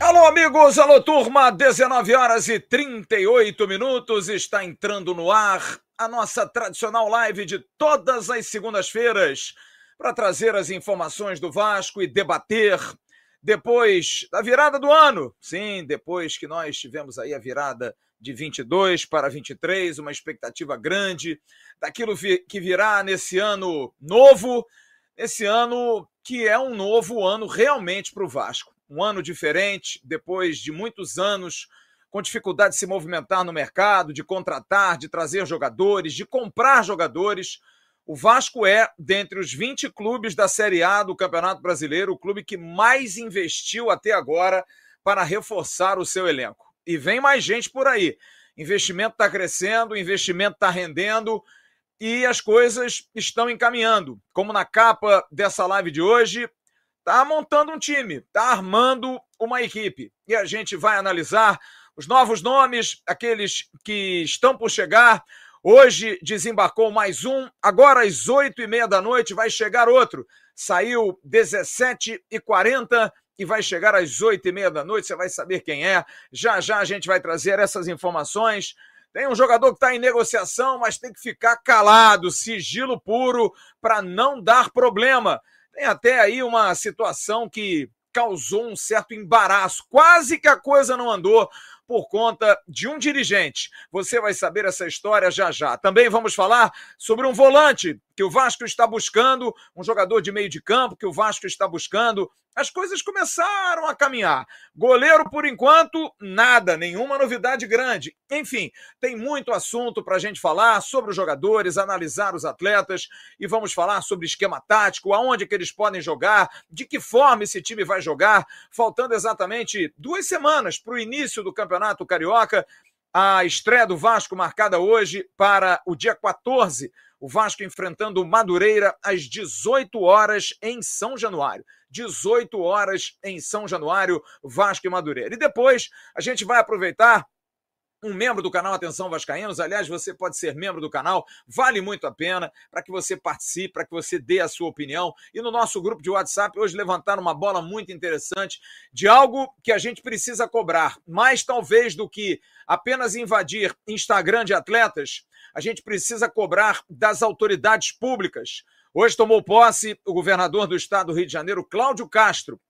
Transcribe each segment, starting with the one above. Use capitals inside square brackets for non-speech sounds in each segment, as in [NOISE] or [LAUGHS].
Alô, amigos, alô, turma, 19 horas e 38 minutos, está entrando no ar a nossa tradicional live de todas as segundas-feiras para trazer as informações do Vasco e debater depois da virada do ano. Sim, depois que nós tivemos aí a virada de 22 para 23, uma expectativa grande daquilo que virá nesse ano novo, esse ano que é um novo ano realmente para o Vasco. Um ano diferente, depois de muitos anos com dificuldade de se movimentar no mercado, de contratar, de trazer jogadores, de comprar jogadores. O Vasco é, dentre os 20 clubes da Série A do Campeonato Brasileiro, o clube que mais investiu até agora para reforçar o seu elenco. E vem mais gente por aí. Investimento está crescendo, investimento está rendendo e as coisas estão encaminhando. Como na capa dessa live de hoje, está montando um time, está armando uma equipe. E a gente vai analisar os novos nomes, aqueles que estão por chegar. Hoje desembarcou mais um, agora às oito e meia da noite vai chegar outro. Saiu 17 e 40 e vai chegar às oito e meia da noite, você vai saber quem é. Já já a gente vai trazer essas informações. Tem um jogador que está em negociação, mas tem que ficar calado, sigilo puro, para não dar problema. Tem até aí uma situação que causou um certo embaraço, quase que a coisa não andou por conta de um dirigente. Você vai saber essa história já já. Também vamos falar sobre um volante que o Vasco está buscando, um jogador de meio de campo que o Vasco está buscando. As coisas começaram a caminhar. Goleiro, por enquanto, nada, nenhuma novidade grande. Enfim, tem muito assunto para a gente falar sobre os jogadores, analisar os atletas e vamos falar sobre esquema tático, aonde que eles podem jogar, de que forma esse time vai jogar. Faltando exatamente duas semanas para o início do Campeonato Carioca, a estreia do Vasco marcada hoje para o dia 14 o Vasco enfrentando o Madureira às 18 horas em São Januário. 18 horas em São Januário, Vasco e Madureira. E depois a gente vai aproveitar um membro do canal Atenção Vascaínos. Aliás, você pode ser membro do canal, vale muito a pena para que você participe, para que você dê a sua opinião. E no nosso grupo de WhatsApp, hoje levantaram uma bola muito interessante de algo que a gente precisa cobrar, mais talvez do que apenas invadir Instagram de atletas, a gente precisa cobrar das autoridades públicas. Hoje tomou posse o governador do estado do Rio de Janeiro, Cláudio Castro.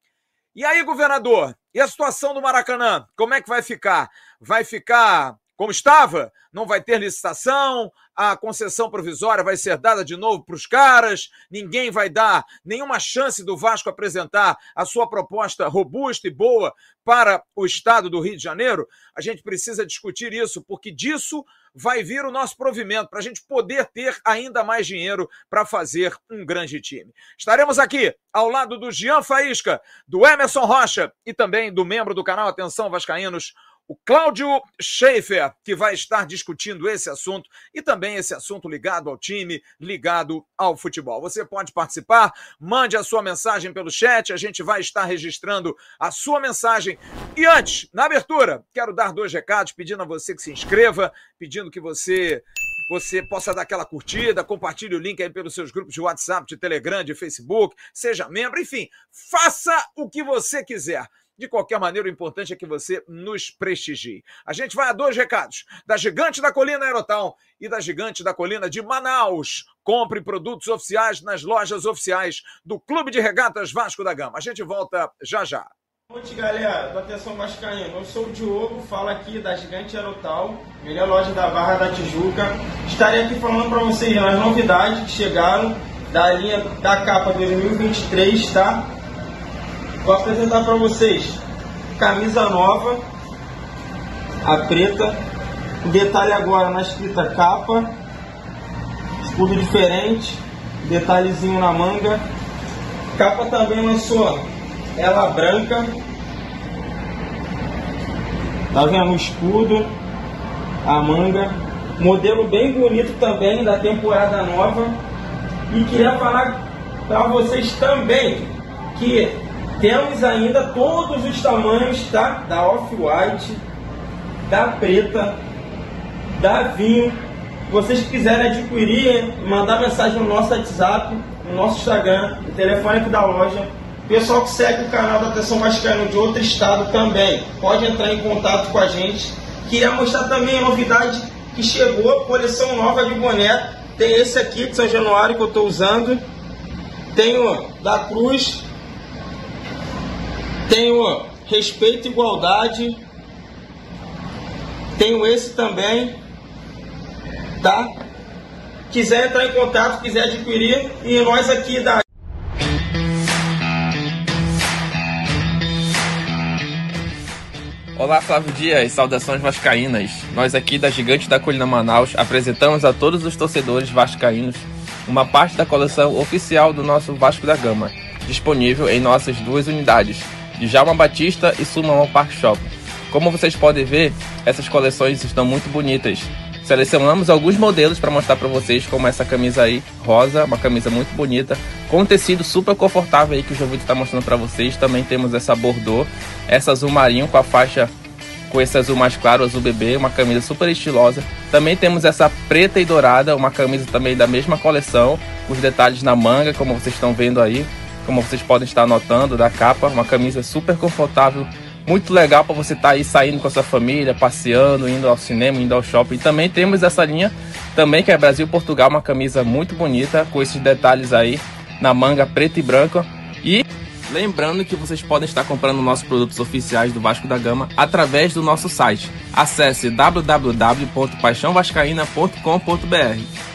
E aí, governador, e a situação do Maracanã? Como é que vai ficar? Vai ficar como estava? Não vai ter licitação, a concessão provisória vai ser dada de novo para os caras, ninguém vai dar nenhuma chance do Vasco apresentar a sua proposta robusta e boa para o estado do Rio de Janeiro. A gente precisa discutir isso, porque disso vai vir o nosso provimento, para a gente poder ter ainda mais dinheiro para fazer um grande time. Estaremos aqui ao lado do Jean Faísca, do Emerson Rocha e também do membro do canal Atenção Vascaínos, o Cláudio Schaefer, que vai estar discutindo esse assunto e também esse assunto ligado ao time, ligado ao futebol. Você pode participar, mande a sua mensagem pelo chat, a gente vai estar registrando a sua mensagem. E antes, na abertura, quero dar dois recados pedindo a você que se inscreva, pedindo que você você possa dar aquela curtida, compartilhe o link aí pelos seus grupos de WhatsApp, de Telegram, de Facebook, seja membro, enfim, faça o que você quiser. De qualquer maneira, o importante é que você nos prestigie. A gente vai a dois recados: da Gigante da Colina Aerotal e da Gigante da Colina de Manaus. Compre produtos oficiais nas lojas oficiais do Clube de Regatas Vasco da Gama. A gente volta já já. Boa noite, galera do Atenção Vascaíno. Eu sou o Diogo, falo aqui da Gigante Aerotal, melhor loja da Barra da Tijuca. Estarei aqui falando para vocês as novidades que chegaram da linha da capa 2023, tá? Vou apresentar para vocês camisa nova, a preta. Um detalhe agora na escrita capa, escudo diferente, detalhezinho na manga. Capa também lançou ela branca. Tá vendo o escudo, a manga. Modelo bem bonito também da temporada nova. E queria falar para vocês também que temos ainda todos os tamanhos tá? da off-white, da preta, da vinho Vocês que quiserem adquirir, mandar mensagem no nosso WhatsApp, no nosso Instagram, o telefone da loja. Pessoal que segue o canal da Atenção Vascaíno de outro estado também, pode entrar em contato com a gente. Queria mostrar também a novidade que chegou, coleção nova de boné. Tem esse aqui de São Januário que eu estou usando. Tenho da Cruz. Tenho Respeito e Igualdade. Tenho esse também tá? Quiser entrar em contato, quiser adquirir, e nós aqui da Olá, Flávio Dias, saudações vascaínas. Nós aqui da Gigante da Colina Manaus apresentamos a todos os torcedores vascaínos uma parte da coleção oficial do nosso Vasco da Gama, disponível em nossas duas unidades, de Jalma Batista e Sumamão Park Shop. Como vocês podem ver, essas coleções estão muito bonitas Selecionamos alguns modelos para mostrar para vocês como essa camisa aí, rosa, uma camisa muito bonita, com um tecido super confortável aí que o João está mostrando para vocês. Também temos essa bordô, essa azul marinho com a faixa com esse azul mais claro, azul bebê, uma camisa super estilosa. Também temos essa preta e dourada, uma camisa também da mesma coleção, os detalhes na manga, como vocês estão vendo aí, como vocês podem estar notando da capa, uma camisa super confortável muito legal para você estar tá aí saindo com a sua família, passeando, indo ao cinema, indo ao shopping. Também temos essa linha também que é Brasil Portugal, uma camisa muito bonita com esses detalhes aí na manga preta e branca. E lembrando que vocês podem estar comprando nossos produtos oficiais do Vasco da Gama através do nosso site. Acesse www.paixãovascaína.com.br.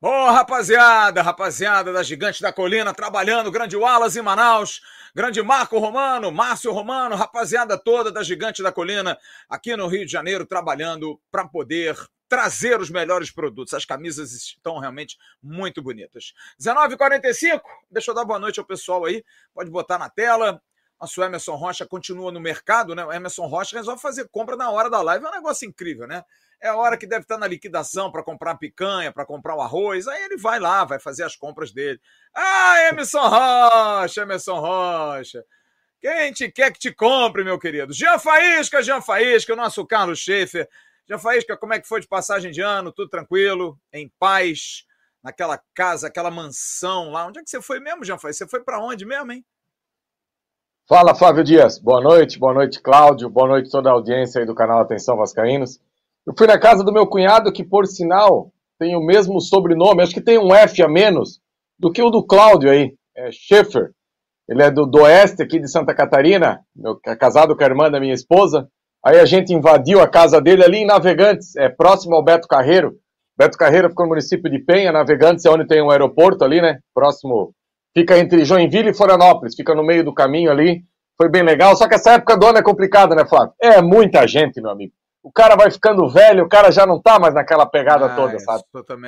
Bom, rapaziada, rapaziada da Gigante da Colina, trabalhando, grande Wallace em Manaus, grande Marco Romano, Márcio Romano, rapaziada toda da Gigante da Colina, aqui no Rio de Janeiro, trabalhando para poder trazer os melhores produtos. As camisas estão realmente muito bonitas. 19h45, deixa eu dar boa noite ao pessoal aí, pode botar na tela. Nosso Emerson Rocha continua no mercado, né? O Emerson Rocha resolve fazer compra na hora da live, é um negócio incrível, né? É a hora que deve estar na liquidação para comprar picanha, para comprar o arroz. Aí ele vai lá, vai fazer as compras dele. Ah, Emerson Rocha, Emerson Rocha. Quem te quer que te compre, meu querido? Jean Faísca, Jean Faísca, o nosso Carlos Schaefer. Jean Faísca, como é que foi de passagem de ano? Tudo tranquilo? Em paz? Naquela casa, aquela mansão lá. Onde é que você foi mesmo, Jean Faísca? Você foi para onde mesmo, hein? Fala, Flávio Dias. Boa noite, boa noite, Cláudio. Boa noite toda a audiência aí do canal Atenção Vascaínos. Eu fui na casa do meu cunhado, que por sinal tem o mesmo sobrenome, acho que tem um F a menos do que o do Cláudio aí, é Schaefer. Ele é do, do oeste aqui de Santa Catarina, meu, é casado com a irmã da minha esposa. Aí a gente invadiu a casa dele ali em Navegantes, é próximo ao Beto Carreiro. Beto Carreiro fica no município de Penha, Navegantes é onde tem um aeroporto ali, né? Próximo, fica entre Joinville e Florianópolis, fica no meio do caminho ali. Foi bem legal, só que essa época do ano é complicada, né, Flávio? É muita gente, meu amigo o cara vai ficando velho, o cara já não tá mais naquela pegada ah, toda, sabe?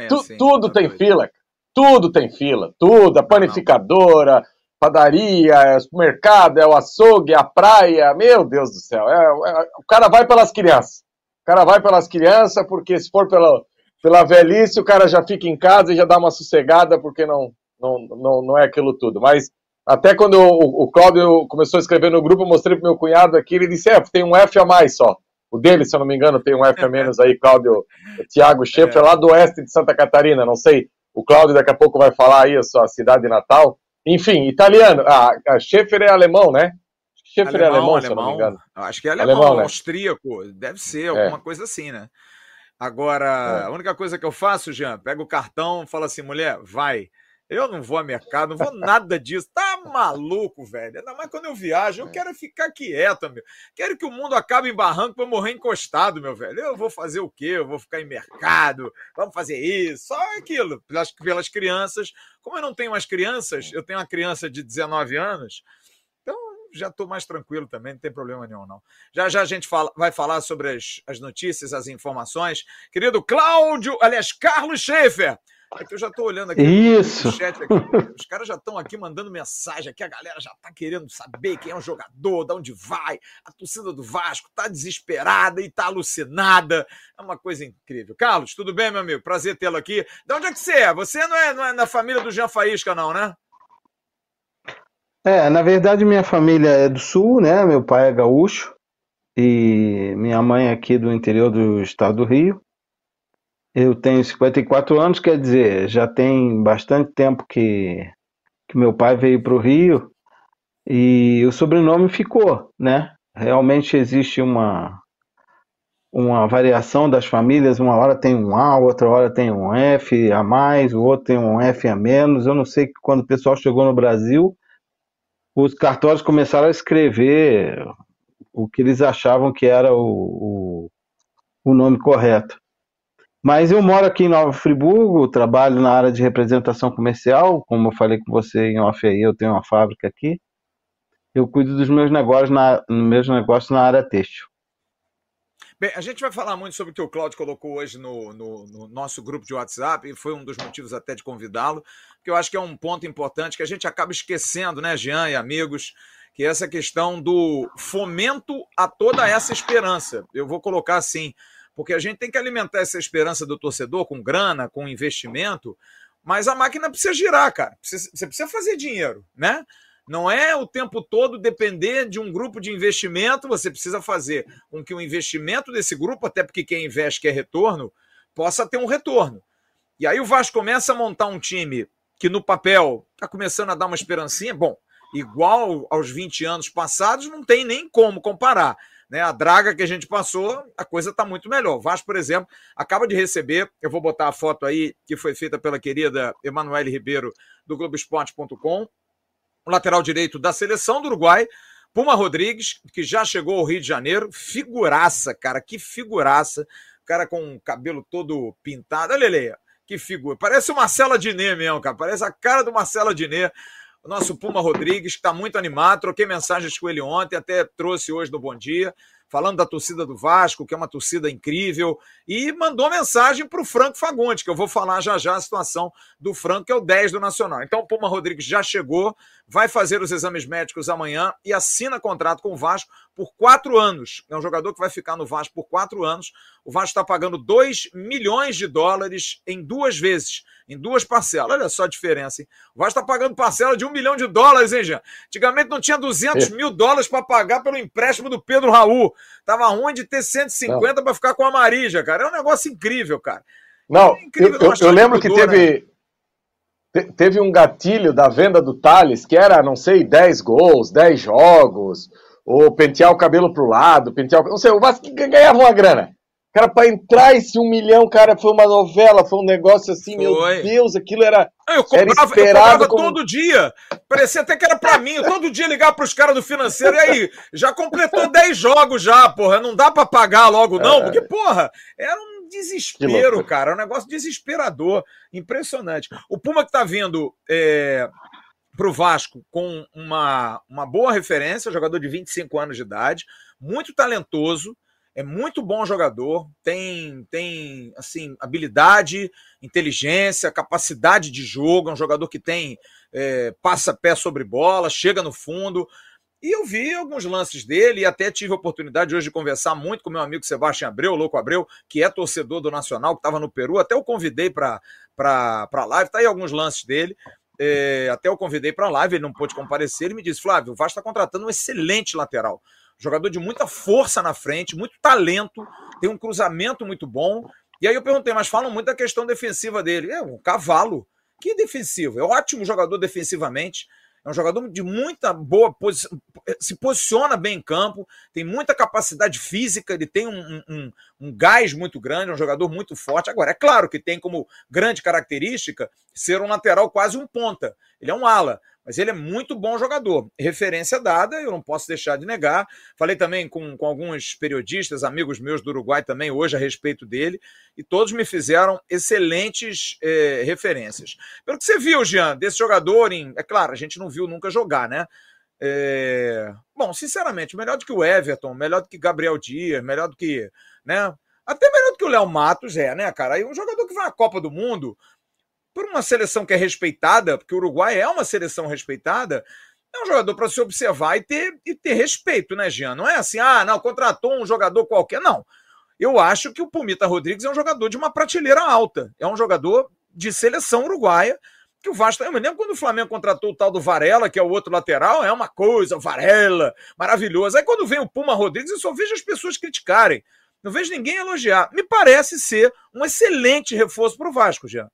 Tu, assim, tudo tem doido. fila, tudo tem fila, tudo, a panificadora, padaria, é o supermercado, é o açougue, é a praia, meu Deus do céu, é, é, o cara vai pelas crianças, o cara vai pelas crianças, porque se for pela, pela velhice, o cara já fica em casa e já dá uma sossegada, porque não, não, não, não é aquilo tudo, mas até quando o, o Cláudio começou a escrever no grupo, eu mostrei pro meu cunhado aqui, ele disse, é, tem um F a mais só, o dele, se eu não me engano, tem um F a menos aí, Cláudio Tiago Schaefer, é. lá do oeste de Santa Catarina, não sei. O Cláudio daqui a pouco vai falar aí a sua cidade natal. Enfim, italiano. Ah, a Schaefer é alemão, né? Schaefer alemão, é alemão, alemão, se eu não me engano. Acho que é alemão, alemão né? austríaco. Deve ser, alguma é. coisa assim, né? Agora, é. a única coisa que eu faço, Jean, pega o cartão, fala assim, mulher, vai. Eu não vou a mercado, não vou nada disso. Tá maluco, velho? Ainda mais quando eu viajo. Eu é. quero ficar quieto, meu. Quero que o mundo acabe em barranco para morrer encostado, meu velho. Eu vou fazer o quê? Eu vou ficar em mercado. Vamos fazer isso. Só aquilo. Pelas, pelas crianças. Como eu não tenho mais crianças, eu tenho uma criança de 19 anos. Então, já estou mais tranquilo também, não tem problema nenhum, não. Já já a gente fala, vai falar sobre as, as notícias, as informações. Querido Cláudio, aliás, Carlos Schaefer. É que eu já estou olhando aqui Isso. no chat aqui. Os caras já estão aqui mandando mensagem aqui, a galera já está querendo saber quem é o jogador, de onde vai. A torcida do Vasco está desesperada e está alucinada. É uma coisa incrível. Carlos, tudo bem, meu amigo? Prazer tê-lo aqui. De onde é que você é? Você não é, não é na família do Jean Faísca, não, né? É, na verdade minha família é do sul, né? Meu pai é gaúcho e minha mãe é aqui do interior do estado do Rio. Eu tenho 54 anos, quer dizer, já tem bastante tempo que, que meu pai veio para o Rio e o sobrenome ficou, né? Realmente existe uma, uma variação das famílias, uma hora tem um A, outra hora tem um F a mais, o outro tem um F a menos. Eu não sei que quando o pessoal chegou no Brasil, os cartórios começaram a escrever o que eles achavam que era o, o, o nome correto. Mas eu moro aqui em Nova Friburgo, trabalho na área de representação comercial, como eu falei com você em off aí, eu tenho uma fábrica aqui. Eu cuido dos meus negócios na, meus negócios na área têxtil. Bem, a gente vai falar muito sobre o que o Claudio colocou hoje no, no, no, nosso grupo de WhatsApp, e foi um dos motivos até de convidá-lo, porque eu acho que é um ponto importante que a gente acaba esquecendo, né, Jean e amigos, que é essa questão do fomento a toda essa esperança. Eu vou colocar assim, porque a gente tem que alimentar essa esperança do torcedor com grana, com investimento, mas a máquina precisa girar, cara. Você precisa fazer dinheiro, né? Não é o tempo todo depender de um grupo de investimento, você precisa fazer com que o investimento desse grupo, até porque quem investe quer retorno, possa ter um retorno. E aí o Vasco começa a montar um time que no papel está começando a dar uma esperancinha. Bom, igual aos 20 anos passados, não tem nem como comparar. Né, a draga que a gente passou, a coisa está muito melhor. O Vasco, por exemplo, acaba de receber, eu vou botar a foto aí, que foi feita pela querida Emanuele Ribeiro, do Globoesporte.com, o lateral direito da seleção do Uruguai, Puma Rodrigues, que já chegou ao Rio de Janeiro, figuraça, cara, que figuraça, cara com o cabelo todo pintado, olha Leia, que figura, parece o Marcelo Diné mesmo, cara, parece a cara do Marcelo Diné, o nosso Puma Rodrigues, que está muito animado, troquei mensagens com ele ontem, até trouxe hoje no Bom Dia, falando da torcida do Vasco, que é uma torcida incrível, e mandou mensagem para o Franco Fagundes, que eu vou falar já já a situação do Franco, que é o 10 do Nacional. Então o Puma Rodrigues já chegou, vai fazer os exames médicos amanhã e assina contrato com o Vasco por quatro anos. É um jogador que vai ficar no Vasco por quatro anos. O Vasco está pagando 2 milhões de dólares em duas vezes, em duas parcelas. Olha só a diferença, hein? O Vasco está pagando parcela de um milhão de dólares, hein, Jean? Antigamente não tinha 200 é. mil dólares para pagar pelo empréstimo do Pedro Raul. Tava ruim de ter 150 para ficar com a Marija, cara. É um negócio incrível, cara. Não, é incrível eu, eu, eu lembro que teve, né? teve um gatilho da venda do Thales que era, não sei, 10 gols, 10 jogos ou pentear o cabelo pro lado, pentear o... Não sei, o Vasco ganhava uma grana. Cara, para entrar esse um milhão, cara, foi uma novela, foi um negócio assim, foi. meu Deus, aquilo era. Eu cobrava, era eu como... todo dia. Parecia até que era para mim. Todo dia ligar pros caras do financeiro. E aí, já completou [LAUGHS] 10 jogos já, porra. Não dá para pagar logo, não, é. porque, porra, era um desespero, cara. Um negócio desesperador. Impressionante. O Puma que tá vindo é, para o Vasco com uma, uma boa referência, jogador de 25 anos de idade, muito talentoso, é muito bom jogador, tem, tem assim habilidade, inteligência, capacidade de jogo, é um jogador que tem é, passa pé sobre bola, chega no fundo. E eu vi alguns lances dele e até tive a oportunidade hoje de conversar muito com meu amigo Sebastião Abreu, Louco Abreu, que é torcedor do Nacional, que estava no Peru. Até eu convidei para a live, tá aí alguns lances dele. É, até eu convidei para a live, ele não pôde comparecer. Ele me disse: Flávio, o Vasco está contratando um excelente lateral. Jogador de muita força na frente, muito talento, tem um cruzamento muito bom. E aí eu perguntei, mas falam muito da questão defensiva dele. É um cavalo. Que defensivo? É um ótimo jogador defensivamente. É um jogador de muita boa posição, se posiciona bem em campo, tem muita capacidade física, ele tem um, um, um gás muito grande, é um jogador muito forte. Agora, é claro que tem como grande característica ser um lateral quase um ponta. Ele é um ala, mas ele é muito bom jogador. Referência dada, eu não posso deixar de negar. Falei também com, com alguns periodistas, amigos meus do Uruguai também, hoje a respeito dele, e todos me fizeram excelentes é, referências. Pelo que você viu, Jean, desse jogador, em, é claro, a gente não viu nunca jogar, né? É... Bom, sinceramente, melhor do que o Everton, melhor do que Gabriel Dias, melhor do que. né? Até melhor do que o Léo Matos é, né, cara? Aí um jogador que vai à Copa do Mundo, por uma seleção que é respeitada, porque o Uruguai é uma seleção respeitada, é um jogador para se observar e ter, e ter respeito, né, Jean? Não é assim, ah, não, contratou um jogador qualquer. Não. Eu acho que o Pumita Rodrigues é um jogador de uma prateleira alta. É um jogador de seleção uruguaia. que o Vasco. Eu me lembro quando o Flamengo contratou o tal do Varela, que é o outro lateral, é uma coisa, Varela, maravilhoso. Aí quando vem o Puma Rodrigues, eu só vejo as pessoas criticarem. Não vejo ninguém elogiar. Me parece ser um excelente reforço para o Vasco, já.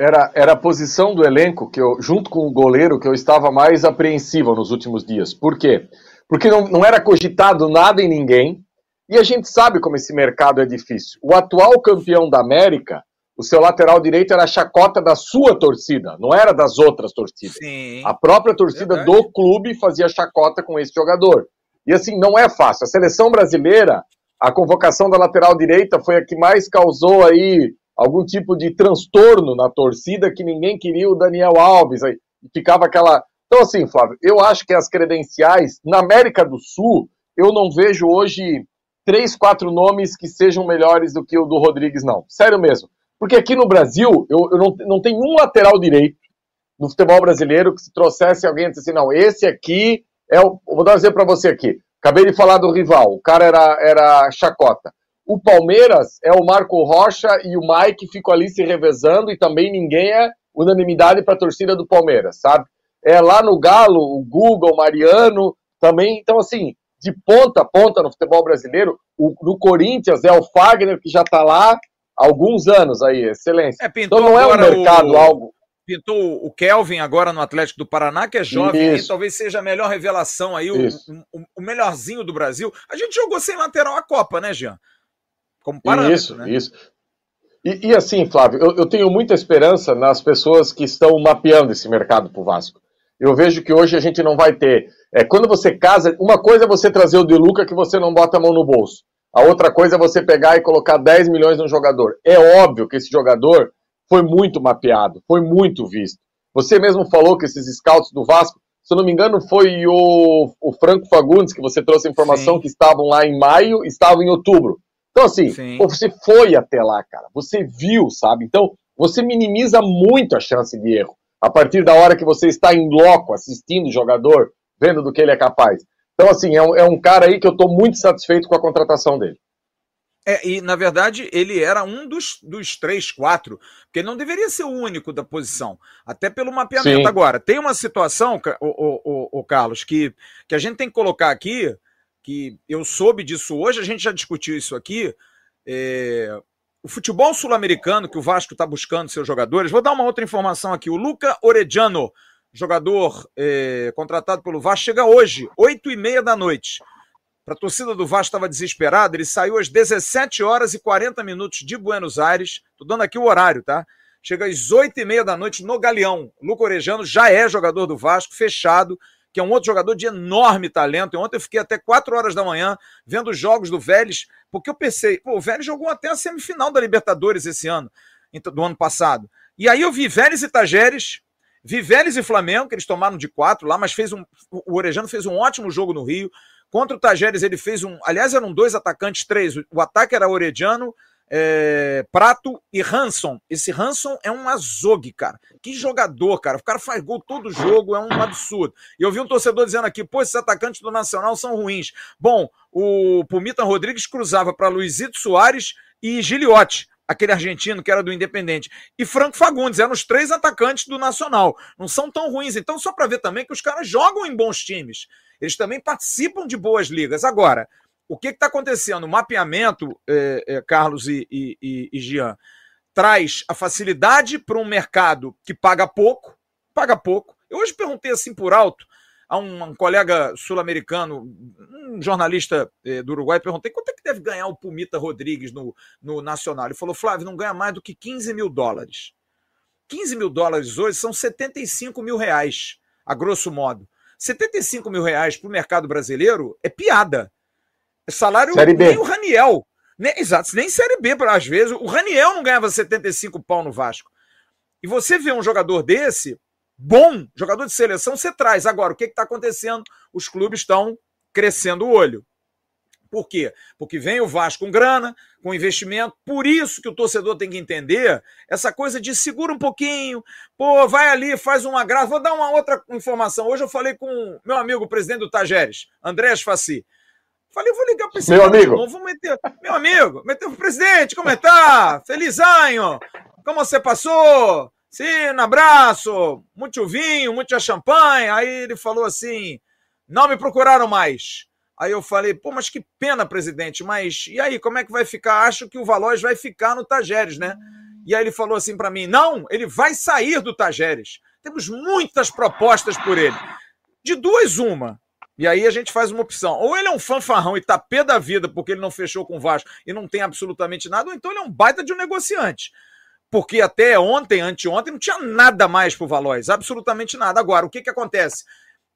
Era, era a posição do elenco que eu, junto com o goleiro, que eu estava mais apreensivo nos últimos dias. Por quê? Porque não, não era cogitado nada em ninguém. E a gente sabe como esse mercado é difícil. O atual campeão da América o seu lateral direito era a chacota da sua torcida, não era das outras torcidas. Sim, a própria torcida verdade. do clube fazia chacota com esse jogador. E assim, não é fácil. A seleção brasileira, a convocação da lateral direita foi a que mais causou aí algum tipo de transtorno na torcida, que ninguém queria o Daniel Alves. Aí ficava aquela. Então, assim, Flávio, eu acho que as credenciais, na América do Sul, eu não vejo hoje três, quatro nomes que sejam melhores do que o do Rodrigues, não. Sério mesmo. Porque aqui no Brasil, eu, eu não, não tem um lateral direito no futebol brasileiro que se trouxesse alguém e disse assim, não, esse aqui é o. Vou dar um exemplo para você aqui. Acabei de falar do rival, o cara era, era chacota. O Palmeiras é o Marco Rocha e o Mike ficam ali se revezando e também ninguém é unanimidade para a torcida do Palmeiras, sabe? É lá no Galo, o Google, o Mariano, também. Então, assim, de ponta a ponta no futebol brasileiro, o, no Corinthians é o Fagner que já está lá, alguns anos aí, excelência. É, então não é um mercado o... algo. Pintou o Kelvin agora no Atlético do Paraná, que é jovem e talvez seja a melhor revelação aí, o, o, o, melhorzinho do Brasil. A gente jogou sem lateral a Copa, né, Jean? Como parâmetro, Isso, né? isso. E, e, assim, Flávio, eu, eu, tenho muita esperança nas pessoas que estão mapeando esse mercado para o Vasco. Eu vejo que hoje a gente não vai ter. É, quando você casa, uma coisa é você trazer o De Luca que você não bota a mão no bolso. A outra coisa é você pegar e colocar 10 milhões no jogador. É óbvio que esse jogador foi muito mapeado, foi muito visto. Você mesmo falou que esses scouts do Vasco, se eu não me engano, foi o, o Franco Fagundes que você trouxe a informação Sim. que estavam lá em maio, estavam em outubro. Então, assim, pô, você foi até lá, cara. Você viu, sabe? Então, você minimiza muito a chance de erro. A partir da hora que você está em loco, assistindo o jogador, vendo do que ele é capaz. Então, assim, é um, é um cara aí que eu estou muito satisfeito com a contratação dele. É, e na verdade ele era um dos, dos três, quatro, porque ele não deveria ser o único da posição, até pelo mapeamento. Sim. Agora, tem uma situação, o, o, o, o, Carlos, que, que a gente tem que colocar aqui, que eu soube disso hoje, a gente já discutiu isso aqui. É, o futebol sul-americano, que o Vasco está buscando seus jogadores, vou dar uma outra informação aqui. O Luca Orediano jogador é, contratado pelo Vasco, chega hoje, 8 e meia da noite. Para a torcida do Vasco estava desesperada, ele saiu às 17 horas e 40 minutos de Buenos Aires. Estou dando aqui o horário, tá? Chega às 8 e meia da noite no Galeão. Luco Orejano já é jogador do Vasco, fechado, que é um outro jogador de enorme talento. E ontem eu fiquei até 4 horas da manhã vendo os jogos do Vélez, porque eu pensei, pô, o Vélez jogou até a semifinal da Libertadores esse ano, do ano passado. E aí eu vi Vélez e Tajeres, Viveres e Flamengo, que eles tomaram de quatro lá, mas fez um. O Orejano fez um ótimo jogo no Rio. Contra o Tajeres, ele fez um. Aliás, eram dois atacantes, três. O ataque era Orejano, é, Prato e Hanson. Esse Hanson é um azogue, cara. Que jogador, cara. O cara faz gol todo jogo, é um absurdo. E eu vi um torcedor dizendo aqui, pô, esses atacantes do Nacional são ruins. Bom, o Pumita Rodrigues cruzava para Luizito Soares e Giliotti aquele argentino que era do Independente, e Franco Fagundes, eram os três atacantes do Nacional. Não são tão ruins. Então, só para ver também que os caras jogam em bons times. Eles também participam de boas ligas. Agora, o que está acontecendo? O mapeamento, é, é, Carlos e, e, e Gian, traz a facilidade para um mercado que paga pouco, paga pouco. Eu hoje perguntei assim por alto a um, um colega sul-americano, um jornalista eh, do Uruguai, perguntei quanto é que deve ganhar o Pumita Rodrigues no, no Nacional. Ele falou, Flávio, não ganha mais do que 15 mil dólares. 15 mil dólares hoje são 75 mil reais, a grosso modo. 75 mil reais para o mercado brasileiro é piada. Salário Série B. nem o Raniel. Nem, exato, nem Série B, às vezes. O Raniel não ganhava 75 pau no Vasco. E você vê um jogador desse, bom jogador de seleção, você traz. Agora, o que está acontecendo? Os clubes estão crescendo o olho. Por quê? Porque vem o Vasco com grana, com investimento. Por isso que o torcedor tem que entender essa coisa de segura um pouquinho, pô, vai ali, faz uma graça. Vou dar uma outra informação. Hoje eu falei com meu amigo, o presidente do Tajeres, Andrés Faci. Falei, vou ligar para esse meu amigo. Novo, vou meter, meu amigo, meter o presidente, como é que tá? Feliz ano! Como você passou? Sim, um abraço, muito vinho, muita champanhe. Aí ele falou assim: não me procuraram mais. Aí eu falei, pô, mas que pena, presidente, mas e aí, como é que vai ficar? Acho que o Valois vai ficar no Tajeres, né? E aí ele falou assim para mim: não, ele vai sair do Tajeres. Temos muitas propostas por ele. De duas, uma. E aí a gente faz uma opção. Ou ele é um fanfarrão e tá pé da vida porque ele não fechou com o Vasco e não tem absolutamente nada, ou então ele é um baita de um negociante. Porque até ontem, anteontem, não tinha nada mais pro Valois, absolutamente nada. Agora, o que que acontece?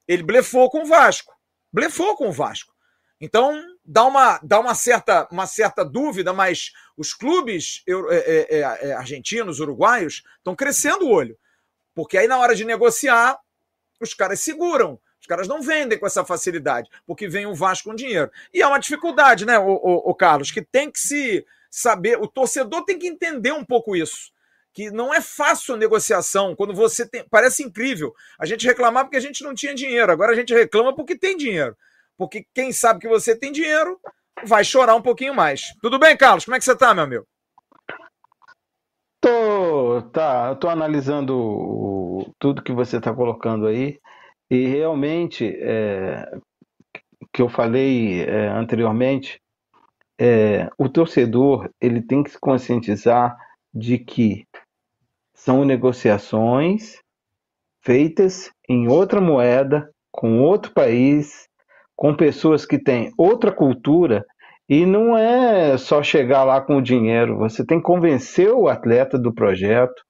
Ele blefou com o Vasco. Blefou com o Vasco. Então, dá uma, dá uma, certa, uma certa dúvida, mas os clubes eu, é, é, é, é argentinos, uruguaios, estão crescendo o olho. Porque aí, na hora de negociar, os caras seguram. Os caras não vendem com essa facilidade, porque vem o Vasco com dinheiro. E é uma dificuldade, né, o, o, o Carlos, que tem que se saber, o torcedor tem que entender um pouco isso que não é fácil a negociação quando você tem. Parece incrível. A gente reclamar porque a gente não tinha dinheiro. Agora a gente reclama porque tem dinheiro. Porque quem sabe que você tem dinheiro vai chorar um pouquinho mais. Tudo bem, Carlos? Como é que você tá, meu amigo? Tô, tá, eu tô analisando tudo que você está colocando aí. E realmente, é, que eu falei é, anteriormente, é, o torcedor ele tem que se conscientizar de que são negociações feitas em outra moeda, com outro país, com pessoas que têm outra cultura, e não é só chegar lá com o dinheiro, você tem que convencer o atleta do projeto,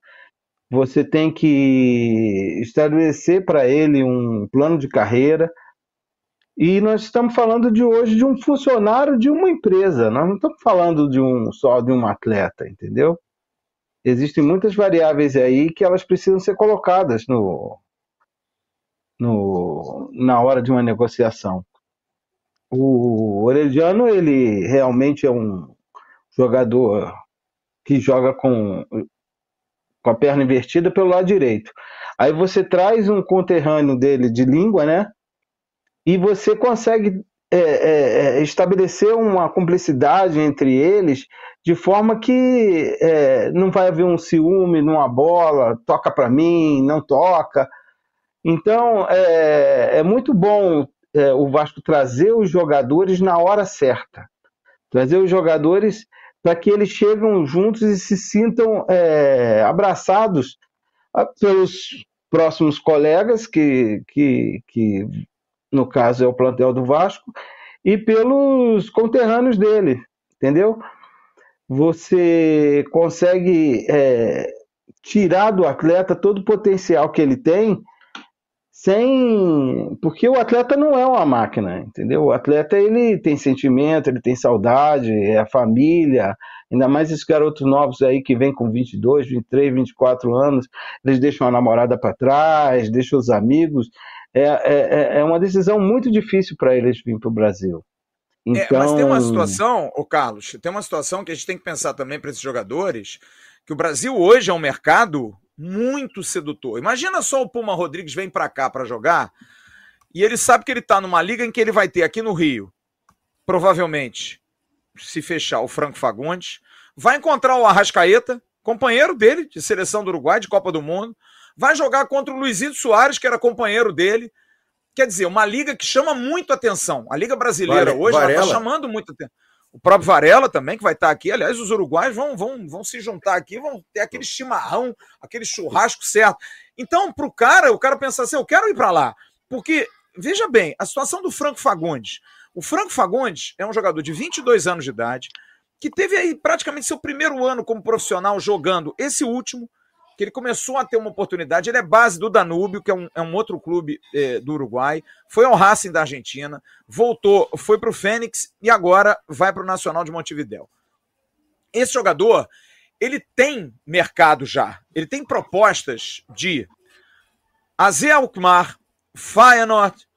você tem que estabelecer para ele um plano de carreira. E nós estamos falando de hoje de um funcionário de uma empresa, nós não estamos falando de um só de um atleta, entendeu? Existem muitas variáveis aí que elas precisam ser colocadas no, no, na hora de uma negociação. O Orediano, ele realmente é um jogador que joga com com a perna invertida pelo lado direito. Aí você traz um conterrâneo dele de língua, né? E você consegue é, é, é estabelecer uma cumplicidade entre eles de forma que é, não vai haver um ciúme numa bola, toca para mim, não toca. Então é, é muito bom é, o Vasco trazer os jogadores na hora certa, trazer os jogadores para que eles cheguem juntos e se sintam é, abraçados ah, pelos próximos colegas, que, que, que no caso é o plantel do Vasco, e pelos conterrâneos dele, entendeu? Você consegue é, tirar do atleta todo o potencial que ele tem sem porque o atleta não é uma máquina, entendeu? O atleta ele tem sentimento, ele tem saudade, é a família, ainda mais esses garotos novos aí que vêm com 22, 23, 24 anos, eles deixam a namorada para trás, deixam os amigos. É, é, é, é uma decisão muito difícil para eles vir para o Brasil. Então... É, mas tem uma então situação, o Carlos, tem uma situação que a gente tem que pensar também para esses jogadores, que o Brasil hoje é um mercado muito sedutor. Imagina só o Puma Rodrigues vem para cá para jogar e ele sabe que ele está numa liga em que ele vai ter aqui no Rio, provavelmente, se fechar o Franco Fagundes, vai encontrar o Arrascaeta, companheiro dele de seleção do Uruguai, de Copa do Mundo, vai jogar contra o Luizito Soares, que era companheiro dele. Quer dizer, uma liga que chama muito atenção. A Liga Brasileira Vare, hoje está chamando muito atenção o próprio Varela também, que vai estar aqui. Aliás, os uruguaios vão, vão, vão se juntar aqui, vão ter aquele chimarrão, aquele churrasco certo. Então, para o cara, o cara pensa assim: eu quero ir para lá. Porque, veja bem, a situação do Franco Fagundes. O Franco Fagundes é um jogador de 22 anos de idade, que teve aí praticamente seu primeiro ano como profissional jogando esse último, que ele começou a ter uma oportunidade. Ele é base do Danúbio, que é um, é um outro clube é, do Uruguai. Foi ao Racing da Argentina, voltou, foi para o Fênix e agora vai para o Nacional de Montevidéu. Esse jogador, ele tem mercado já. Ele tem propostas de AZ Alkmaar, Feyenoord,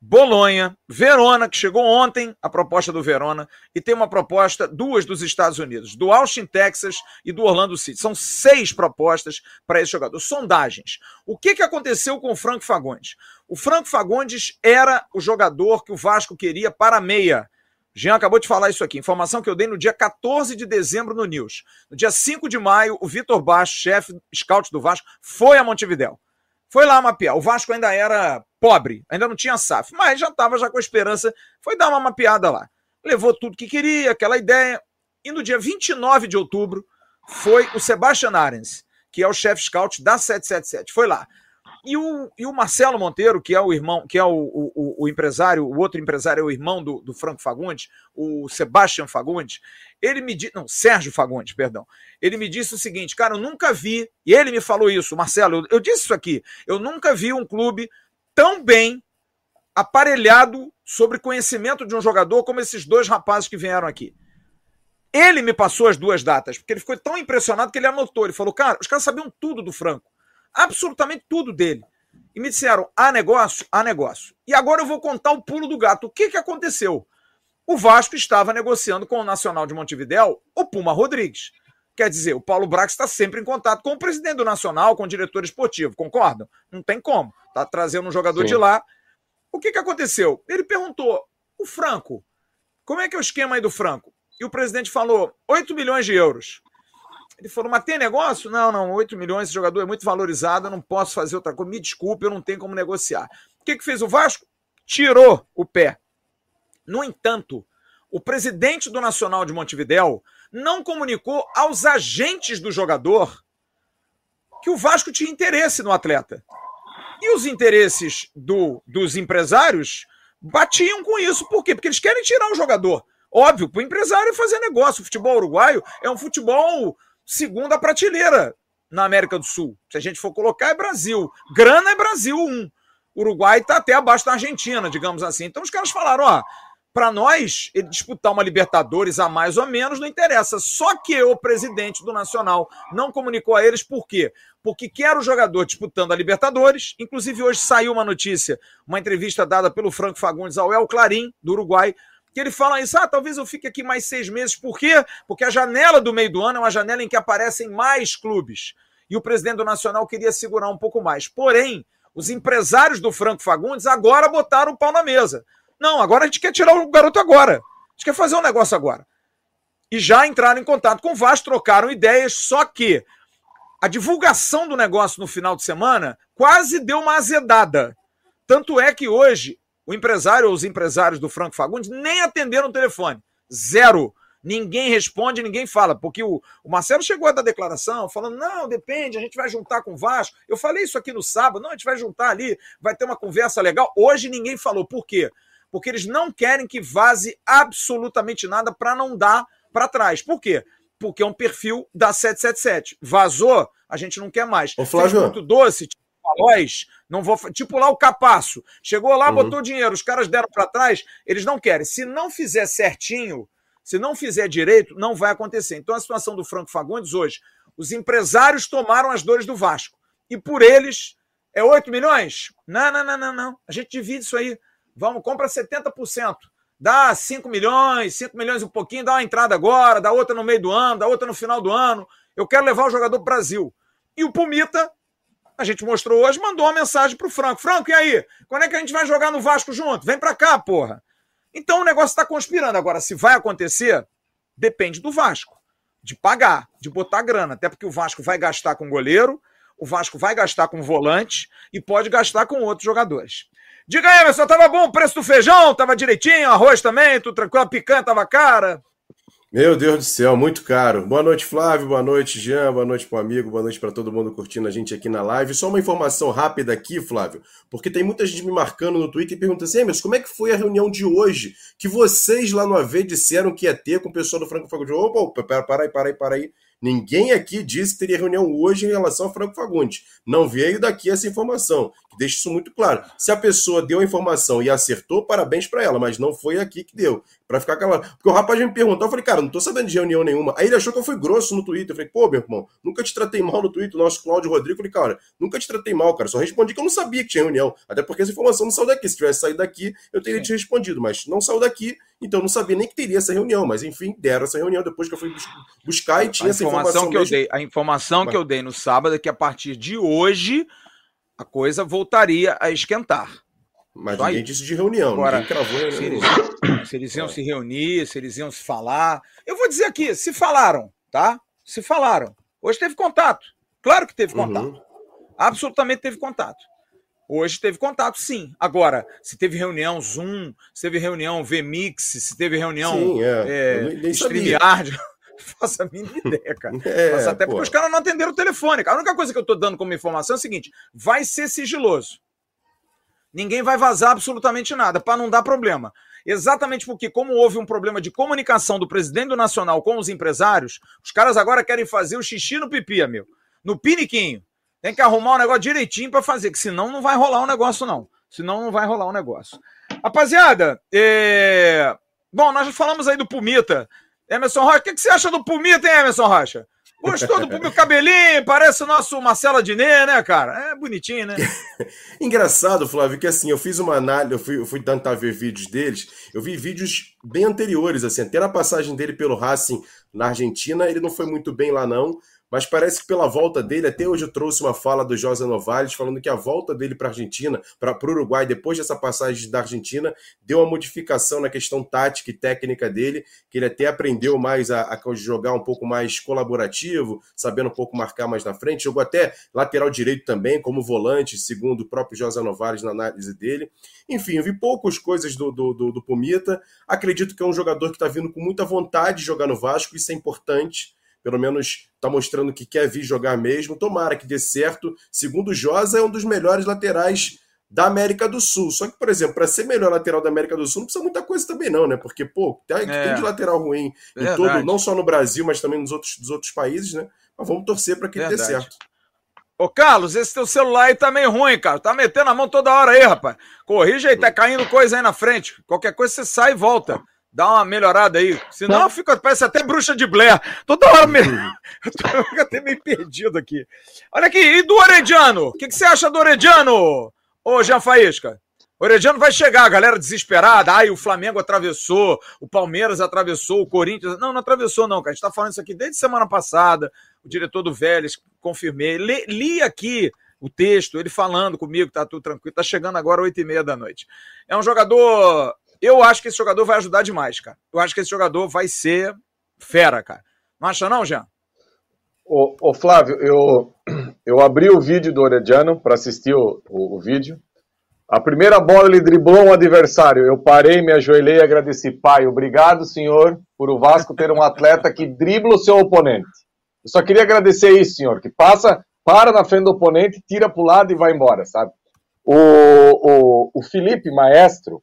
Bolonha, Verona, que chegou ontem a proposta do Verona, e tem uma proposta, duas dos Estados Unidos, do Austin, Texas e do Orlando City. São seis propostas para esse jogador. Sondagens. O que, que aconteceu com o Franco Fagundes? O Franco Fagundes era o jogador que o Vasco queria para a meia. Jean acabou de falar isso aqui. Informação que eu dei no dia 14 de dezembro no News. No dia 5 de maio, o Vitor Baixo, chefe scout do Vasco, foi a Montevidéu. Foi lá mapear. O Vasco ainda era pobre, ainda não tinha SAF, mas já estava já com a esperança. Foi dar uma mapeada lá. Levou tudo que queria, aquela ideia. E no dia 29 de outubro, foi o Sebastian Arens, que é o chefe scout da 777. Foi lá. E o, e o Marcelo Monteiro, que é o irmão, que é o, o, o empresário, o outro empresário é o irmão do, do Franco Fagundes, o Sebastian Fagundes, ele me disse, não, Sérgio Fagundes, perdão, ele me disse o seguinte, cara, eu nunca vi, e ele me falou isso, Marcelo, eu, eu disse isso aqui, eu nunca vi um clube tão bem aparelhado sobre conhecimento de um jogador como esses dois rapazes que vieram aqui. Ele me passou as duas datas, porque ele ficou tão impressionado que ele anotou. Ele falou, cara, os caras sabiam tudo do Franco absolutamente tudo dele. E me disseram: há negócio? Há negócio. E agora eu vou contar o pulo do gato. O que, que aconteceu? O Vasco estava negociando com o Nacional de Montevidéu o Puma Rodrigues. Quer dizer, o Paulo Brax está sempre em contato com o presidente do Nacional, com o diretor esportivo, concordam? Não tem como. Está trazendo um jogador Sim. de lá. O que, que aconteceu? Ele perguntou: o Franco, como é que é o esquema aí do Franco? E o presidente falou: 8 milhões de euros. Ele falou, mas tem negócio? Não, não, 8 milhões, esse jogador é muito valorizado, eu não posso fazer outra coisa. Me desculpe, eu não tenho como negociar. O que, que fez o Vasco? Tirou o pé. No entanto, o presidente do Nacional de Montevidéu não comunicou aos agentes do jogador que o Vasco tinha interesse no atleta. E os interesses do, dos empresários batiam com isso. Por quê? Porque eles querem tirar o jogador. Óbvio, para o empresário fazer negócio. O futebol uruguaio é um futebol segunda prateleira na América do Sul. Se a gente for colocar, é Brasil. Grana é Brasil 1. Uruguai está até abaixo da Argentina, digamos assim. Então os caras falaram: ó, para nós, ele disputar uma Libertadores a mais ou menos não interessa. Só que o presidente do Nacional não comunicou a eles por quê? Porque quer o jogador disputando a Libertadores. Inclusive, hoje saiu uma notícia, uma entrevista dada pelo Franco Fagundes ao El Clarim, do Uruguai, que ele fala isso, ah, talvez eu fique aqui mais seis meses. Por quê? Porque a janela do meio do ano é uma janela em que aparecem mais clubes. E o presidente do Nacional queria segurar um pouco mais. Porém, os empresários do Franco Fagundes agora botaram o pau na mesa. Não, agora a gente quer tirar o garoto agora. A gente quer fazer um negócio agora. E já entraram em contato com o Vasco, trocaram ideias, só que a divulgação do negócio no final de semana quase deu uma azedada. Tanto é que hoje o empresário ou os empresários do Franco Fagundes nem atenderam o telefone. Zero. Ninguém responde, ninguém fala, porque o, o, Marcelo chegou a dar declaração falando: não, depende, a gente vai juntar com o Vasco. Eu falei isso aqui no sábado, não, a gente vai juntar ali, vai ter uma conversa legal. Hoje ninguém falou. Por quê? Porque eles não querem que vaze absolutamente nada para não dar para trás. Por quê? Porque é um perfil da 777. Vazou, a gente não quer mais. Ô, Flávio. Muito doce, tipo Veloz, não vou. Tipo lá o Capasso. Chegou lá, uhum. botou dinheiro, os caras deram para trás, eles não querem. Se não fizer certinho, se não fizer direito, não vai acontecer. Então a situação do Franco Fagundes hoje, os empresários tomaram as dores do Vasco. E por eles, é 8 milhões? Não, não, não, não, não. A gente divide isso aí. Vamos, compra 70%. Dá 5 milhões, 5 milhões um pouquinho, dá uma entrada agora, dá outra no meio do ano, dá outra no final do ano. Eu quero levar o jogador para o Brasil. E o Pumita a gente mostrou hoje, mandou uma mensagem pro Franco. Franco, e aí? Quando é que a gente vai jogar no Vasco junto? Vem pra cá, porra. Então o negócio está conspirando. Agora, se vai acontecer, depende do Vasco. De pagar, de botar grana. Até porque o Vasco vai gastar com goleiro, o Vasco vai gastar com volante e pode gastar com outros jogadores. Diga aí, Emerson, tava bom o preço do feijão? Tava direitinho? Arroz também? Tudo tranquilo? A picanha tava cara? Meu Deus do céu, muito caro. Boa noite, Flávio. Boa noite, Jean. Boa noite para amigo. Boa noite para todo mundo curtindo a gente aqui na live. Só uma informação rápida aqui, Flávio, porque tem muita gente me marcando no Twitter e perguntando assim: mas como é que foi a reunião de hoje que vocês lá no AV disseram que ia ter com o pessoal do Franco Fagundes? Opa, para, para aí, para aí, para aí. Ninguém aqui disse que teria reunião hoje em relação ao Franco Fagundes. Não veio daqui essa informação. Deixa isso muito claro. Se a pessoa deu a informação e acertou, parabéns para ela, mas não foi aqui que deu. Para ficar calado. Porque o rapaz me perguntou, eu falei, cara, não tô sabendo de reunião nenhuma. Aí ele achou que eu fui grosso no Twitter. Eu falei, pô, meu irmão, nunca te tratei mal no Twitter. O nosso Cláudio Rodrigo, eu falei, cara, nunca te tratei mal, cara. Só respondi que eu não sabia que tinha reunião. Até porque essa informação não saiu daqui. Se tivesse saído daqui, eu teria te respondido. Mas não saiu daqui, então eu não sabia nem que teria essa reunião. Mas enfim, deram essa reunião depois que eu fui buscar e tinha a essa informação. Que eu dei, a informação mas... que eu dei no sábado é que a partir de hoje a coisa voltaria a esquentar. Mas Só ninguém aí. disse de reunião, Agora, cravou reunião. Se eles, se eles iam é. se reunir, se eles iam se falar. Eu vou dizer aqui, se falaram, tá? Se falaram. Hoje teve contato. Claro que teve uhum. contato. Uhum. Absolutamente teve contato. Hoje teve contato, sim. Agora, se teve reunião Zoom, se teve reunião VMix, se teve reunião sim, é. é, StreamYard, [LAUGHS] faço a mínima ideia, cara. [LAUGHS] É, até pô. porque os caras não atenderam o telefone. A única coisa que eu tô dando como informação é o seguinte: vai ser sigiloso. Ninguém vai vazar absolutamente nada, para não dar problema. Exatamente porque, como houve um problema de comunicação do presidente do Nacional com os empresários, os caras agora querem fazer o xixi no pipi, meu. No piniquinho. Tem que arrumar o negócio direitinho para fazer, que senão não vai rolar o um negócio, não. Senão não vai rolar o um negócio. Rapaziada, é... bom, nós já falamos aí do Pumita. Emerson Rocha, o que, que você acha do Pumita, hein, Emerson Rocha? Gostou do meu cabelinho? Parece o nosso Marcelo Adnet, né, cara? É bonitinho, né? [LAUGHS] Engraçado, Flávio, que assim, eu fiz uma análise, eu fui, eu fui tentar ver vídeos deles, eu vi vídeos bem anteriores, assim, até na passagem dele pelo Racing na Argentina, ele não foi muito bem lá, não mas parece que pela volta dele, até hoje eu trouxe uma fala do José Novales falando que a volta dele para a Argentina, para o Uruguai, depois dessa passagem da Argentina, deu uma modificação na questão tática e técnica dele, que ele até aprendeu mais a, a jogar um pouco mais colaborativo, sabendo um pouco marcar mais na frente, jogou até lateral direito também, como volante, segundo o próprio José Novales na análise dele. Enfim, eu vi poucas coisas do, do, do, do Pumita, acredito que é um jogador que está vindo com muita vontade de jogar no Vasco, isso é importante, pelo menos está mostrando que quer vir jogar mesmo. Tomara que dê certo. Segundo o Josa, é um dos melhores laterais da América do Sul. Só que, por exemplo, para ser melhor lateral da América do Sul, não precisa muita coisa também, não, né? Porque, pô, tem, é. tem de lateral ruim em todo, não só no Brasil, mas também nos outros, dos outros países, né? Mas vamos torcer para que ele dê certo. Ô, Carlos, esse teu celular aí tá meio ruim, cara. Tá metendo a mão toda hora aí, rapaz. Corrija aí, tá caindo coisa aí na frente. Qualquer coisa você sai e volta. Dá uma melhorada aí. Senão não. fica, parece até bruxa de Blair. Toda hora me... [LAUGHS] eu tô [LAUGHS] até meio perdido aqui. Olha aqui, e do Orediano? O que, que você acha do Orediano, ô Jean Faísca? O Orediano vai chegar, a galera desesperada. Ai, o Flamengo atravessou, o Palmeiras atravessou, o Corinthians. Não, não atravessou, não, cara. A gente tá falando isso aqui desde semana passada. O diretor do Vélez, confirmei. Li, li aqui o texto, ele falando comigo, tá tudo tranquilo. Tá chegando agora, oito e meia da noite. É um jogador eu acho que esse jogador vai ajudar demais, cara. Eu acho que esse jogador vai ser fera, cara. Não acha não, Jean? Ô, ô Flávio, eu, [CLEARS THROAT] eu abri o vídeo do Orediano para assistir o, o, o, vídeo. A primeira bola ele driblou um adversário. Eu parei, me ajoelhei e agradeci. Pai, obrigado, senhor, por o Vasco ter um atleta que dribla o seu oponente. Eu só queria agradecer isso, senhor, que passa, para na frente do oponente, tira para o lado e vai embora, sabe? O, o, o Felipe Maestro,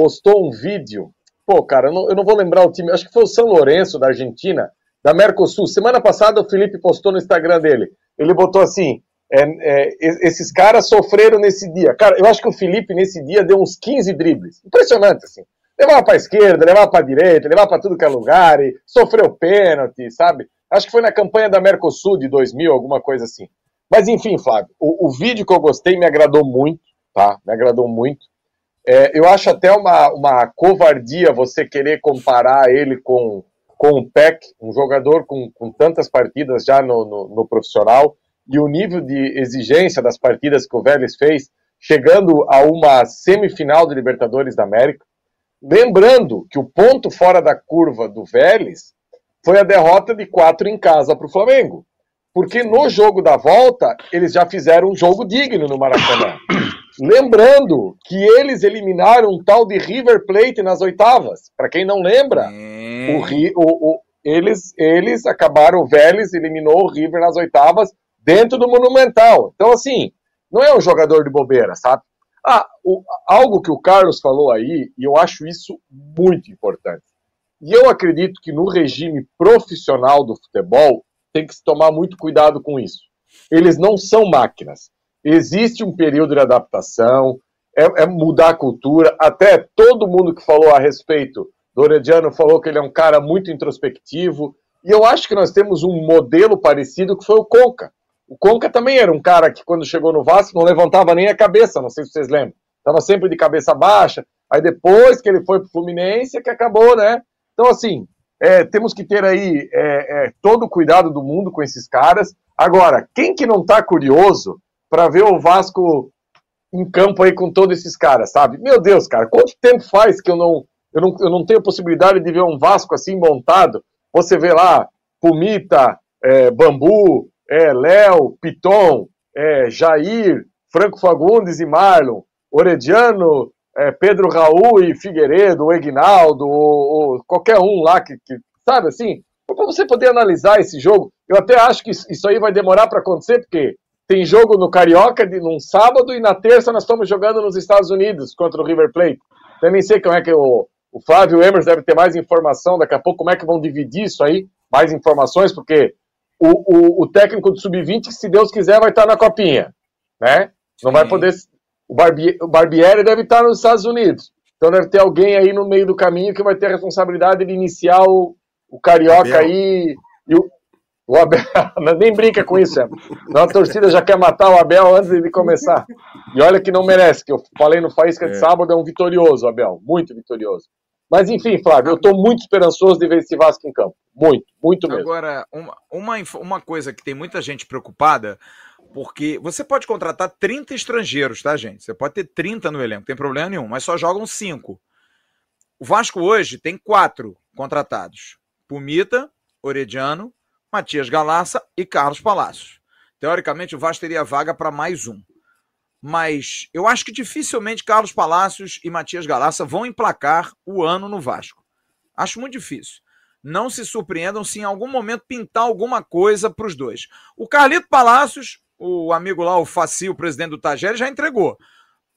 postou um vídeo. Pô, cara, eu não, eu não vou lembrar o time, acho que foi o São Lourenço da Argentina, da Mercosul. Semana passada o Felipe postou no Instagram dele. Ele botou assim: é, é, esses caras sofreram nesse dia. Cara, eu acho que o Felipe nesse dia deu uns 15 dribles. Impressionante, assim. Levava para esquerda, levava para direita, levava para tudo que é lugar, e sofreu pênalti, sabe? Acho que foi na campanha da Mercosul de 2000, alguma coisa assim. Mas enfim, Flávio, o, o vídeo que eu gostei me agradou muito, tá? Me agradou muito. É, eu acho até uma, uma covardia você querer comparar ele com, com o Peck, um jogador com, com tantas partidas já no, no, no, profissional, e o nível de exigência das partidas que o Vélez fez, chegando a uma semifinal de Libertadores da América. Lembrando que o ponto fora da curva do Vélez foi a derrota de quatro em casa para o Flamengo. Porque no jogo da volta, eles já fizeram um jogo digno no Maracanã. [COUGHS] Lembrando que eles eliminaram um tal de River Plate nas oitavas. Para quem não lembra, é. o, o, o, eles, eles acabaram, o Vélez eliminou o River nas oitavas dentro do Monumental. Então, assim, não é um jogador de bobeira, sabe? Ah, o, algo que o Carlos falou aí, e eu acho isso muito importante. E eu acredito que no regime profissional do futebol tem que se tomar muito cuidado com isso. Eles não são máquinas existe um período de adaptação, é, é, mudar a cultura. Até todo mundo que falou a respeito do Orediano falou que ele é um cara muito introspectivo. E eu acho que nós temos um modelo parecido que foi o Conca. O Conca também era um cara que, quando chegou no Vasco, não levantava nem a cabeça, não sei se vocês lembram. Estava sempre de cabeça baixa. Aí depois que ele foi para o Fluminense, que acabou, né? Então, assim, é, temos que ter aí é, é, todo o cuidado do mundo com esses caras. Agora, quem que não está curioso para ver o Vasco em campo aí com todos esses caras, sabe? Meu Deus, cara, quanto tempo faz que eu não, eu não, eu não tenho possibilidade de ver um Vasco assim montado? Você vê lá, Pumita, é, Bambu, é, Léo, Piton, é, Jair, Franco Fagundes e Marlon, Orediano, é, Pedro Raul e Figueiredo, o Egnaldo, ou, ou qualquer um lá que, que sabe assim, para você poder analisar esse jogo. Eu até acho que isso aí vai demorar para acontecer, porque tem jogo no Carioca de, num sábado e na terça nós estamos jogando nos Estados Unidos contra o River Plate. Também sei como é que o, o Flávio Emers deve ter mais informação daqui a pouco, como é que vão dividir isso aí, mais informações, porque o, o, o técnico do Sub-20, se Deus quiser, vai estar na copinha, né? Não Sim. vai poder. O, Barbieri, o Barbieri deve estar nos Estados Unidos. Então deve ter alguém aí no meio do caminho que vai ter a responsabilidade de iniciar o, o Carioca Abel. aí. E o, o Abel. [LAUGHS] Nem brinca com isso, Não, a torcida já quer matar o Abel antes de começar. E olha que não merece, que eu falei no Faísca de é. sábado, é um vitorioso, Abel. Muito vitorioso. Mas enfim, Flávio, eu estou muito esperançoso de ver esse Vasco em campo. Muito, muito mesmo. Agora, uma, uma, uma coisa que tem muita gente preocupada, porque você pode contratar 30 estrangeiros, tá, gente? Você pode ter 30 no elenco, não tem problema nenhum, mas só jogam 5. O Vasco hoje tem quatro contratados: Pumita, Orediano, Matias Galassa e Carlos Palácios. Teoricamente, o Vasco teria vaga para mais um mas eu acho que dificilmente Carlos Palácios e Matias Galassa vão emplacar o ano no Vasco. Acho muito difícil. Não se surpreendam se em algum momento pintar alguma coisa para os dois. O Carlito Palácios, o amigo lá, o Faci, o presidente do Tajeres, já entregou.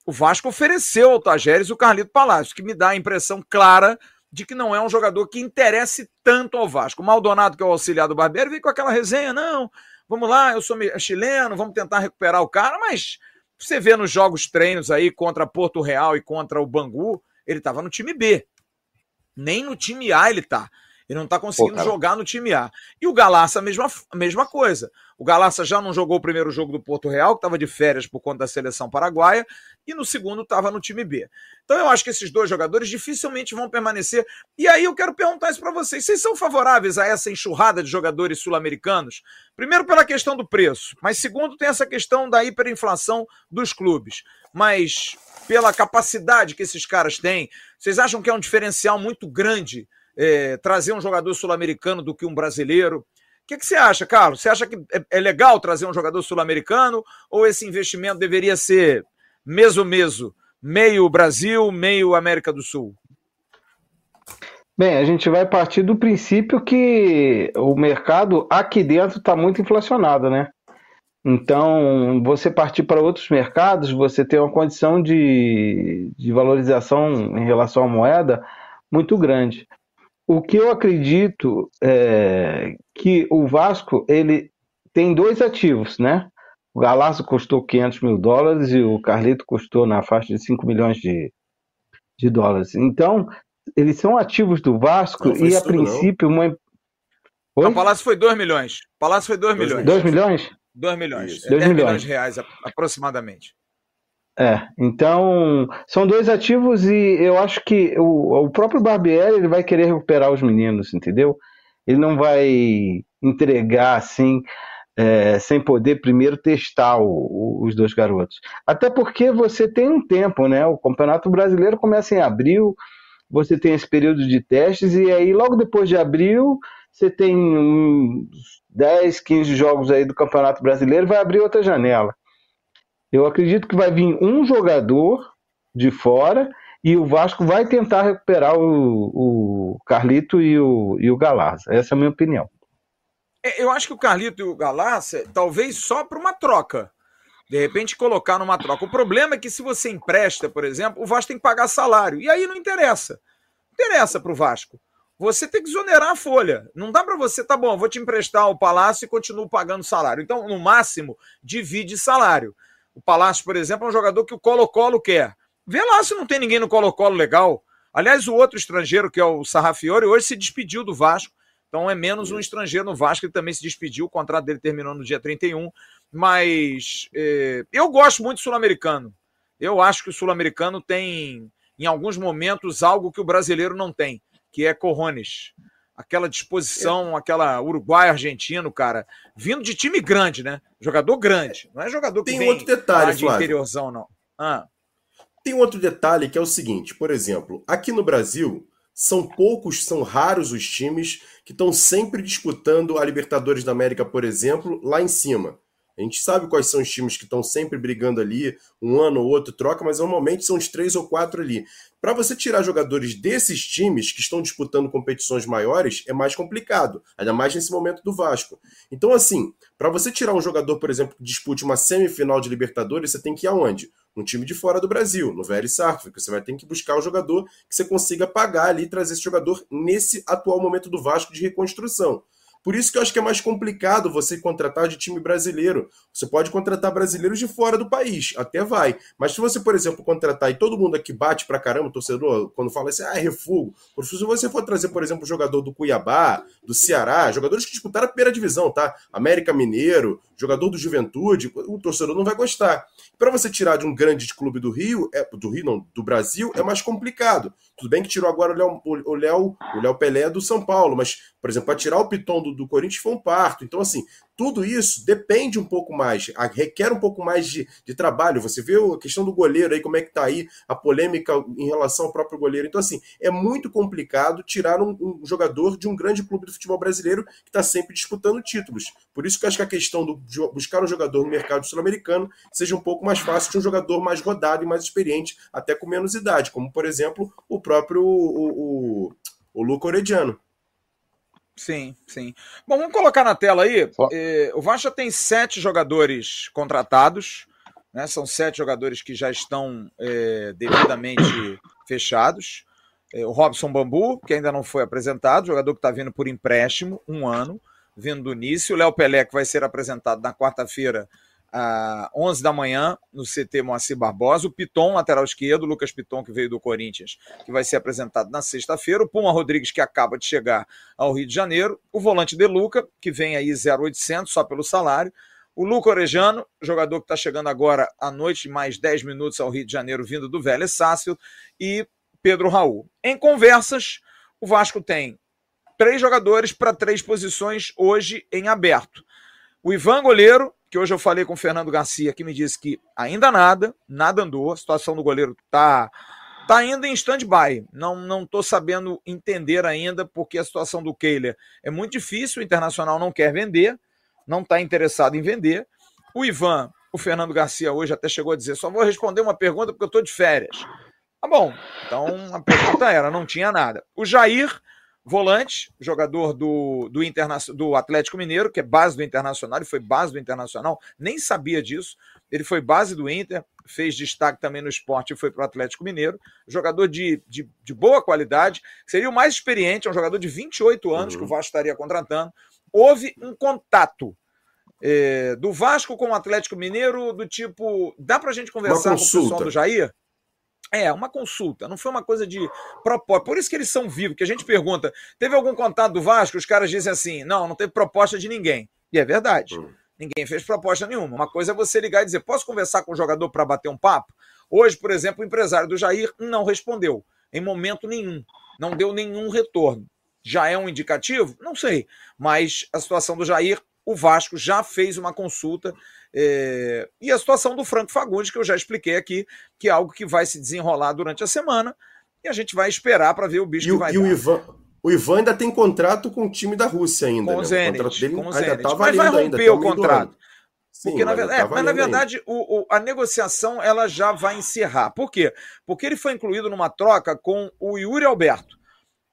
O Vasco ofereceu ao Tajeres o Carlito Palácios, que me dá a impressão clara de que não é um jogador que interesse tanto ao Vasco. O Maldonado, que é o auxiliar do Barbeiro, veio com aquela resenha: não, vamos lá, eu sou chileno, vamos tentar recuperar o cara, mas você vê nos jogos treinos aí contra Porto Real e contra o Bangu, ele estava no time B. Nem no time A ele tá. Ele não está conseguindo Pô, jogar no time A. E o Galaça, a mesma, a mesma coisa. O Galaça já não jogou o primeiro jogo do Porto Real, que estava de férias por conta da seleção paraguaia, e no segundo estava no time B. Então eu acho que esses dois jogadores dificilmente vão permanecer. E aí eu quero perguntar isso para vocês: vocês são favoráveis a essa enxurrada de jogadores sul-americanos? Primeiro, pela questão do preço, mas segundo, tem essa questão da hiperinflação dos clubes. Mas pela capacidade que esses caras têm, vocês acham que é um diferencial muito grande? É, trazer um jogador sul-americano do que um brasileiro. O que, que, você acha, Carlos? Você acha que é, é legal trazer um jogador sul-americano ou esse investimento deveria ser meso-meso, meio Brasil, meio América do Sul? Bem, a gente vai partir do princípio que o mercado aqui dentro está muito inflacionado, né? Então, você partir para outros mercados, você tem uma condição de, de valorização em relação à moeda muito grande o que eu acredito é que o Vasco ele tem dois ativos, né? O Galaço custou 500 mil dólares e o Carlito custou na faixa de 5 milhões de, de dólares. Então, eles são ativos do Vasco e, a princípio, não. uma. Oi? o Palácio foi 2 milhões. O Palácio foi 2 milhões. 2 milhões? 2 milhões. 2 milhões. milhões de reais, aproximadamente. É, então são dois ativos e eu acho que o, o próprio Barbieri ele vai querer recuperar os meninos, entendeu? Ele não vai entregar assim é, sem poder primeiro testar o, o, os dois garotos. Até porque você tem um tempo, né? O Campeonato Brasileiro começa em abril, você tem esse período de testes e aí logo depois de abril você tem uns 10, 15 jogos aí do Campeonato Brasileiro, vai abrir outra janela. Eu acredito que vai vir um jogador de fora e o Vasco vai tentar recuperar o, o Carlito e o, e o Galassa. Essa é a minha opinião. É, eu acho que o Carlito e o Galassa, talvez só para uma troca. De repente colocar numa troca. O problema é que se você empresta, por exemplo, o Vasco tem que pagar salário. E aí não interessa. Não interessa para o Vasco. Você tem que exonerar a folha. Não dá para você, tá bom, vou te emprestar o palácio e continuo pagando salário. Então, no máximo, divide salário. O Palácio, por exemplo, é um jogador que o Colo-Colo quer. Vê lá se não tem ninguém no Colo-Colo legal. Aliás, o outro estrangeiro, que é o Sarrafiore, hoje se despediu do Vasco. Então é menos um estrangeiro no Vasco, ele também se despediu, o contrato dele terminou no dia 31. Mas é, eu gosto muito do sul-americano. Eu acho que o sul-americano tem, em alguns momentos, algo que o brasileiro não tem, que é corrones aquela disposição, aquela Uruguai argentino, cara, vindo de time grande, né? Jogador grande, não é jogador que tem vem outro detalhe, de interiorzão, não. Ah. Tem outro detalhe que é o seguinte, por exemplo, aqui no Brasil, são poucos, são raros os times que estão sempre disputando a Libertadores da América, por exemplo, lá em cima. A gente sabe quais são os times que estão sempre brigando ali, um ano ou outro troca, mas normalmente são os três ou quatro ali. Para você tirar jogadores desses times que estão disputando competições maiores, é mais complicado, ainda mais nesse momento do Vasco. Então, assim, para você tirar um jogador, por exemplo, que dispute uma semifinal de Libertadores, você tem que ir aonde? Um time de fora do Brasil, no Vélez Sarsfield. Você vai ter que buscar um jogador que você consiga pagar ali e trazer esse jogador nesse atual momento do Vasco de reconstrução. Por isso que eu acho que é mais complicado você contratar de time brasileiro. Você pode contratar brasileiros de fora do país, até vai. Mas se você, por exemplo, contratar e todo mundo aqui bate pra caramba, torcedor, quando fala assim, ah, é refugo. Se você for trazer, por exemplo, jogador do Cuiabá, do Ceará, jogadores que disputaram a primeira divisão, tá? América Mineiro, jogador do Juventude, o torcedor não vai gostar. Para você tirar de um grande clube do Rio, é, do Rio não, do Brasil, é mais complicado. Tudo bem que tirou agora o Léo, o Léo Pelé do São Paulo, mas, por exemplo, para tirar o Piton do, do Corinthians foi um parto. Então, assim, tudo isso depende um pouco mais, requer um pouco mais de, de trabalho. Você vê a questão do goleiro aí, como é que tá aí a polêmica em relação ao próprio goleiro. Então, assim, é muito complicado tirar um, um jogador de um grande clube do futebol brasileiro que está sempre disputando títulos. Por isso que eu acho que a questão de buscar um jogador no mercado sul-americano seja um pouco mais fácil de um jogador mais rodado e mais experiente, até com menos idade, como, por exemplo, o próprio o, o, o Luca Orediano. Sim, sim. Bom, vamos colocar na tela aí. Eh, o Vasco tem sete jogadores contratados, né? São sete jogadores que já estão eh, devidamente [COUGHS] fechados. Eh, o Robson Bambu, que ainda não foi apresentado, jogador que está vindo por empréstimo, um ano, vindo do início. O Léo Pelé, que vai ser apresentado na quarta-feira às 11 da manhã, no CT Moacir Barbosa. O Piton, lateral esquerdo, Lucas Piton, que veio do Corinthians, que vai ser apresentado na sexta-feira. O Puma Rodrigues, que acaba de chegar ao Rio de Janeiro. O volante De Luca, que vem aí 0,800 só pelo salário. O Luca Orejano, jogador que está chegando agora à noite, mais 10 minutos ao Rio de Janeiro, vindo do Vélez Sácio. E Pedro Raul. Em conversas, o Vasco tem três jogadores para três posições hoje em aberto. O Ivan Goleiro, que hoje eu falei com o Fernando Garcia, que me disse que ainda nada, nada andou, a situação do goleiro tá tá ainda em stand-by. Não não tô sabendo entender ainda porque a situação do Kehler é muito difícil, o Internacional não quer vender, não está interessado em vender. O Ivan, o Fernando Garcia hoje até chegou a dizer: "Só vou responder uma pergunta porque eu estou de férias". Tá bom. Então a pergunta era, não tinha nada. O Jair Volante, jogador do, do, Interna do Atlético Mineiro, que é base do Internacional, ele foi base do Internacional, nem sabia disso. Ele foi base do Inter, fez destaque também no esporte e foi para o Atlético Mineiro. Jogador de, de, de, boa qualidade, seria o mais experiente, é um jogador de 28 anos uhum. que o Vasco estaria contratando. Houve um contato é, do Vasco com o Atlético Mineiro, do tipo, dá para a gente conversar com o pessoal do Jair? É, uma consulta, não foi uma coisa de proposta. Por isso que eles são vivos, que a gente pergunta: teve algum contato do Vasco? Os caras dizem assim: não, não teve proposta de ninguém. E é verdade. Hum. Ninguém fez proposta nenhuma. Uma coisa é você ligar e dizer: posso conversar com o jogador para bater um papo? Hoje, por exemplo, o empresário do Jair não respondeu, em momento nenhum. Não deu nenhum retorno. Já é um indicativo? Não sei. Mas a situação do Jair, o Vasco já fez uma consulta é, e a situação do Franco Fagundes, que eu já expliquei aqui, que é algo que vai se desenrolar durante a semana, e a gente vai esperar para ver o bicho e que vai e dar. O Ivan, o Ivan ainda tem contrato com o time da Rússia ainda. Com né? o Zenit, o contrato dele com o Zenit. Tá mas vai romper ainda, o contrato. Sim, Porque, na verdade, tá é, mas na verdade o, o, a negociação ela já vai encerrar. Por quê? Porque ele foi incluído numa troca com o Yuri Alberto.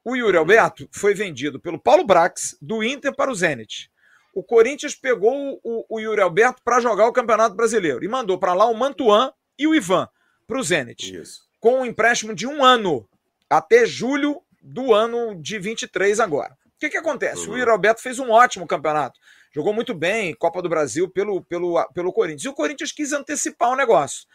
O Yuri Alberto foi vendido pelo Paulo Brax, do Inter para o Zenit o Corinthians pegou o, o Yuri Alberto para jogar o Campeonato Brasileiro e mandou para lá o Mantuan e o Ivan para o Zenit. Isso. Com um empréstimo de um ano, até julho do ano de 23 agora. O que, que acontece? Uhum. O Yuri Alberto fez um ótimo campeonato. Jogou muito bem, Copa do Brasil, pelo, pelo, pelo Corinthians. E o Corinthians quis antecipar o negócio.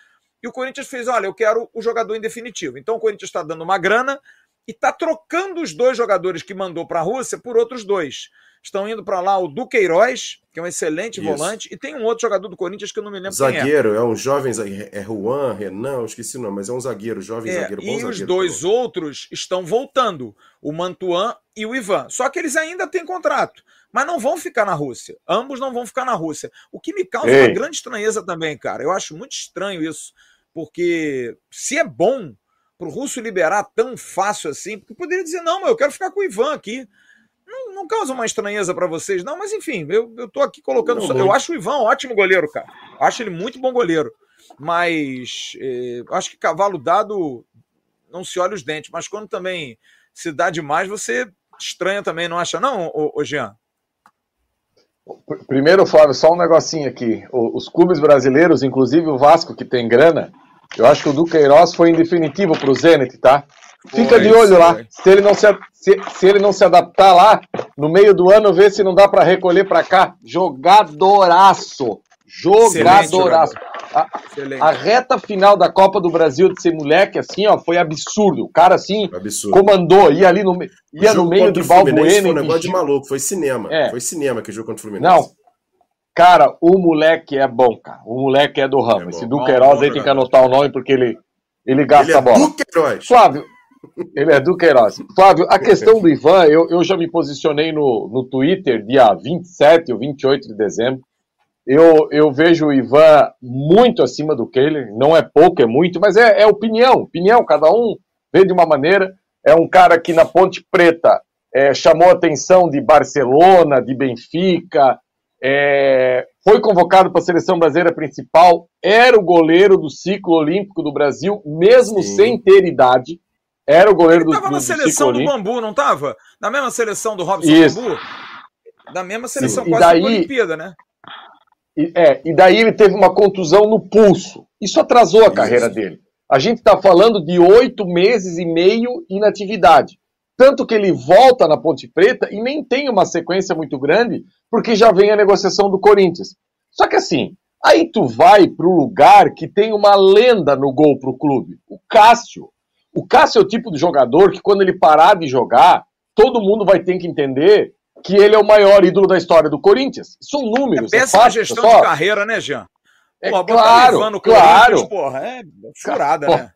E o Corinthians fez: olha, eu quero o jogador em definitivo. Então o Corinthians está dando uma grana e está trocando os dois jogadores que mandou para a Rússia por outros dois. Estão indo para lá o Duqueiroz, que é um excelente Isso. volante, e tem um outro jogador do Corinthians que eu não me lembro zagueiro, quem é. é um jovem, é Juan, Renan, eu esqueci o nome, mas é um zagueiro, jovem é, zagueiro, bom E zagueiro, os dois outros estão voltando, o Mantuan e o Ivan. Só que eles ainda têm contrato, mas não vão ficar na Rússia. Ambos não vão ficar na Rússia. O que me causa Ei. uma grande estranheza também, cara. Eu acho muito estranho isso. porque se é bom para o Russo liberar tão fácil assim, porque poderia dizer, não, mas eu quero ficar com o Ivan aqui. Não, não causa uma estranheza para vocês, não, mas enfim, eu, eu tô aqui colocando. Não, só, eu acho o Ivan um ótimo goleiro, cara. Acho ele muito bom goleiro. Mas eh, acho que cavalo dado não se olha os dentes, mas quando também se dá demais, você estranha também, não acha, não, ô, ô Jean? Primeiro, Flávio, só um negocinho aqui. Os clubes brasileiros, inclusive o Vasco, que tem grana, eu acho que o Duqueiroz foi em definitivo para o Zenit, tá? Fica de olho lá. Se ele, não se, se, se, ele não se adaptar lá, no meio do ano, vê se não dá para recolher para cá. Jogadoraço. Jogadoraço. A, a, reta final da Copa do Brasil de ser moleque, assim, ó, foi absurdo. O cara, assim, absurdo. comandou, ia ali no, ia no meio de Balbuena. Foi um negócio de maluco, foi cinema. É. Foi cinema que jogou contra o Fluminense. Não, Cara, o moleque é bom, cara. O moleque é do ramo. É Esse Duqueiroz aí tem que anotar o nome porque ele, ele gasta ele é a bola. Duqueiroz. Flávio, ele é Duqueiroz. Flávio, a questão do Ivan, eu, eu já me posicionei no, no Twitter dia 27 ou 28 de dezembro. Eu, eu vejo o Ivan muito acima do Kehler. Não é pouco, é muito, mas é, é opinião. Opinião, cada um vê de uma maneira. É um cara que na Ponte Preta é, chamou a atenção de Barcelona, de Benfica, é, foi convocado para a seleção brasileira principal, era o goleiro do ciclo olímpico do Brasil, mesmo Sim. sem ter idade. Era o goleiro ele do, tava do, na seleção do, Bambu, não estava? Na mesma seleção do Robson Isso. Bambu? Da mesma seleção Sim. quase e daí, da Olimpíada, né? E, é, e daí ele teve uma contusão no pulso. Isso atrasou a Isso. carreira dele. A gente está falando de oito meses e meio inatividade. Tanto que ele volta na Ponte Preta e nem tem uma sequência muito grande, porque já vem a negociação do Corinthians. Só que assim, aí tu vai para o lugar que tem uma lenda no gol para o clube, o Cássio. O Cássio é o tipo de jogador que quando ele parar de jogar, todo mundo vai ter que entender que ele é o maior ídolo da história do Corinthians. São números. É péssima é fácil, gestão de carreira, né, Jean? É claro, claro. Porra, é furada, né?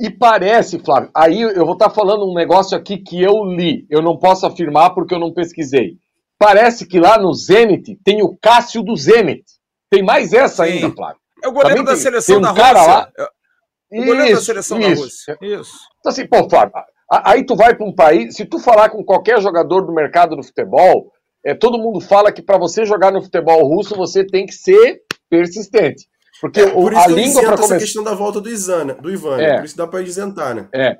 E parece, Flávio, aí eu vou estar tá falando um negócio aqui que eu li, eu não posso afirmar porque eu não pesquisei. Parece que lá no Zenit tem o Cássio do Zenit. Tem mais essa Sim. ainda, Flávio. É o goleiro Também da tem, seleção tem um da Rússia. Lá... É o goleiro isso, da seleção isso. da Rússia. Isso. Então, assim, pô, Flávio, aí tu vai para um país, se tu falar com qualquer jogador do mercado do futebol, é, todo mundo fala que para você jogar no futebol russo, você tem que ser persistente. Porque é, por isso a que língua para começar... essa questão da volta do Ivan, né? do Ivan, né? é. por isso dá para isentar, né? É.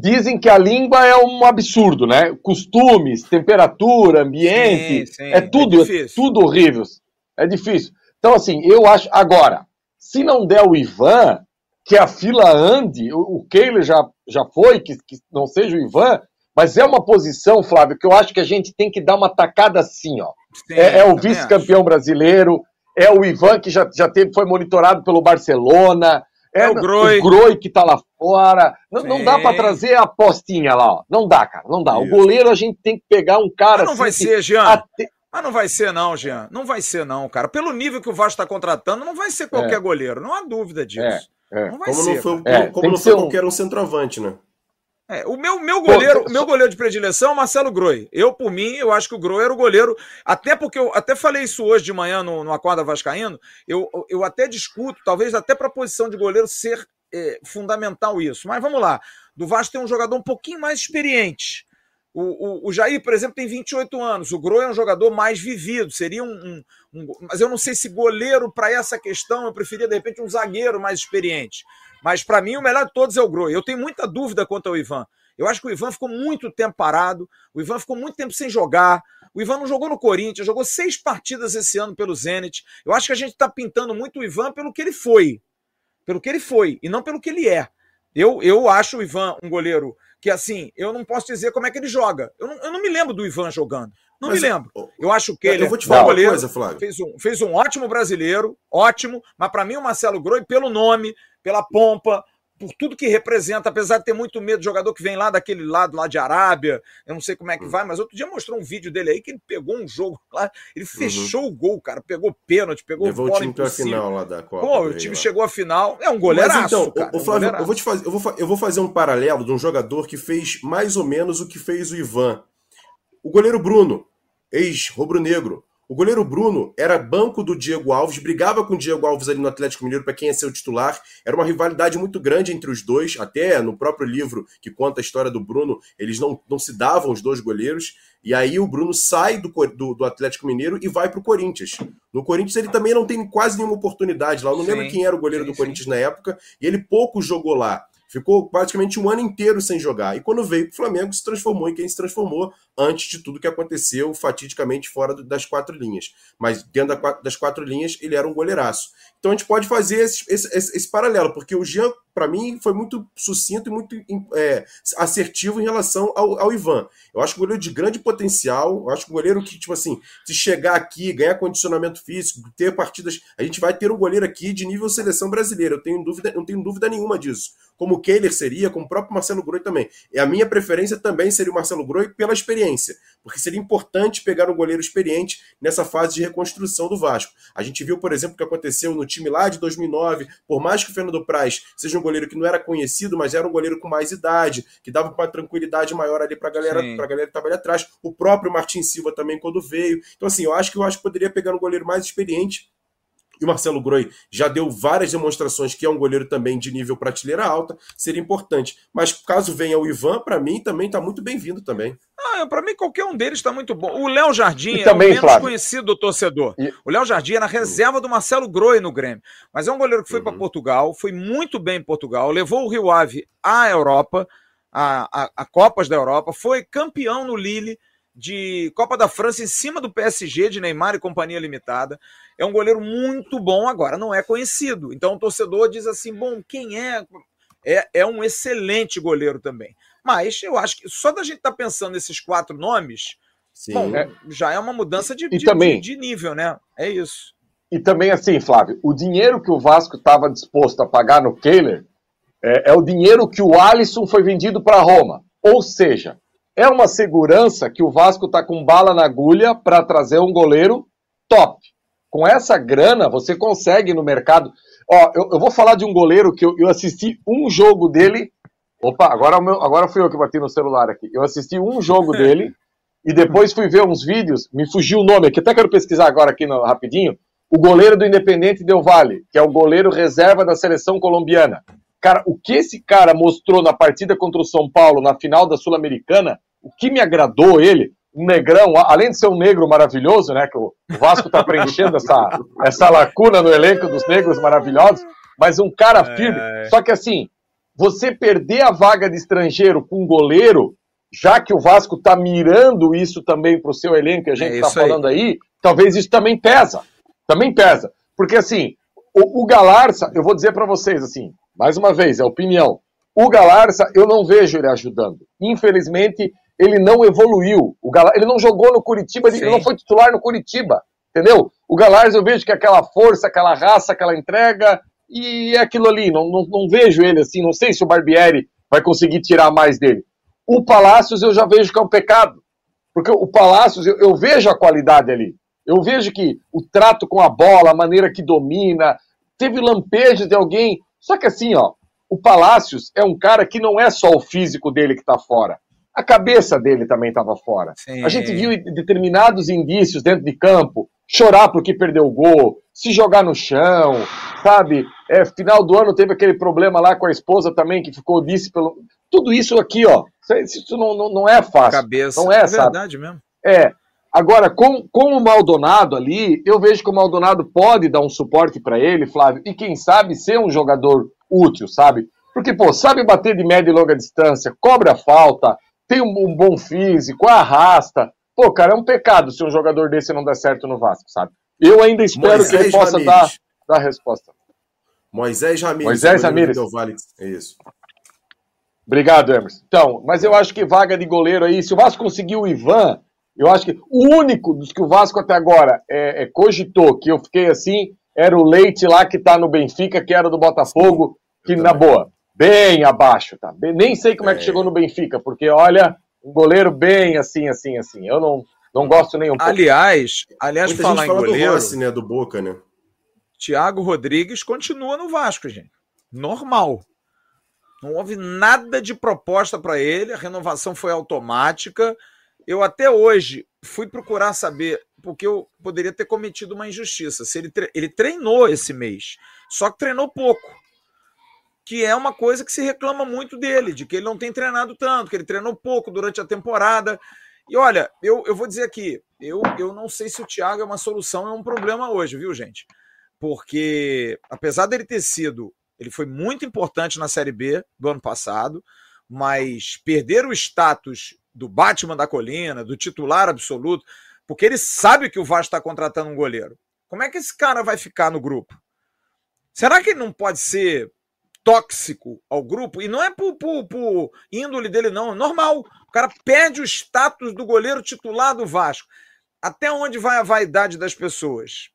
Dizem que a língua é um absurdo, né? Costumes, temperatura, ambiente, sim, sim. é tudo, é, é tudo horrível. É difícil. Então, assim, eu acho. Agora, se não der o Ivan, que a fila ande, o, o já, já foi, que, que não seja o Ivan, mas é uma posição, Flávio, que eu acho que a gente tem que dar uma tacada assim, ó. Sim, é, é o vice-campeão brasileiro, é o Ivan que já, já teve, foi monitorado pelo Barcelona, é, é o, Groi. o Groi que tá lá fora. Não, não dá para trazer a apostinha lá, ó. Não dá, cara, não dá. Isso. O goleiro a gente tem que pegar um cara. Mas não assim vai ser, Jean. Até... Mas não vai ser, não, Jean. Não vai ser, não, cara. Pelo nível que o Vasco está contratando, não vai ser qualquer é. goleiro. Não há dúvida disso. É. Não vai como ser. Não foi, é, como não foi um... qualquer um centroavante, né? É, o meu, meu goleiro, Pô, meu goleiro de predileção é o Marcelo Groi. Eu, por mim, eu acho que o Groi era o goleiro. Até porque eu até falei isso hoje de manhã no, no Acorda Vascaíno. Eu, eu até discuto, talvez até para a posição de goleiro ser é, fundamental isso. Mas vamos lá. Do Vasco tem um jogador um pouquinho mais experiente. O, o, o, Jair, por exemplo, tem 28 anos. O Groi é um jogador mais vivido. Seria um. um, um mas eu não sei se goleiro, para essa questão, eu preferia, de repente, um zagueiro mais experiente. Mas para mim o melhor de todos é o Groi. Eu tenho muita dúvida quanto ao Ivan. Eu acho que o Ivan ficou muito tempo parado, o Ivan ficou muito tempo sem jogar. O Ivan não jogou no Corinthians, jogou seis partidas esse ano pelo Zenit. Eu acho que a gente está pintando muito o Ivan pelo que ele foi. Pelo que ele foi, e não pelo que ele é. Eu, eu acho o Ivan um goleiro que, assim, eu não posso dizer como é que ele joga. Eu não, eu não me lembro do Ivan jogando. Não mas, me lembro. Eu acho que ele eu vou te falar é um goleiro, coisa, Flávio. Fez um, fez um ótimo brasileiro, ótimo, mas para mim o Marcelo Groi, pelo nome, pela pompa, por tudo que representa, apesar de ter muito medo de jogador que vem lá daquele lado lá de Arábia, eu não sei como é que hum. vai, mas outro dia mostrou um vídeo dele aí que ele pegou um jogo [LAUGHS] lá, ele uhum. fechou uhum. o gol, cara, pegou pênalti, pegou Levou bola o time para final lá da Copa. Pô, o time lá. chegou à final, é um goleiraço, mas então, cara, o, Flávio, um eu vou te fazer, eu vou, eu vou fazer um paralelo de um jogador que fez mais ou menos o que fez o Ivan. O goleiro Bruno, ex-rubro-negro. O goleiro Bruno era banco do Diego Alves, brigava com o Diego Alves ali no Atlético Mineiro para quem ia ser o titular. Era uma rivalidade muito grande entre os dois, até no próprio livro que conta a história do Bruno, eles não, não se davam os dois goleiros. E aí o Bruno sai do, do, do Atlético Mineiro e vai para o Corinthians. No Corinthians ele também não tem quase nenhuma oportunidade lá. Eu não sim, lembro quem era o goleiro sim, do Corinthians sim. na época, e ele pouco jogou lá. Ficou praticamente um ano inteiro sem jogar. E quando veio para o Flamengo, se transformou em quem se transformou antes de tudo que aconteceu fatidicamente fora das quatro linhas. Mas dentro das quatro linhas, ele era um goleiraço. Então a gente pode fazer esse, esse, esse, esse paralelo, porque o Jean, para mim, foi muito sucinto e muito é, assertivo em relação ao, ao, Ivan. Eu acho que um goleiro de grande potencial, eu acho que um goleiro que, tipo assim, se chegar aqui, ganhar condicionamento físico, ter partidas. A gente vai ter um goleiro aqui de nível seleção brasileira, eu tenho dúvida, não tenho dúvida nenhuma disso. Como o Kehler seria, como o próprio Marcelo Groi também. E a minha preferência também seria o Marcelo Groi pela experiência, porque seria importante pegar um goleiro experiente nessa fase de reconstrução do Vasco. A gente viu, por exemplo, o que aconteceu no time lá de 2009, por mais que o Fernando Praz seja um goleiro que não era conhecido, mas era um goleiro com mais idade, que dava uma tranquilidade maior ali para a galera, pra galera trabalhar atrás. O próprio Martin Silva também quando veio. Então assim, eu acho que eu acho que poderia pegar um goleiro mais experiente e o Marcelo Groi já deu várias demonstrações que é um goleiro também de nível prateleira alta, seria importante. Mas caso venha o Ivan, para mim também está muito bem-vindo também. Ah, para mim qualquer um deles está muito bom. O Léo Jardim e é também, o menos Flávio. conhecido do torcedor. E... O Léo Jardim era reserva do Marcelo Groi no Grêmio, mas é um goleiro que foi uhum. para Portugal, foi muito bem em Portugal, levou o Rio Ave à Europa, a, a, a Copas da Europa, foi campeão no Lille de Copa da França em cima do PSG de Neymar e Companhia Limitada. É um goleiro muito bom agora, não é conhecido. Então o torcedor diz assim: bom, quem é? É, é um excelente goleiro também. Mas eu acho que só da gente estar tá pensando nesses quatro nomes, bom, é. já é uma mudança de, de, também, de, de nível, né? É isso. E também assim, Flávio, o dinheiro que o Vasco estava disposto a pagar no Kehler é, é, o dinheiro que o Alisson foi vendido para Roma. Ou seja, é uma segurança que o Vasco está com bala na agulha para trazer um goleiro top com essa grana, você consegue no mercado. Ó, eu, eu vou falar de um goleiro que eu, eu, assisti um jogo dele. Opa, agora, meu, agora fui eu que bati no celular aqui. Eu assisti um jogo [LAUGHS] dele e depois fui ver uns vídeos. Me fugiu o nome aqui, até quero pesquisar agora aqui no, rapidinho. O goleiro do Independente Del Valle, que é o goleiro reserva da seleção colombiana. Cara, o que esse cara mostrou na partida contra o São Paulo, na final da Sul-Americana, o que me agradou ele, um negrão, além de ser um negro maravilhoso, né? Que o Vasco está preenchendo essa, [LAUGHS] essa lacuna no elenco dos negros maravilhosos, mas um cara é, firme. É. Só que assim, você perder a vaga de estrangeiro com um goleiro, já que o Vasco está mirando isso também para o seu elenco, que a gente está é falando aí. aí, talvez isso também pesa. Também pesa. Porque assim, o, o Galarça, eu vou dizer para vocês assim, mais uma vez, é opinião. O Galarça, eu não vejo ele ajudando. Infelizmente, ele não evoluiu. O Galar, ele não jogou no Curitiba, Sim. ele não foi titular no Curitiba, entendeu? O Galars eu vejo que é aquela força, aquela raça, aquela entrega, e é aquilo ali. Não, não, não vejo ele assim, não sei se o Barbieri vai conseguir tirar mais dele. O Palácios eu já vejo que é um pecado. Porque o Palácios, eu, eu vejo a qualidade ali. Eu vejo que o trato com a bola, a maneira que domina, teve lampejos de alguém. Só que assim, ó, o Palácios é um cara que não é só o físico dele que tá fora a cabeça dele também estava fora. Sim. A gente viu determinados indícios dentro de campo, chorar porque perdeu o gol, se jogar no chão, sabe? É, final do ano teve aquele problema lá com a esposa também, que ficou disse pelo. Tudo isso aqui, ó. Isso não, não, não é fácil. Cabeça. Não é, é verdade mesmo. É. Agora, com, com o Maldonado ali, eu vejo que o Maldonado pode dar um suporte para ele, Flávio, e quem sabe ser um jogador útil, sabe? Porque, pô, sabe bater de média e longa distância, cobra falta, tem um, bom físico, arrasta. Pô, cara, é um pecado se um jogador desse não der certo no Vasco, sabe? Eu ainda espero Moisés que ele possa dar, dar a resposta. Moisés Ramírez. Moisés Ramírez. Vale. É isso. Obrigado, Emerson. Então, mas eu acho que vaga de goleiro aí, se o Vasco conseguir o Ivan, eu acho que o único dos que o Vasco até agora é, é, cogitou, que eu fiquei assim, era o Leite lá que tá no Benfica, que era do Botafogo, que na boa, bem abaixo, tá? nem sei como é. é que chegou no Benfica, porque olha, um goleiro bem assim, assim, assim. Eu não, não gosto nem um pouco. Aliás, aliás, Muita falar em fala goleiro, do Rossi, né, do Boca, né? Thiago Rodrigues continua no Vasco, gente. Normal. Não houve nada de proposta para ele, a renovação foi automática. Eu até hoje fui procurar saber, porque eu poderia ter cometido uma injustiça. Se ele, tre ele treinou esse mês, só que treinou pouco. Que é uma coisa que se reclama muito dele, de que ele não tem treinado tanto, que ele treinou pouco durante a temporada. E olha, eu, eu vou dizer aqui, eu, eu não sei se o Thiago é uma solução, é um problema hoje, viu, gente? Porque apesar dele ter sido, ele foi muito importante na Série B do ano passado, mas perder o status do Batman da colina, do titular absoluto, porque ele sabe que o Vasco está contratando um goleiro. Como é que esse cara vai ficar no grupo? Será que ele não pode ser tóxico ao grupo? E não é por, por, por índole dele, não. É normal. O cara perde o status do goleiro titular do Vasco. Até onde vai a vaidade das pessoas?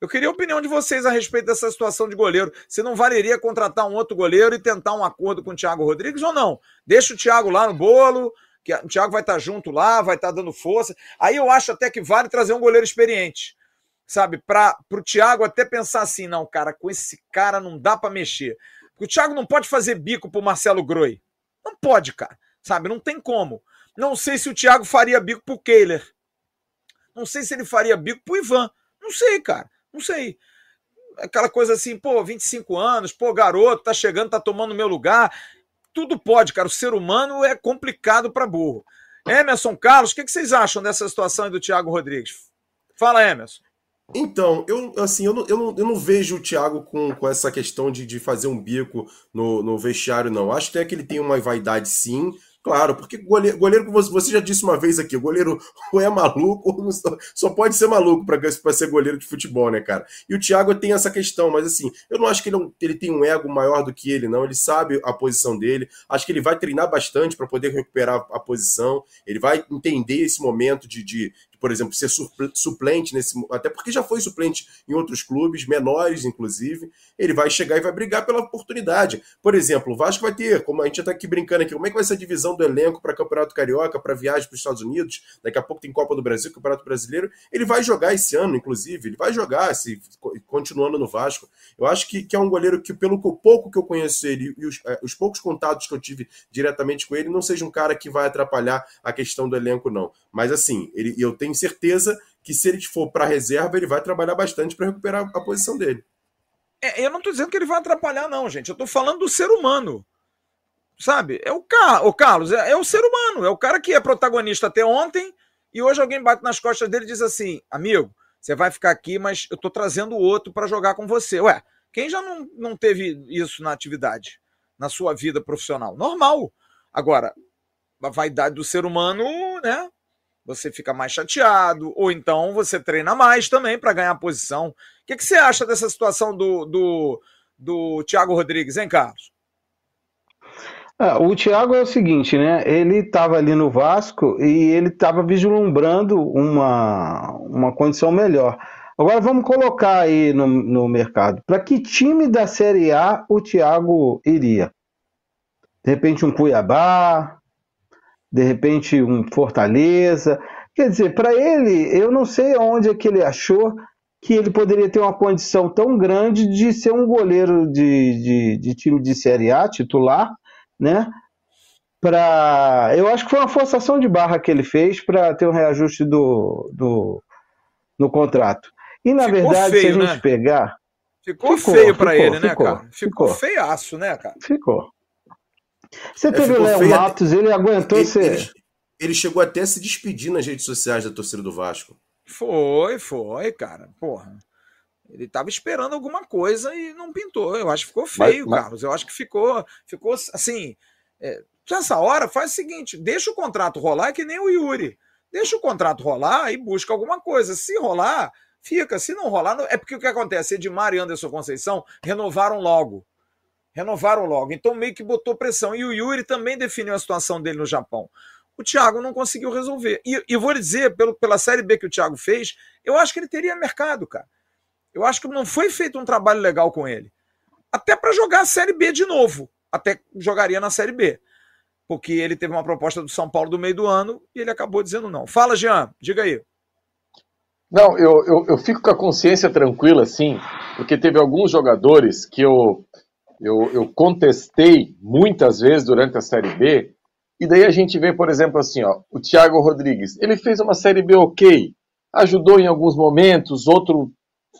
Eu queria a opinião de vocês a respeito dessa situação de goleiro. Se não valeria contratar um outro goleiro e tentar um acordo com o Thiago Rodrigues ou não? Deixa o Thiago lá no bolo, que o Thiago vai estar junto lá, vai estar dando força. Aí eu acho até que vale trazer um goleiro experiente, sabe? Para o Thiago até pensar assim: não, cara, com esse cara não dá para mexer. Porque o Thiago não pode fazer bico pro Marcelo Groi. Não pode, cara, sabe? Não tem como. Não sei se o Thiago faria bico pro Kehler. Não sei se ele faria bico pro Ivan. Não sei, cara. Não sei. Aquela coisa assim, pô, 25 anos, pô, garoto, tá chegando, tá tomando meu lugar tudo pode, cara. O ser humano é complicado para burro. Emerson Carlos, o que, que, vocês acham dessa situação do Thiago Rodrigues? Fala, Emerson. Então, eu assim, eu não, eu não, eu não vejo o Thiago com, com essa questão de, de fazer um bico no, no vestiário, não. Acho até que ele tem uma vaidade, sim. Claro, porque goleiro, goleiro, você já disse uma vez aqui, goleiro [LAUGHS] ou é maluco ou só pode ser maluco para ser goleiro de futebol, né, cara? E o Thiago tem essa questão, mas assim, eu não acho que ele, é ele tem um ego maior do que ele, não. Ele sabe a posição dele. Acho que ele vai treinar bastante para poder recuperar a posição. Ele vai entender esse momento de, de, por exemplo, ser suplente nesse. Até porque já foi suplente em outros clubes, menores, inclusive. Ele vai chegar e vai brigar pela oportunidade. Por exemplo, o Vasco vai ter, como a gente está aqui brincando aqui, como é que vai ser a divisão do elenco para Campeonato Carioca, para viagem para os Estados Unidos? Daqui a pouco tem Copa do Brasil, Campeonato Brasileiro. Ele vai jogar esse ano, inclusive. Ele vai jogar, se, continuando no Vasco. Eu acho que, que é um goleiro que, pelo pouco que eu conheço ele e os, é, os poucos contatos que eu tive diretamente com ele, não seja um cara que vai atrapalhar a questão do elenco, não. Mas assim, ele, eu tenho tenho certeza que se ele for para reserva, ele vai trabalhar bastante para recuperar a posição dele. É, eu não estou dizendo que ele vai atrapalhar, não, gente. Eu estou falando do ser humano. Sabe? É o, Car o Carlos, é, é, o ser humano. É o cara que é protagonista até ontem e hoje alguém bate nas costas dele e diz assim: amigo, você vai ficar aqui, mas eu estou trazendo outro para jogar com você. Ué, quem já não, não teve isso na atividade, na sua vida profissional? Normal. Agora, a vaidade do ser humano, né? Você fica mais chateado, ou então você treina mais também para ganhar posição. O que, que, você acha dessa situação do, do, do Thiago Rodrigues, hein, Carlos? Ah, o Thiago é o seguinte, né? Ele estava ali no Vasco e ele estava vislumbrando uma, uma condição melhor. Agora vamos colocar aí no, no mercado. Para que time da Série A o Thiago iria? De repente um Cuiabá, de repente um Fortaleza. Quer dizer, para ele, eu não sei onde é que ele achou que ele poderia ter uma condição tão grande de ser um goleiro de, de, de time de Série A titular, né? Pra... Eu acho que foi uma forçação de barra que ele fez para ter um reajuste do, do, no contrato. E na ficou verdade, feio, se a gente né? pegar. Ficou, ficou feio para ele, né, ficou, cara? Ficou, ficou feiaço, né, cara? Ficou. Você é, teve o Léo Matos, ele aguentou ele, ser. Ele, ele, chegou até a se despedir nas redes sociais da torcida do Vasco. Foi, foi, cara. Porra. Ele tava esperando alguma coisa e não pintou. Eu acho que ficou feio, mas, Carlos. Eu acho que ficou, ficou assim. É, nessa hora, faz o seguinte: deixa o contrato rolar, que nem o Yuri. Deixa o contrato rolar e busca alguma coisa. Se rolar, fica. Se não rolar, é porque o que acontece? Edmar e Anderson Conceição renovaram logo renovaram logo. Então meio que botou pressão. E o Yuri também definiu a situação dele no Japão. O Thiago não conseguiu resolver. E, e vou dizer, pelo, pela Série B que o Thiago fez, eu acho que ele teria mercado, cara. Eu acho que não foi feito um trabalho legal com ele. Até para jogar a Série B de novo. Até jogaria na Série B. Porque ele teve uma proposta do São Paulo do meio do ano e ele acabou dizendo não. Fala, Jean, diga aí. Não, eu, eu, eu fico com a consciência tranquila, sim, porque teve alguns jogadores que eu eu, eu contestei muitas vezes durante a Série B E daí a gente vê, por exemplo, assim, ó, o Thiago Rodrigues. Ele fez uma série B ok, ajudou em alguns momentos, outro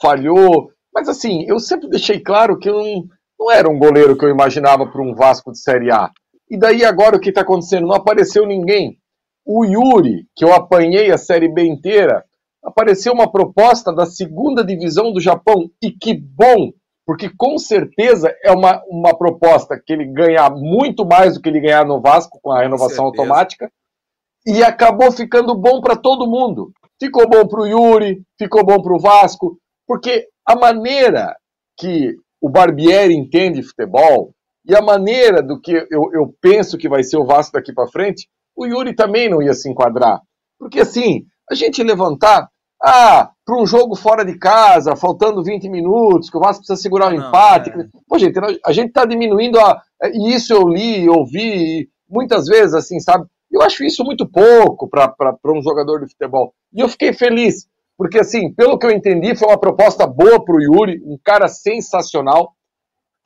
falhou. Mas assim, eu sempre deixei claro que não, não era um goleiro que eu imaginava para um Vasco de Série A. E daí agora o que está acontecendo? Não apareceu ninguém. O Yuri, que eu apanhei a Série B inteira, apareceu uma proposta da segunda divisão do Japão. E que bom, porque com certeza é uma, uma proposta que ele ganha muito mais do que ele ganhar no Vasco com a renovação automática. E acabou ficando bom para todo mundo. Ficou bom para o Yuri, ficou bom para o Vasco, porque a maneira que o Barbieri entende futebol e a maneira do que eu, eu penso que vai ser o Vasco daqui para frente, o Yuri também não ia se enquadrar. Porque assim, a gente levantar, ah, para um jogo fora de casa, faltando 20 minutos, que o Vasco precisa segurar o um empate. É. Pô, gente, a gente está diminuindo a. E isso eu li, ouvi, muitas vezes, assim, sabe? Eu acho isso muito pouco para um jogador de futebol. E eu fiquei feliz, porque, assim, pelo que eu entendi, foi uma proposta boa para o Yuri, um cara sensacional.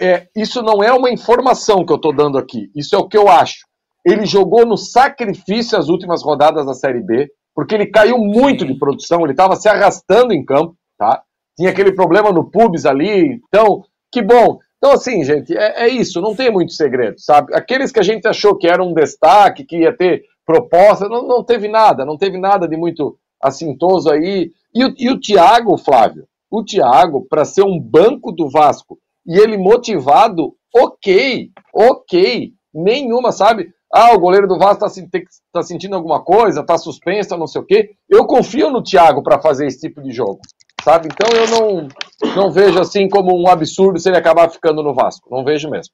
É, isso não é uma informação que eu estou dando aqui, isso é o que eu acho. Ele jogou no sacrifício as últimas rodadas da Série B, porque ele caiu muito de produção, ele estava se arrastando em campo, tá? Tinha aquele problema no pubis ali, então, que bom. Então, assim, gente, é, é, isso, não tem muito segredo, sabe? Aqueles que a gente achou que era um destaque, que ia ter proposta, não, não teve nada, não teve nada de muito assintoso aí. E o, e o Thiago, Flávio, o Thiago, para ser um banco do Vasco, e ele motivado, ok, ok, nenhuma, sabe? Ah, o goleiro do Vasco está tá sentindo alguma coisa, está suspenso, não sei o quê. Eu confio no Thiago para fazer esse tipo de jogo, sabe? Então eu não, não vejo assim como um absurdo se ele acabar ficando no Vasco. Não vejo mesmo.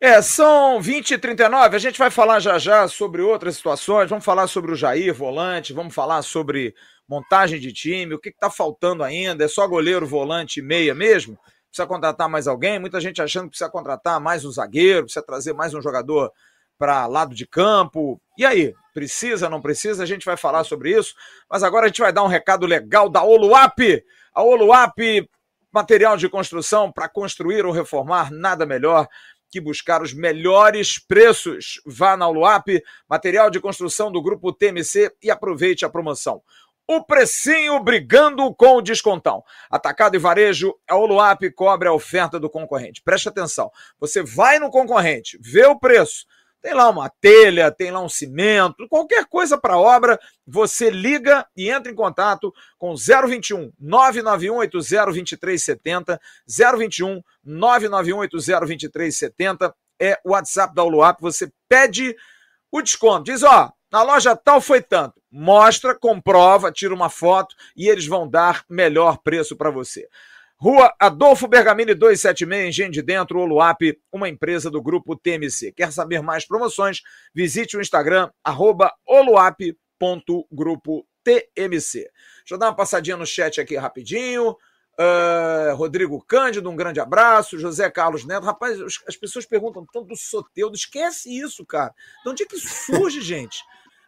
É, são 20 e 39 a gente vai falar já já sobre outras situações, vamos falar sobre o Jair, volante, vamos falar sobre montagem de time, o que está faltando ainda, é só goleiro, volante e meia mesmo? Precisa contratar mais alguém? Muita gente achando que precisa contratar mais um zagueiro, precisa trazer mais um jogador para lado de campo. E aí, precisa, não precisa? A gente vai falar sobre isso, mas agora a gente vai dar um recado legal da Oluap. A Oluap, material de construção para construir ou reformar, nada melhor que buscar os melhores preços. Vá na Oluap, material de construção do grupo TMC e aproveite a promoção. O precinho brigando com o descontão. Atacado e varejo, a Oluap cobre a oferta do concorrente. Preste atenção. Você vai no concorrente, vê o preço tem lá uma telha, tem lá um cimento, qualquer coisa para obra, você liga e entra em contato com 021 991 80 2370, 021 991 80 2370 é o WhatsApp da Uluap, você pede o desconto, diz, ó, na loja tal foi tanto. Mostra, comprova, tira uma foto e eles vão dar melhor preço para você. Rua Adolfo Bergamini 276, Engenho de Dentro, Oluap, uma empresa do grupo TMC. Quer saber mais promoções? Visite o Instagram, arroba oluap.grupotmc. Deixa eu dar uma passadinha no chat aqui rapidinho. Uh, Rodrigo Cândido, um grande abraço. José Carlos Neto. Rapaz, as pessoas perguntam tanto do Soteudo. Esquece isso, cara. De onde é que surge, [LAUGHS] gente?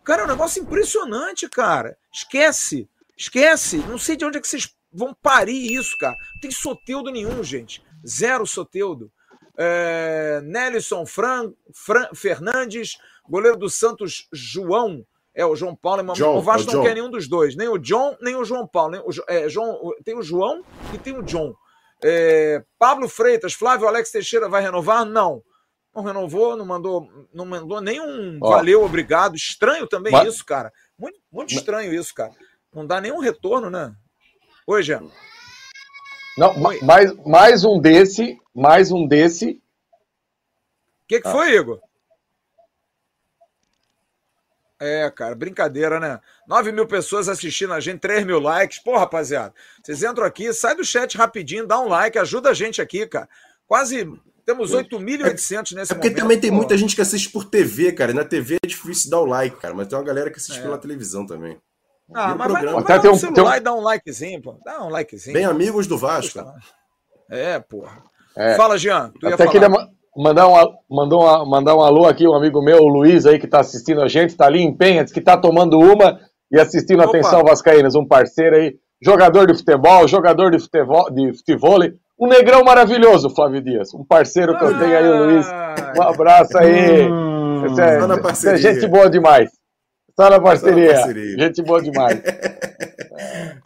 Cara, é um negócio impressionante, cara. Esquece. Esquece. Não sei de onde é que vocês vão parir isso, cara. Não tem soteudo nenhum, gente. Zero soteudo. É, Nelson Fran, Fran, Fernandes, goleiro do Santos, João. É, o João Paulo. É John, o Vasco não quer nenhum dos dois. Nem o John, nem o João Paulo. Nem o, é, João, tem o João e tem o John. É, Pablo Freitas, Flávio Alex Teixeira vai renovar? Não. Não renovou, não mandou, não mandou nenhum Ó, valeu, obrigado. Estranho também mas... isso, cara. Muito, muito estranho isso, cara. Não dá nenhum retorno, né? Oi, Jean. Não, Oi. Mais, mais um desse, mais um desse. O que, que ah. foi, Igor? É, cara, brincadeira, né? 9 mil pessoas assistindo a gente, 3 mil likes. Pô, rapaziada, vocês entram aqui, sai do chat rapidinho, dá um like, ajuda a gente aqui, cara. Quase temos 8.800 é, nesse é porque momento. Porque também tem muita gente que assiste por TV, cara. E na TV é difícil dar o like, cara. Mas tem uma galera que assiste é. pela televisão também. Ah, mas vai, vai, vai no celular um... e dá um likezinho, pô. Dá um likezinho. Bem amigos do Vasco. É, porra. É. Fala, Jean. Tu Até queria mandar um, mandou uma, mandar um alô aqui, um amigo meu, o Luiz, aí, que está assistindo a gente, está ali em Penhas, que está tomando uma e assistindo Opa. Atenção Vascaínas, um parceiro aí, jogador de futebol, jogador de futebol, de futebol, um negrão maravilhoso, Flávio Dias, um parceiro que eu tenho aí, o Luiz. Um abraço aí. Hum. Isso é, Só na isso é gente boa demais. Só na parceria. parceria. Gente boa demais. [LAUGHS]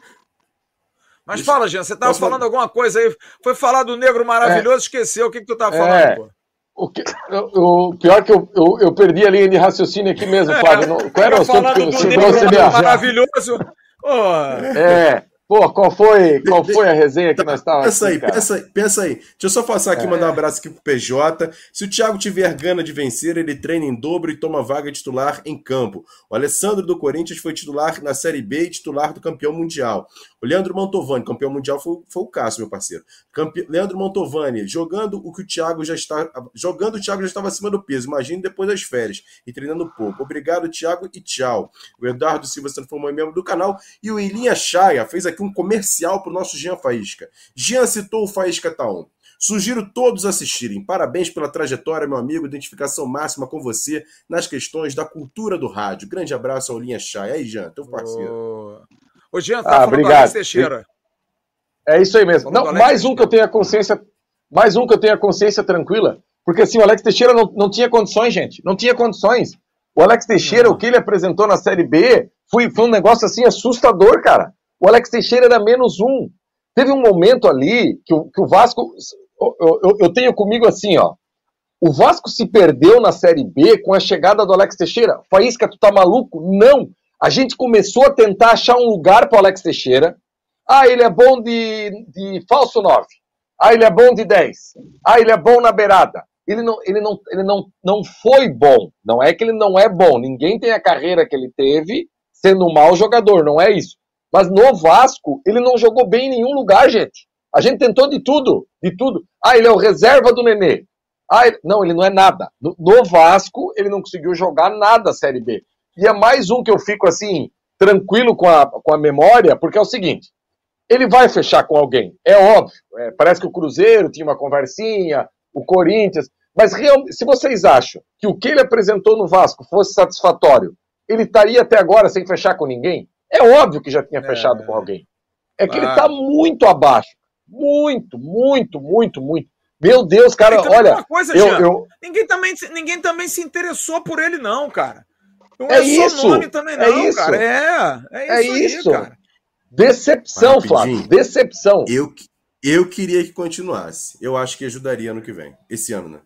Mas Deixa- fala, Jean, você tava Posso falando falar? alguma coisa aí. Foi falar do negro maravilhoso, esqueceu. O que, que tu tava É. falando, pô? O, que- o- o pior que eu, eu, eu perdi a linha de raciocínio aqui mesmo, Flávio. Não- qual era o assunto que falando você do trouxe maravilhoso. Porra. É. Pô, qual foi, qual foi a resenha que nós estávamos Pensa aí, pensa aí, pensa aí. Deixa eu só passar aqui, É. mandar um abraço aqui pro PJ. Se o Thiago tiver gana de vencer, ele treina em dobro e toma vaga titular em campo. O Alessandro do Corinthians foi titular na Série B e titular do campeão mundial. O Leandro Mantovani, campeão mundial, foi, foi o Cássio, meu parceiro. Campe... Leandro Mantovani, jogando o que o Thiago já está. Jogando, o Thiago já estava acima do peso. Imagine depois das férias e treinando pouco. Obrigado, Thiago, e tchau. O Eduardo Silva se transformou em membro do canal. E o Ilinha Chaia fez aqui um comercial pro nosso Jean Faísca. Jean citou o Faísca Taon. Sugiro todos assistirem. Parabéns pela trajetória, meu amigo. Identificação máxima com você nas questões da cultura do rádio. Grande abraço ao Linha Chay. Aí, Jean, teu parceiro. Ô, Ô, Jean, tá Ah, falando do obrigado. Alex Teixeira. É isso aí mesmo. Não, mais um que eu tenho a consciência, mais um que eu tenho a consciência tranquila, porque assim, o Alex Teixeira não, não tinha condições, gente, não tinha condições. O Alex Teixeira, Não. o que ele apresentou na Série B, foi, foi um negócio assim assustador, cara. O Alex Teixeira era menos um. Teve um momento ali que o, que o Vasco, eu, eu- eu tenho comigo assim, ó, o Vasco se perdeu na Série B com a chegada do Alex Teixeira. Faísca, tu tá maluco? Não. A gente começou a tentar achar um lugar pro Alex Teixeira. Ah, ele é bom de, de falso 9. Ah, ele é bom de 10. Ah, ele é bom na beirada. Ele não, ele, não, ele não, não foi bom. Não é que ele não é bom. Ninguém tem a carreira que ele teve sendo um mau jogador. Não é isso. Mas no Vasco, ele não jogou bem em nenhum lugar, gente. A gente tentou de tudo. De tudo. Ah, ele é o reserva do Nenê. Ah, ele- não, ele não é nada. No, Vasco, ele não conseguiu jogar nada a Série B. E é mais um que eu fico assim, tranquilo com a, com a memória, porque é o seguinte: ele vai fechar com alguém, é óbvio. É, parece que o Cruzeiro tinha uma conversinha, o Corinthians. Mas real- se vocês acham que o que ele apresentou no Vasco fosse satisfatório, ele estaria até agora sem fechar com ninguém? É óbvio que já tinha É. fechado com alguém. É que ele está muito abaixo. Muito, muito, muito, muito. Meu Deus, cara, E também olha. uma coisa, Eu, Jean, eu, Ninguém, também, se- ninguém também se interessou por ele, não, cara. Não É é, isso, nome também, é não, isso. cara. É, é É isso, aí, isso. cara. decepção, Rapidinho. Flávio. Decepção. Eu, eu queria que continuasse. Eu acho que ajudaria ano que vem. Esse ano, né?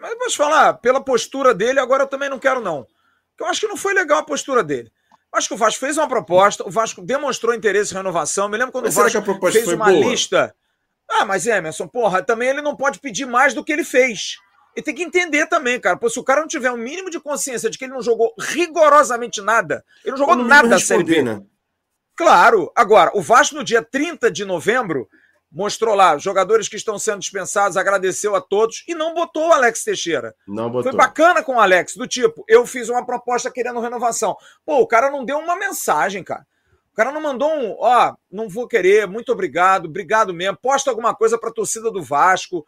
Mas te falar, pela postura dele, agora eu também não quero, não. Eu acho que não foi legal a postura dele. Acho que o Vasco fez uma proposta, o Vasco demonstrou interesse em renovação. Me lembro quando Mas o Vasco fez uma boa? lista. Ah, mas Emerson, porra, também ele não pode pedir mais do que ele fez. Ele tem que entender também, cara. Pô, se o cara não tiver um mínimo de consciência de que ele não jogou rigorosamente nada, ele não jogou nada da Série B. né? Claro. Agora, o Vasco no dia 30 de novembro mostrou lá, jogadores que estão sendo dispensados, agradeceu a todos e não botou o Alex Teixeira. Não botou. Foi bacana com o Alex, do tipo, eu fiz uma proposta querendo renovação. Pô, o cara não deu uma mensagem, cara. O cara não mandou um, ó, não vou querer, muito obrigado, obrigado mesmo, posta alguma coisa pra torcida do Vasco.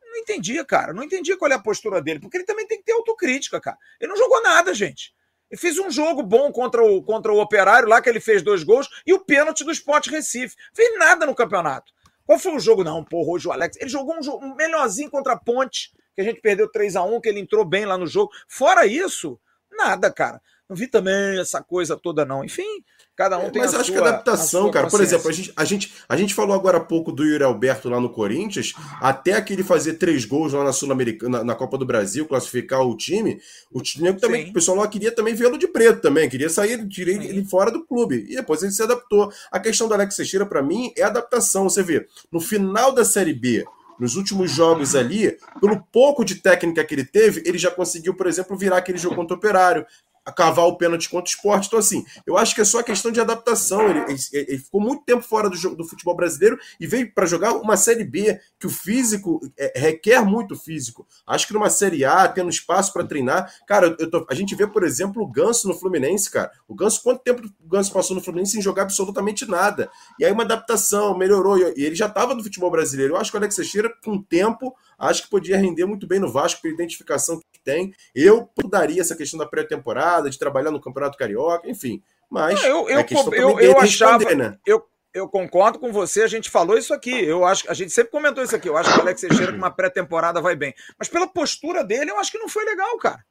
Não entendi, cara, não entendi qual é a postura dele, porque ele também tem que ter autocrítica, cara. Ele não jogou nada, gente. Ele fez um jogo bom contra o, contra o Operário lá, que ele fez dois gols, e o pênalti do Sport Recife. Fez nada no campeonato. Qual foi o jogo? Não, porra, hoje o Alex. Ele jogou um, jogo, um melhorzinho contra a Ponte, que a gente perdeu 3 a 1 que ele entrou bem lá no jogo. Fora isso, nada, cara. Não vi também essa coisa toda, não. Enfim, cada um É, tem mas a acho sua, que a adaptação, cara. Por exemplo, a gente, a, gente, a gente falou agora há pouco do Yuri Alberto lá no Corinthians, até que ele fazer três gols lá na Sul-Americana, na, na Copa do Brasil, classificar o time, o time também, Sim. o pessoal lá queria também vê-lo de preto também, queria sair, tirei Sim. ele fora do clube. E depois ele se adaptou. A questão do Alex Teixeira, pra mim, é adaptação. Você vê, no final da Série B, nos últimos jogos ali, pelo pouco de técnica que ele teve, ele já conseguiu, por exemplo, virar aquele jogo contra o Operário, a cavar o pênalti contra o esporte. Então, assim, eu acho que é só questão de adaptação. Ele, ele- ele ficou muito tempo fora do, jogo, do futebol brasileiro e veio para jogar uma Série B, que o físico é, requer muito físico. Acho que numa Série A, tendo espaço para treinar. Cara, tô- a gente vê, por exemplo, o Ganso no Fluminense, cara. O Ganso, quanto tempo o Ganso passou no Fluminense sem jogar absolutamente nada? E aí uma adaptação, melhorou. E ele já estava no futebol brasileiro. Eu acho que o Alex Teixeira, com o tempo, acho que podia render muito bem no Vasco pela identificação tem. Eu mudaria essa questão da pré-temporada, de trabalhar no Campeonato Carioca, enfim. Mas Eu- eu- é questão eu- eu responder, achava- né? eu, Eu concordo com você, a gente falou isso aqui. Eu acho a gente sempre comentou isso aqui. Eu acho que o Alex Teixeira com uma pré-temporada vai bem. Mas pela postura dele, eu acho que não foi legal, cara.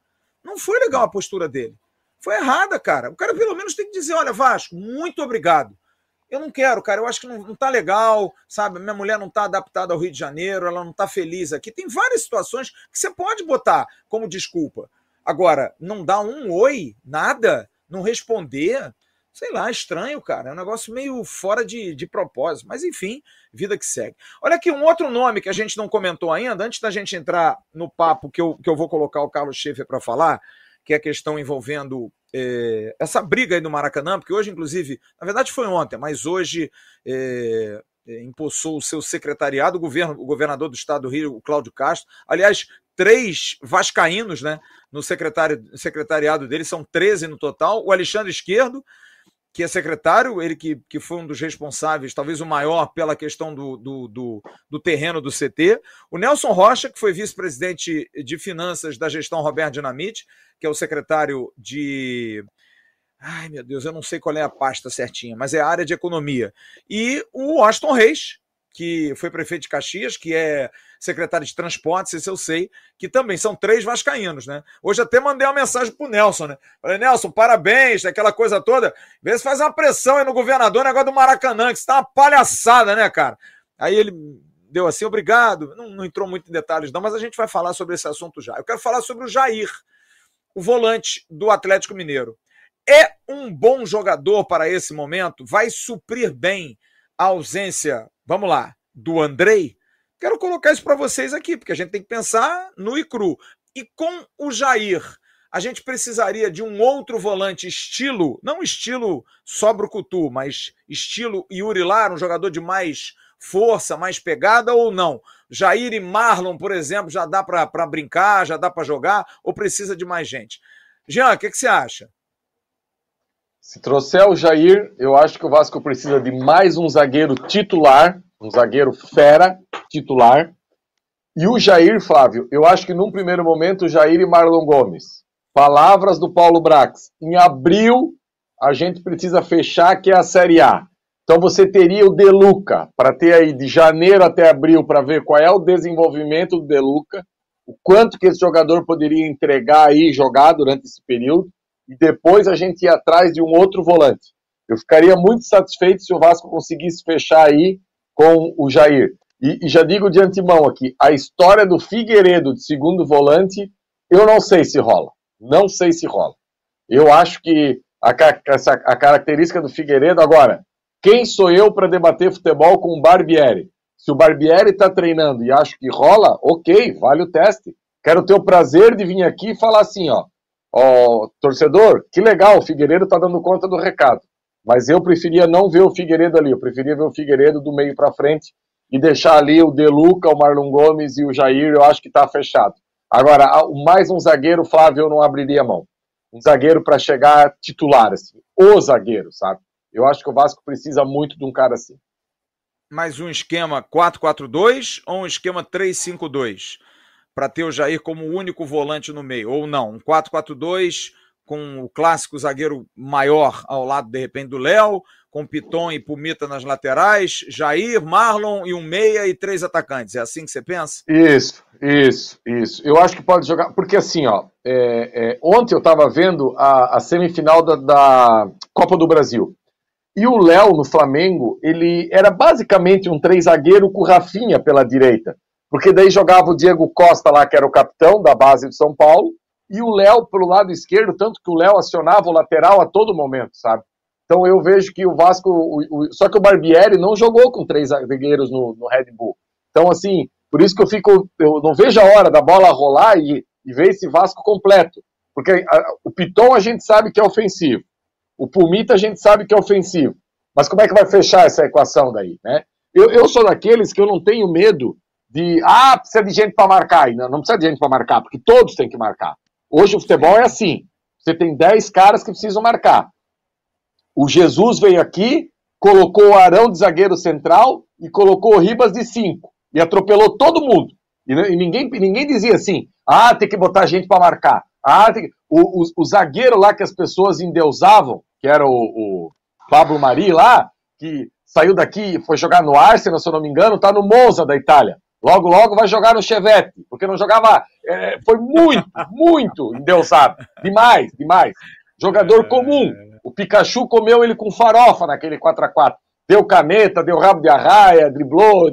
Não foi legal a postura dele. Foi errada, cara. O cara pelo menos tem que dizer: olha, Vasco, muito obrigado. Eu não quero, cara. Eu acho que não, não tá legal, sabe? Minha mulher não tá adaptada ao Rio de Janeiro, ela não tá feliz aqui. Tem várias situações que você pode botar como desculpa. Agora, não dá um oi, nada, não responder sei lá, estranho, cara. É um negócio meio fora de, de propósito. Mas enfim, vida que segue. Olha aqui, um outro nome que a gente não comentou ainda, antes da gente entrar no papo que eu, que eu vou colocar o Carlos Schaefer para falar, que é a questão envolvendo é, essa briga aí no Maracanã, porque hoje, inclusive, na verdade foi ontem, mas hoje é, é, impulsou o seu secretariado, o, governo, o governador do estado do Rio, o Cláudio Castro. Aliás, três vascaínos né, no secretariado dele, são 13 no total. O Alexandre Esquerdo, que é secretário, ele que, que foi um dos responsáveis, talvez o maior, pela questão do, do, do, do terreno do CT. O Nelson Rocha, que foi vice-presidente de finanças da gestão Roberto Dinamite, que é o secretário de. Ai, meu Deus, eu não sei qual é a pasta certinha, mas é a área de economia. E o Aston Reis, que foi prefeito de Caxias, que é secretário de transportes, esse eu sei, que também são três vascaínos, né? Hoje até mandei uma mensagem pro Nelson, né? Falei, Nelson, parabéns, aquela coisa toda. Vê se faz uma pressão aí no governador, negócio do Maracanã, que isso tá uma palhaçada, né, cara? Aí ele deu assim, obrigado. Não, não entrou muito em detalhes, não, mas a gente vai falar sobre esse assunto já. Eu quero falar sobre o Jair, o volante do Atlético Mineiro. É um bom jogador para esse momento? Vai suprir bem a ausência vamos lá, do Andrei, quero colocar isso para vocês aqui, porque a gente tem que pensar no e cru. E com o Jair, a gente precisaria de um outro volante estilo, não estilo só Brucutu, mas estilo Yuri Lar, um jogador de mais força, mais pegada ou não? Jair e Marlon, por exemplo, já dá para brincar, já dá para jogar ou precisa de mais gente? Jean, o que, que você acha? Se trouxer o Jair, eu acho que o Vasco precisa de mais um zagueiro titular, um zagueiro fera titular. E o Jair, Flávio, eu acho que num primeiro momento, o Jair e Marlon Gomes. Palavras do Paulo Brax. Em abril, a gente precisa fechar, que é a Série A. Então você teria o Deluca, para ter aí de janeiro até abril, para ver qual é o desenvolvimento do Deluca, o quanto que esse jogador poderia entregar aí, jogar durante esse período e depois a gente ir atrás de um outro volante. Eu ficaria muito satisfeito se o Vasco conseguisse fechar aí com o Jair. E, e, já digo de antemão aqui, a história do Figueiredo de segundo volante, eu não sei se rola. Não sei se rola. Eu acho que a, a característica do Figueiredo, agora, quem sou eu para debater futebol com o Barbieri? Se o Barbieri está treinando e acho que rola, ok, vale o teste. Quero ter o prazer de vir aqui e falar assim, ó, Ó, torcedor, que legal, o Figueiredo está dando conta do recado. Mas eu preferia não ver o Figueiredo ali, eu preferia ver o Figueiredo do meio para frente e deixar ali o Deluca, o Marlon Gomes e o Jair, eu acho que está fechado. Agora, mais um zagueiro, Flávio, eu não abriria mão. Um zagueiro para chegar titular, assim. O zagueiro, sabe? Eu acho que o Vasco precisa muito de um cara assim. Mais um esquema 4-4-2 ou um esquema 3-5-2? Para ter o Jair como o único volante no meio, ou não, um 4-4-2 com o clássico zagueiro maior ao lado, de repente, do Léo, com Piton e Pumita nas laterais, Jair, Marlon e um meia e três atacantes. É assim que você pensa? Isso, isso, isso. Eu acho que pode jogar, porque assim, ó, é, é, ontem eu estava vendo a, a semifinal da, da, Copa do Brasil. E o Léo no Flamengo, ele era basicamente um três zagueiro com Rafinha pela direita. Porque daí jogava o Diego Costa lá, que era o capitão da base de São Paulo, e o Léo pelo lado esquerdo, tanto que o Léo acionava o lateral a todo momento, sabe? Então eu vejo que o Vasco. O, o, só que o Barbieri não jogou com três zagueiros no, no, Red Bull. Então, assim, por isso que eu fico. Eu não vejo a hora da bola rolar e, e ver esse Vasco completo. Porque a, o Piton a gente sabe que é ofensivo. O Pumita a gente sabe que é ofensivo. Mas como é que vai fechar essa equação daí, né? Eu, eu sou daqueles que eu não tenho medo de ah, precisa de gente para marcar. Não, não precisa de gente para marcar, porque todos têm que marcar. Hoje o futebol é assim. Você tem 10 caras que precisam marcar. O Jesus veio aqui, colocou o Arão de zagueiro central e colocou o Ribas de 5. E atropelou todo mundo. E, e, ninguém, ninguém dizia assim: ah, tem que botar gente para marcar. Ah, o, o, o, zagueiro lá que as pessoas endeusavam, que era o, o Pablo Mari lá, que saiu daqui, foi jogar no Arsenal, se eu não me engano, tá no Monza da Itália. Logo, logo vai jogar no Chevette, porque não jogava. É, foi muito, muito endeusado. Demais, demais. Jogador comum. O Pikachu comeu ele com farofa naquele 4x4. Deu caneta, deu rabo de arraia, driblou,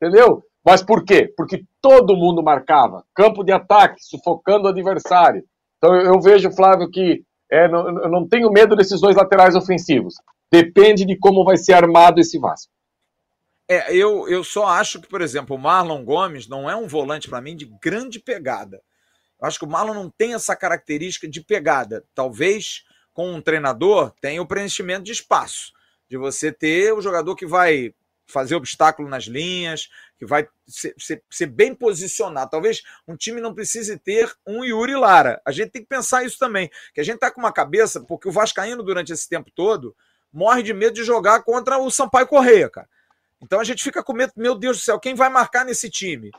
entendeu? Mas por quê? Porque todo mundo marcava. Campo de ataque, sufocando o adversário. Então eu, eu vejo, Flávio, que é, não, eu não tenho medo desses dois laterais ofensivos. Depende de como vai ser armado esse Vasco. É, eu, eu só acho que, por exemplo, o Marlon Gomes não é um volante para mim de grande pegada. Eu acho que o Marlon não tem essa característica de pegada. Talvez com um treinador tenha o preenchimento de espaço, de você ter o jogador que vai fazer obstáculo nas linhas, que vai ser, ser, ser, bem posicionado. Talvez um time não precise ter um Yuri Lara. A gente tem que pensar isso também, que a gente tá com uma cabeça, porque o Vascaíno durante esse tempo todo morre de medo de jogar contra o Sampaio Correia, cara. Então a gente fica com medo, meu Deus do céu, quem vai marcar nesse time?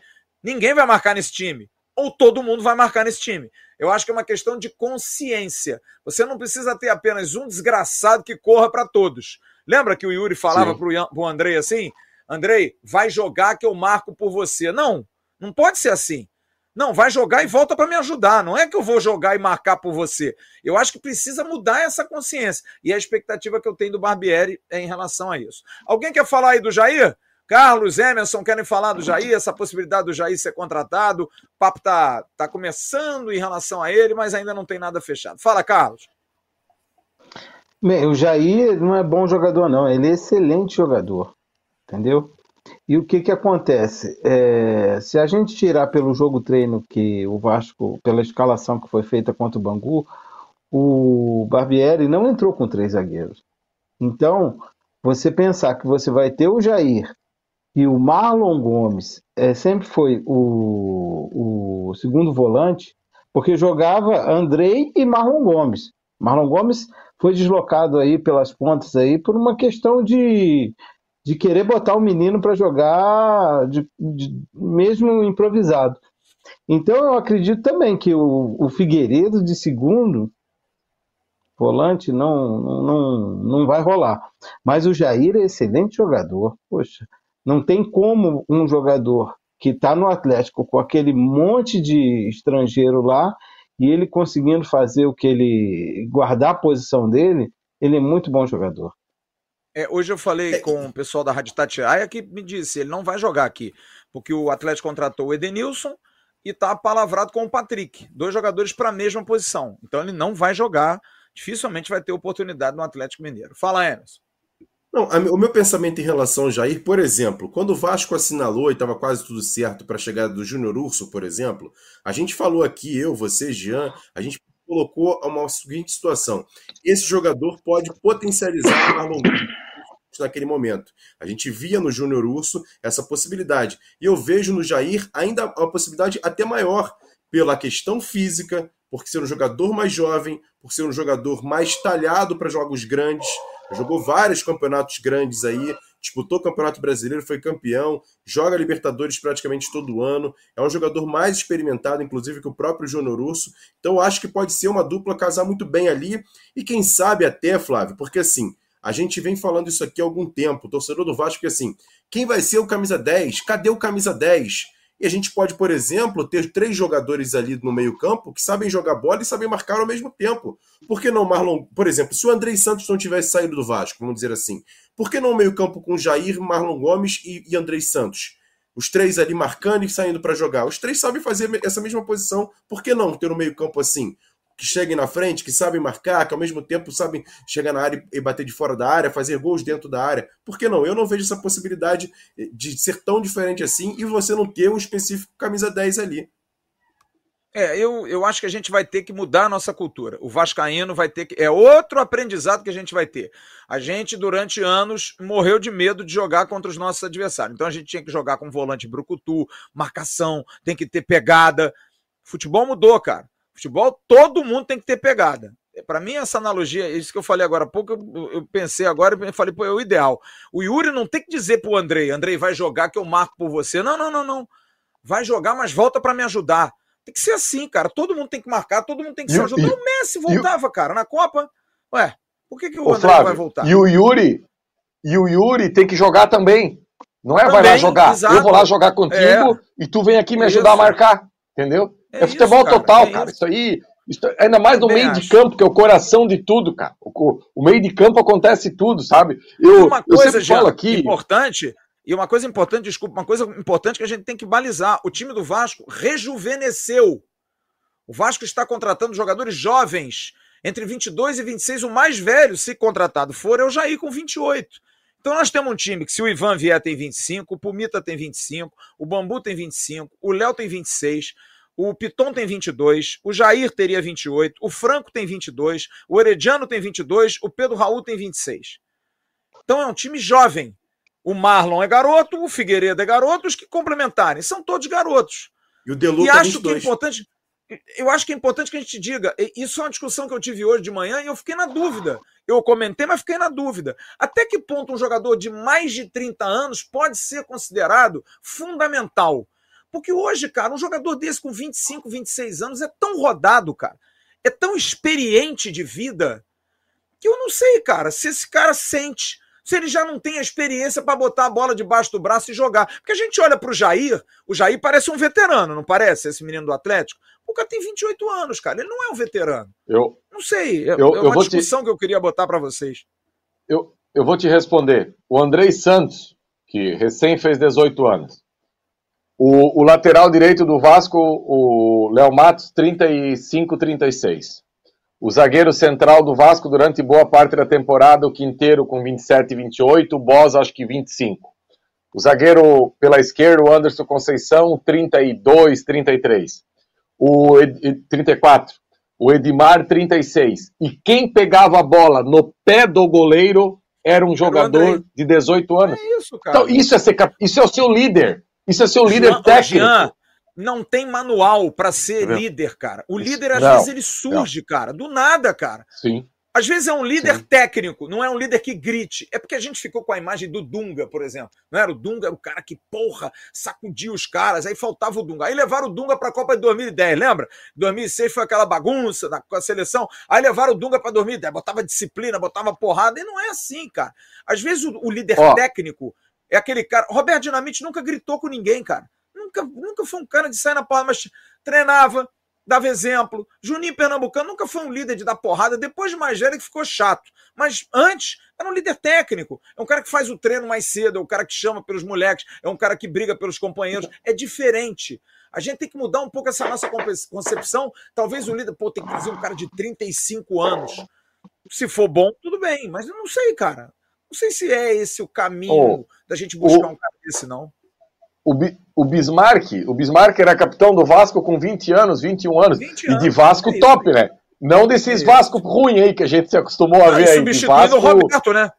Ninguém vai marcar nesse time. Ou todo mundo vai marcar nesse time. Eu acho que é uma questão de consciência. Você não precisa ter apenas um desgraçado que corra para todos. Lembra que o Yuri falava para o Andrei assim? Andrei, vai jogar que eu marco por você. Não, não pode ser assim. Não, vai jogar e volta para me ajudar. Não é que eu vou jogar e marcar por você. Eu acho que precisa mudar essa consciência. E a expectativa que eu tenho do Barbieri é em relação a isso. Alguém quer falar aí do Jair? Carlos, Emerson, querem falar do Jair, essa possibilidade do Jair ser contratado? O papo tá, tá começando em relação a ele, mas ainda não tem nada fechado. Fala, Carlos. Bem, o Jair não é bom jogador, não. Ele é excelente jogador. Entendeu? E o que, que acontece? É, se a gente tirar pelo jogo treino que o Vasco, pela escalação que foi feita contra o Bangu, o Barbieri não entrou com três zagueiros. Então, você pensar que você vai ter o Jair e o Marlon Gomes é, sempre foi o, o segundo volante, porque jogava Andrei e Marlon Gomes. Marlon Gomes foi deslocado aí pelas pontas aí por uma questão de, de querer botar o menino para jogar de, de, mesmo improvisado. Então eu acredito também que o, o Figueiredo de segundo volante não, não, não vai rolar. Mas o Jair é excelente jogador. Poxa, não tem como um jogador que está no Atlético com aquele monte de estrangeiro lá e ele conseguindo fazer o que ele guardar a posição dele, ele é muito bom jogador. É, hoje eu falei é, com o pessoal da Rádio Tatiaia que me disse, ele não vai jogar aqui, porque o Atlético contratou o Edenilson e está palavrado com o Patrick, dois jogadores para a mesma posição. Então ele não vai jogar, dificilmente vai ter oportunidade no Atlético Mineiro. Fala, Emerson. Não, o meu pensamento em relação ao Jair, por exemplo, quando o Vasco assinalou e estava quase tudo certo para a chegada do Júnior Urso, por exemplo, a gente falou aqui, eu, você, Jean, a gente colocou uma seguinte situação. Esse jogador pode potencializar o Marlon naquele momento. A gente via no Júnior Urso essa possibilidade. E eu vejo no Jair ainda uma possibilidade até maior, pela questão física, por ser um jogador mais jovem, por ser um jogador mais talhado para jogos grandes. Jogou vários campeonatos grandes aí, disputou o Campeonato Brasileiro, foi campeão, joga Libertadores praticamente todo ano. É um jogador mais experimentado, inclusive, que o próprio Júnior Urso. Então, acho que pode ser uma dupla casar muito bem ali. E quem sabe até, Flávio, porque assim, a gente vem falando isso aqui há algum tempo, torcedor do Vasco, que assim, quem vai ser o camisa 10? Cadê o camisa 10? E a gente pode, por exemplo, ter três jogadores ali no meio-campo que sabem jogar bola e sabem marcar ao mesmo tempo. Por que não Marlon, por exemplo, se o Andrei Santos não tivesse saído do Vasco, vamos dizer assim, por que não o meio-campo com Jair, Marlon Gomes e, e Andrei Santos? Os três ali marcando e saindo para jogar. Os três sabem fazer essa mesma posição. Por que não ter um meio-campo assim? Que cheguem na frente, que sabem marcar, que ao mesmo tempo sabem chegar na área e bater de fora da área, fazer gols dentro da área. Por que não? Eu não vejo essa possibilidade de ser tão diferente assim e você não ter um específico camisa 10 ali. É, eu, eu acho que a gente vai ter que mudar a nossa cultura. O Vascaíno vai ter que. É outro aprendizado que a gente vai ter. A gente, durante anos, morreu de medo de jogar contra os nossos adversários. Então a gente tinha que jogar com volante brucutu, marcação, tem que ter pegada. Futebol mudou, cara. Futebol, todo mundo tem que ter pegada. Para mim, essa analogia, isso que eu falei agora há pouco, eu, eu pensei agora e falei, pô, é o ideal. O Yuri não tem que dizer pro Andrei, Andrei, vai jogar que eu marco por você. Não, não, não, não. Vai jogar, mas volta para me ajudar. Tem que ser assim, cara. Todo mundo tem que marcar, todo mundo tem que se ajudar. E, o Messi voltava, e, cara, na Copa. Ué, por que, que o André Flávio, vai voltar? E o Yuri, E o Yuri tem que jogar também. Não é também, vai lá jogar. Exato. Eu vou lá jogar contigo é. e tu vem aqui me ajudar isso. a marcar. Entendeu? É, é futebol isso, total, é cara. Isso. isso aí. Isso, ainda mais no meio acho. de campo, que é o coração de tudo, cara. O, o meio de campo acontece tudo, sabe? Eu, uma coisa, eu aqui. Importante, e uma coisa importante, desculpa, uma coisa importante que a gente tem que balizar: o time do Vasco rejuvenesceu. O Vasco está contratando jogadores jovens, entre 22 e 26. O mais velho, se contratado for, é o Jair com 28. Então nós temos um time que, se o Ivan vier, tem 25, o Pumita tem 25, o Bambu tem 25, o Léo tem 26, o Piton tem 22, o Jair teria 28, o Franco tem 22, o Herediano tem 22, o Pedro Raul tem 26. Então é um time jovem. O Marlon é garoto, o Figueiredo é garoto, os que complementarem. São todos garotos. E o Delu E acho 22. que é importante. Eu acho que é importante que a gente diga. Isso é uma discussão que eu tive hoje de manhã e eu fiquei na dúvida. Eu comentei, mas fiquei na dúvida. Até que ponto um jogador de mais de 30 anos pode ser considerado fundamental? Porque hoje, cara, um jogador desse com 25, 26 anos é tão rodado, cara. É tão experiente de vida que eu não sei, cara, se esse cara sente se ele já não tem a experiência para botar a bola debaixo do braço e jogar. Porque a gente olha para o Jair, o Jair parece um veterano, não parece? Esse menino do Atlético. O cara tem 28 anos, cara. Ele não é um veterano. Eu não sei. É, eu, é uma discussão te... que eu queria botar para vocês. Eu, eu vou te responder. O Andrei Santos, que recém fez 18 anos. O, o lateral direito do Vasco, o Léo Matos, 35, 36. O zagueiro central do Vasco durante boa parte da temporada, o Quinteiro com 27 e 28, o Bosa acho que 25. O zagueiro pela esquerda, o Anderson Conceição, 32, 33. O Ed, 34. O Edmar, 36. E quem pegava a bola no pé do goleiro era um jogador de 18 anos. É isso, cara. Então, isso é, ser, isso é o seu líder. Isso é seu líder Jean, técnico. Jean, não tem manual para ser líder, cara. O líder, às não, vezes, ele surge, não. cara, do nada, cara. Sim. Às vezes é um líder Sim. técnico, não é um líder que grite. É porque a gente ficou com a imagem do Dunga, por exemplo. Não era o Dunga, o cara que, porra, sacudia os caras, aí faltava o Dunga. Aí levaram o Dunga para a Copa de 2010, lembra? 2006 foi aquela bagunça na, com a seleção. Aí levaram o Dunga para 2010, botava disciplina, botava porrada. E não é assim, cara. Às vezes o, o líder Ó. técnico é aquele cara. Roberto Dinamite nunca gritou com ninguém, cara nunca, nunca foi um cara de sair na porrada, mas treinava, dava exemplo. Juninho Pernambucano nunca foi um líder de dar porrada, depois de mais velho que ficou chato. Mas antes era um líder técnico. É um cara que faz o treino mais cedo, é um cara que chama pelos moleques, é um cara que briga pelos companheiros. É diferente. A gente tem que mudar um pouco essa nossa concepção. Talvez o líder, pô, tem que trazer um cara de 35 anos. Se for bom, tudo bem, mas eu não sei, cara. Não sei se é esse o caminho oh, da gente buscar um cara desse, não o, o Bismarck, o Bismarck era capitão do Vasco com 20 anos, 21 anos, 20 anos e de Vasco é top, né? Não desses é Vasco ruim aí que a gente se acostumou a ver aí. Substituindo Vasco... o Roberto, né?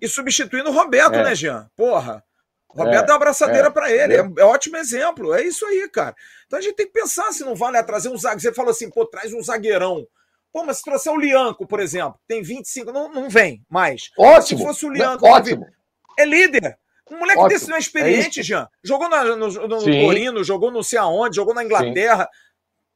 E substituindo o Roberto, é. né, Jean? Porra. Roberto é, dá uma abraçadeira é, para ele. É, é ótimo exemplo. É isso aí, cara. Então a gente tem que pensar se não vale é trazer um zagueiro. Você falou assim, pô, traz um zagueirão. Pô, mas se trouxer o Lianco, por exemplo, tem 25, não, não vem mais. Ótimo. Se fosse o Lianco, ótimo. É líder. Um moleque Ótimo. desse não é, é experiente, é Jean. Jogou na, no, no, no Torino, jogou não sei aonde, jogou na Inglaterra. Sim.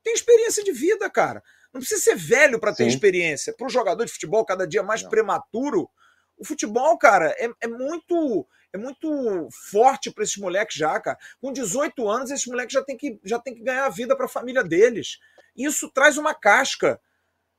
Tem experiência de vida, cara. Não precisa ser velho para ter Sim. experiência. Para o jogador de futebol cada dia mais não. prematuro, o futebol, cara, é, é muito é muito forte para esses moleques já, cara. Com 18 anos, esses moleques já tem que, já tem que ganhar a vida para a família deles. Isso traz uma casca.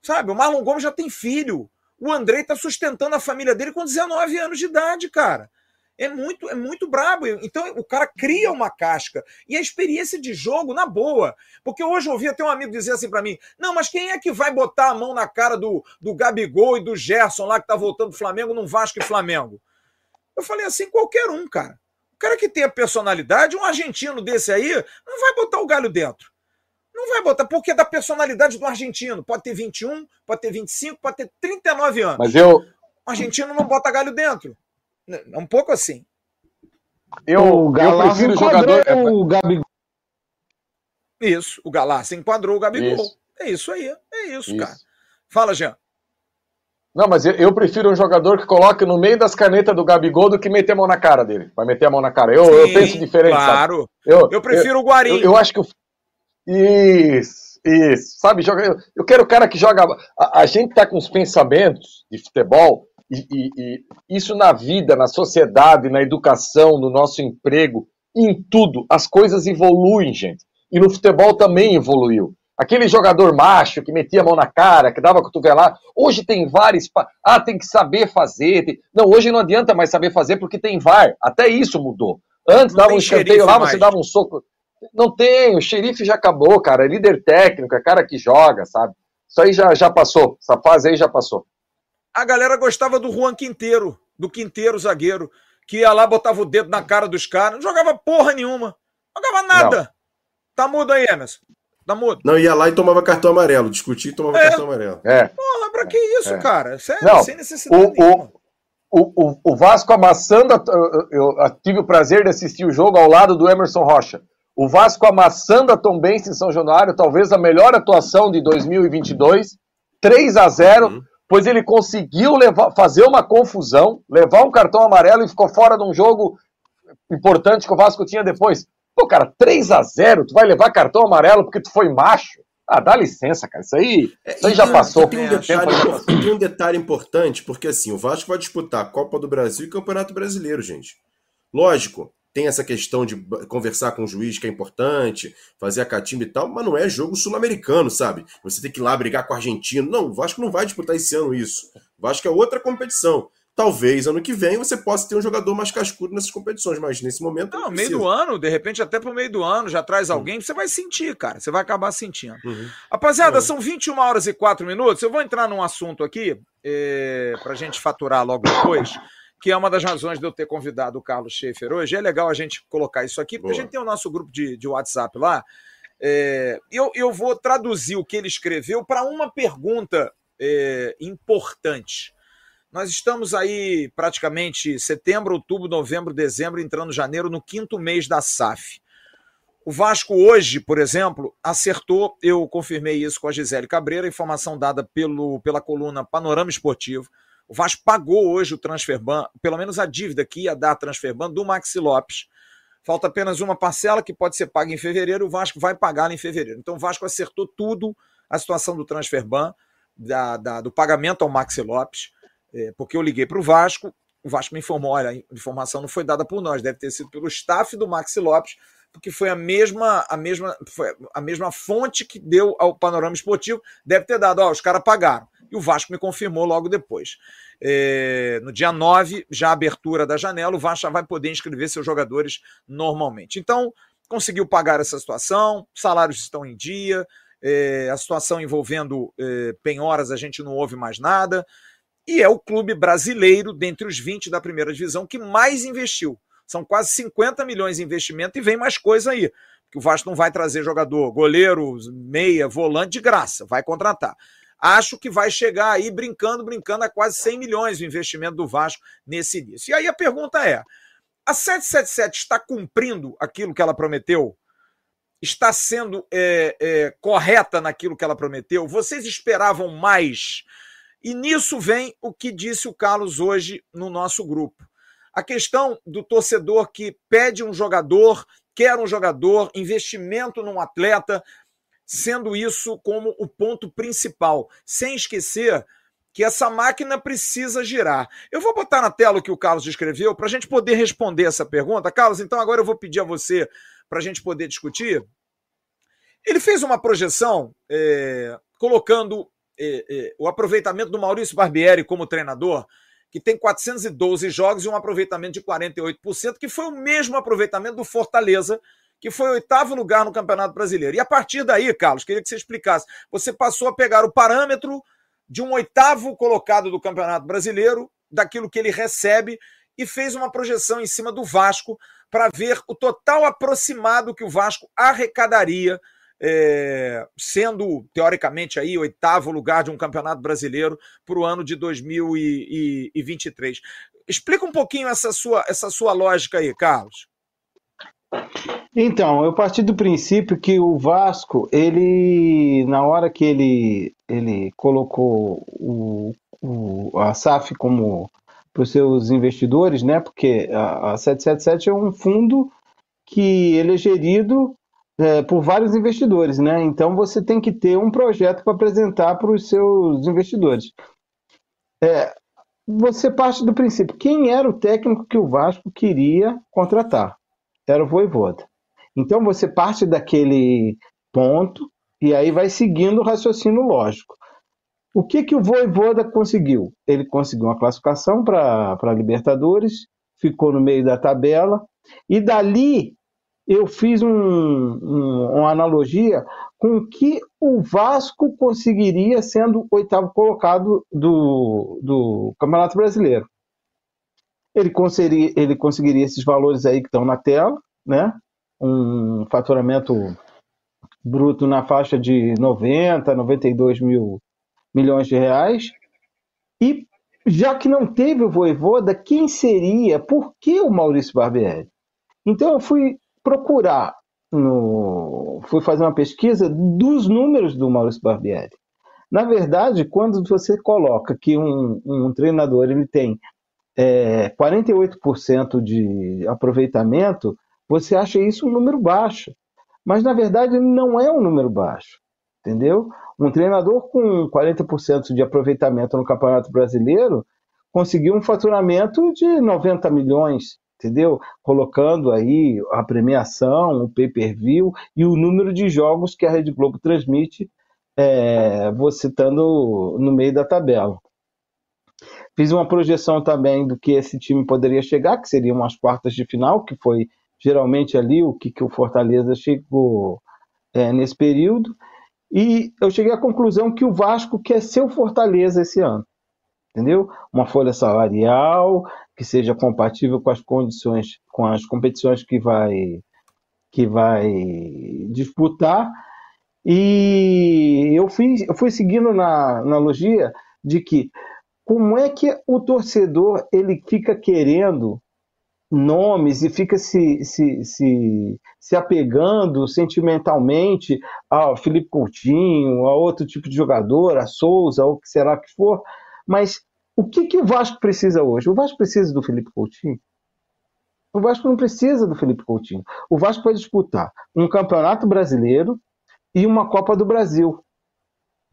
Sabe? O Marlon Gomes já tem filho. O Andrei está sustentando a família dele com 19 anos de idade, cara é muito, é muito brabo. Então o cara cria uma casca. E a experiência de jogo, na boa. Porque hoje eu ouvi até um amigo dizer assim para mim: não, mas quem é que vai botar a mão na cara do, do Gabigol e do Gerson lá que tá voltando do Flamengo num Vasco e Flamengo? Eu falei assim: qualquer um, cara. O cara que tem a personalidade, um argentino desse aí, não vai botar o galho dentro. Não vai botar, porque é da personalidade do argentino. Pode ter 21, pode ter 25, pode ter 39 anos. Mas eu. O argentino não bota galho dentro. É um pouco assim. Eu, eu prefiro jogador. O Gabigol. Isso, o Galácio enquadrou o Gabigol. Isso. É isso aí, é isso, isso, cara. Fala, Jean. Não, mas eu, eu, prefiro um jogador que coloque no meio das canetas do Gabigol do que meter a mão na cara dele. Vai meter a mão na cara. Eu, Sim, eu penso diferente. Claro. Eu, eu prefiro o Guarim. Eu, eu, acho que. Isso, isso. Sabe, joga, eu, quero o cara que joga. A, a gente tá com os pensamentos de futebol E, e, e, isso na vida, na sociedade, na educação, no nosso emprego, em tudo, as coisas evoluem, gente. E no futebol também evoluiu. Aquele jogador macho que metia a mão na cara, que dava cotovelada, hoje tem vários. Ah, tem que saber fazer. Tem... Não, hoje não adianta mais saber fazer porque tem VAR. Até isso mudou. Antes não dava um escanteio lá, mais. você dava um soco. Não tem, o xerife já acabou, cara. É líder técnico, é cara que joga, sabe? Isso aí já, já passou. Essa fase aí já passou. A galera gostava do Juan Quinteiro, do Quinteiro zagueiro, que ia lá, botava o dedo na cara dos caras, não jogava porra nenhuma. Não jogava nada. Não. Tá mudo aí, Emerson. Tá mudo. Não, ia lá e tomava cartão amarelo. Discutia e tomava é. cartão amarelo. É. Porra, pra que isso, é. cara? Sério, não, sem necessidade o, nenhuma. O, o, o Vasco amassando. Eu, eu tive o prazer de assistir o jogo ao lado do Emerson Rocha. O Vasco amassando a Tombense em São Januário, talvez a melhor atuação de 2022, 3 a 0 uhum. pois ele conseguiu levar, fazer uma confusão, levar um cartão amarelo e ficou fora de um jogo importante que o Vasco tinha depois. Pô, cara, 3 a 0 tu vai levar cartão amarelo porque tu foi macho? Ah, dá licença, cara. Isso aí, é, isso aí já passou. Tem um, detalhe, tem um detalhe importante, porque assim, o Vasco vai disputar a Copa do Brasil e Campeonato Brasileiro, gente. Lógico, tem essa questão de conversar com o juiz que é importante, fazer a catimba e tal, mas não é jogo sul-americano, sabe? Você tem que ir lá brigar com o argentino. Não, o Vasco não vai disputar esse ano isso. O Vasco é outra competição. Talvez ano que vem você possa ter um jogador mais cascudo nessas competições, mas nesse momento. Não, não meio do ano, de repente até pro meio do ano já traz uhum. alguém, uhum. você vai sentir, cara. Você vai acabar sentindo. Uhum. Rapaziada, uhum. são 21 horas e 4 minutos. Eu vou entrar num assunto aqui, é, pra gente faturar logo depois que é uma das razões de eu ter convidado o Carlos Schaefer hoje. É legal a gente colocar isso aqui, porque Boa. a gente tem o nosso grupo de, de WhatsApp lá. É, eu, eu vou traduzir o que ele escreveu para uma pergunta é, importante. Nós estamos aí praticamente setembro, outubro, novembro, dezembro, entrando janeiro, no quinto mês da SAF. O Vasco hoje, por exemplo, acertou, eu confirmei isso com a Gisele Cabreira, informação dada pelo, pela coluna Panorama Esportivo. O Vasco pagou hoje o transferban, pelo menos a dívida que ia dar transferban do Maxi Lopes. Falta apenas uma parcela que pode ser paga em fevereiro, o Vasco vai pagá-la em fevereiro. Então o Vasco acertou tudo a situação do transferban, da, da, do pagamento ao Maxi Lopes, é, porque eu liguei para o Vasco, o Vasco me informou: olha, a informação não foi dada por nós, deve ter sido pelo staff do Maxi Lopes, porque foi a mesma, a mesma, a mesma fonte que deu ao panorama esportivo, deve ter dado, ó, os caras pagaram o Vasco me confirmou logo depois. É, no dia 9, já abertura da janela, o Vasco já vai poder inscrever seus jogadores normalmente. Então, conseguiu pagar essa situação, salários estão em dia, é, a situação envolvendo é, penhoras a gente não ouve mais nada, e é o clube brasileiro, dentre os 20 da primeira divisão, que mais investiu. São quase 50 milhões de investimento e vem mais coisa aí. Porque o Vasco não vai trazer jogador, goleiro, meia, volante de graça, vai contratar. Acho que vai chegar aí brincando, brincando a quase 100 milhões o investimento do Vasco nesse início. E aí a pergunta é: a 777 está cumprindo aquilo que ela prometeu? Está sendo é, é, correta naquilo que ela prometeu? Vocês esperavam mais? E nisso vem o que disse o Carlos hoje no nosso grupo. A questão do torcedor que pede um jogador, quer um jogador, investimento num atleta, sendo isso como o ponto principal, sem esquecer que essa máquina precisa girar. Eu vou botar na tela o que o Carlos escreveu para a gente poder responder essa pergunta. Carlos, então agora eu vou pedir a você para a gente poder discutir. Ele fez uma projeção é, colocando é, é, o aproveitamento do Maurício Barbieri como treinador, que tem 412 jogos e um aproveitamento de 48%, que foi o mesmo aproveitamento do Fortaleza, que foi oitavo lugar no Campeonato Brasileiro. E a partir daí, Carlos, queria que você explicasse. Você passou a pegar o parâmetro de um oitavo colocado do Campeonato Brasileiro, daquilo que ele recebe, e fez uma projeção em cima do Vasco para ver o total aproximado que o Vasco arrecadaria, é, sendo teoricamente aí oitavo lugar de um campeonato brasileiro para o ano de 2023. Explica um pouquinho essa sua, essa sua lógica aí, Carlos. Então, eu parti do princípio que o Vasco, ele, na hora que ele, ele colocou o, o, a SAF como para os seus investidores, né? Porque a, a 777 é um fundo que ele é gerido é, por vários investidores, né? Então você tem que ter um projeto para apresentar para os seus investidores. É, você parte do princípio, quem era o técnico que o Vasco queria contratar? Era o Voivoda. Então você parte daquele ponto e aí vai seguindo o raciocínio lógico. O que, que o Voivoda conseguiu? Ele conseguiu uma classificação para a Libertadores, ficou no meio da tabela, e dali eu fiz um, um, uma analogia com o que o Vasco conseguiria sendo oitavo colocado do, do Campeonato Brasileiro. Ele conseguiria, ele conseguiria esses valores aí que estão na tela, né? um faturamento bruto na faixa de 90, 92 mil milhões de reais. E já que não teve o Voivoda, quem seria? Por que o Maurício Barbieri? Então eu fui procurar, no, fui fazer uma pesquisa dos números do Maurício Barbieri. Na verdade, quando você coloca que um, um treinador ele tem é, 48% de aproveitamento, você acha isso um número baixo. Mas, na verdade, não é um número baixo, entendeu? Um treinador com 40% de aproveitamento no Campeonato Brasileiro conseguiu um faturamento de 90 milhões, entendeu? Colocando aí a premiação, o pay-per-view e o número de jogos que a Rede Globo transmite, é, você estando no meio da tabela. Fiz uma projeção também do que esse time poderia chegar, que seriam as quartas de final, que foi geralmente ali o que, que o Fortaleza chegou é, nesse período. E eu cheguei à conclusão que o Vasco quer ser o Fortaleza esse ano. Entendeu? Uma folha salarial que seja compatível com as condições, com as competições que vai que vai disputar. E eu fui, eu fui seguindo na analogia de que como é que o torcedor ele fica querendo nomes e fica se, se, se, se apegando sentimentalmente ao Felipe Coutinho, a outro tipo de jogador, a Souza, ou o que será que for. Mas o que, que o Vasco precisa hoje? O Vasco precisa do Felipe Coutinho? O Vasco não precisa do Felipe Coutinho. O Vasco vai disputar um campeonato brasileiro e uma Copa do Brasil.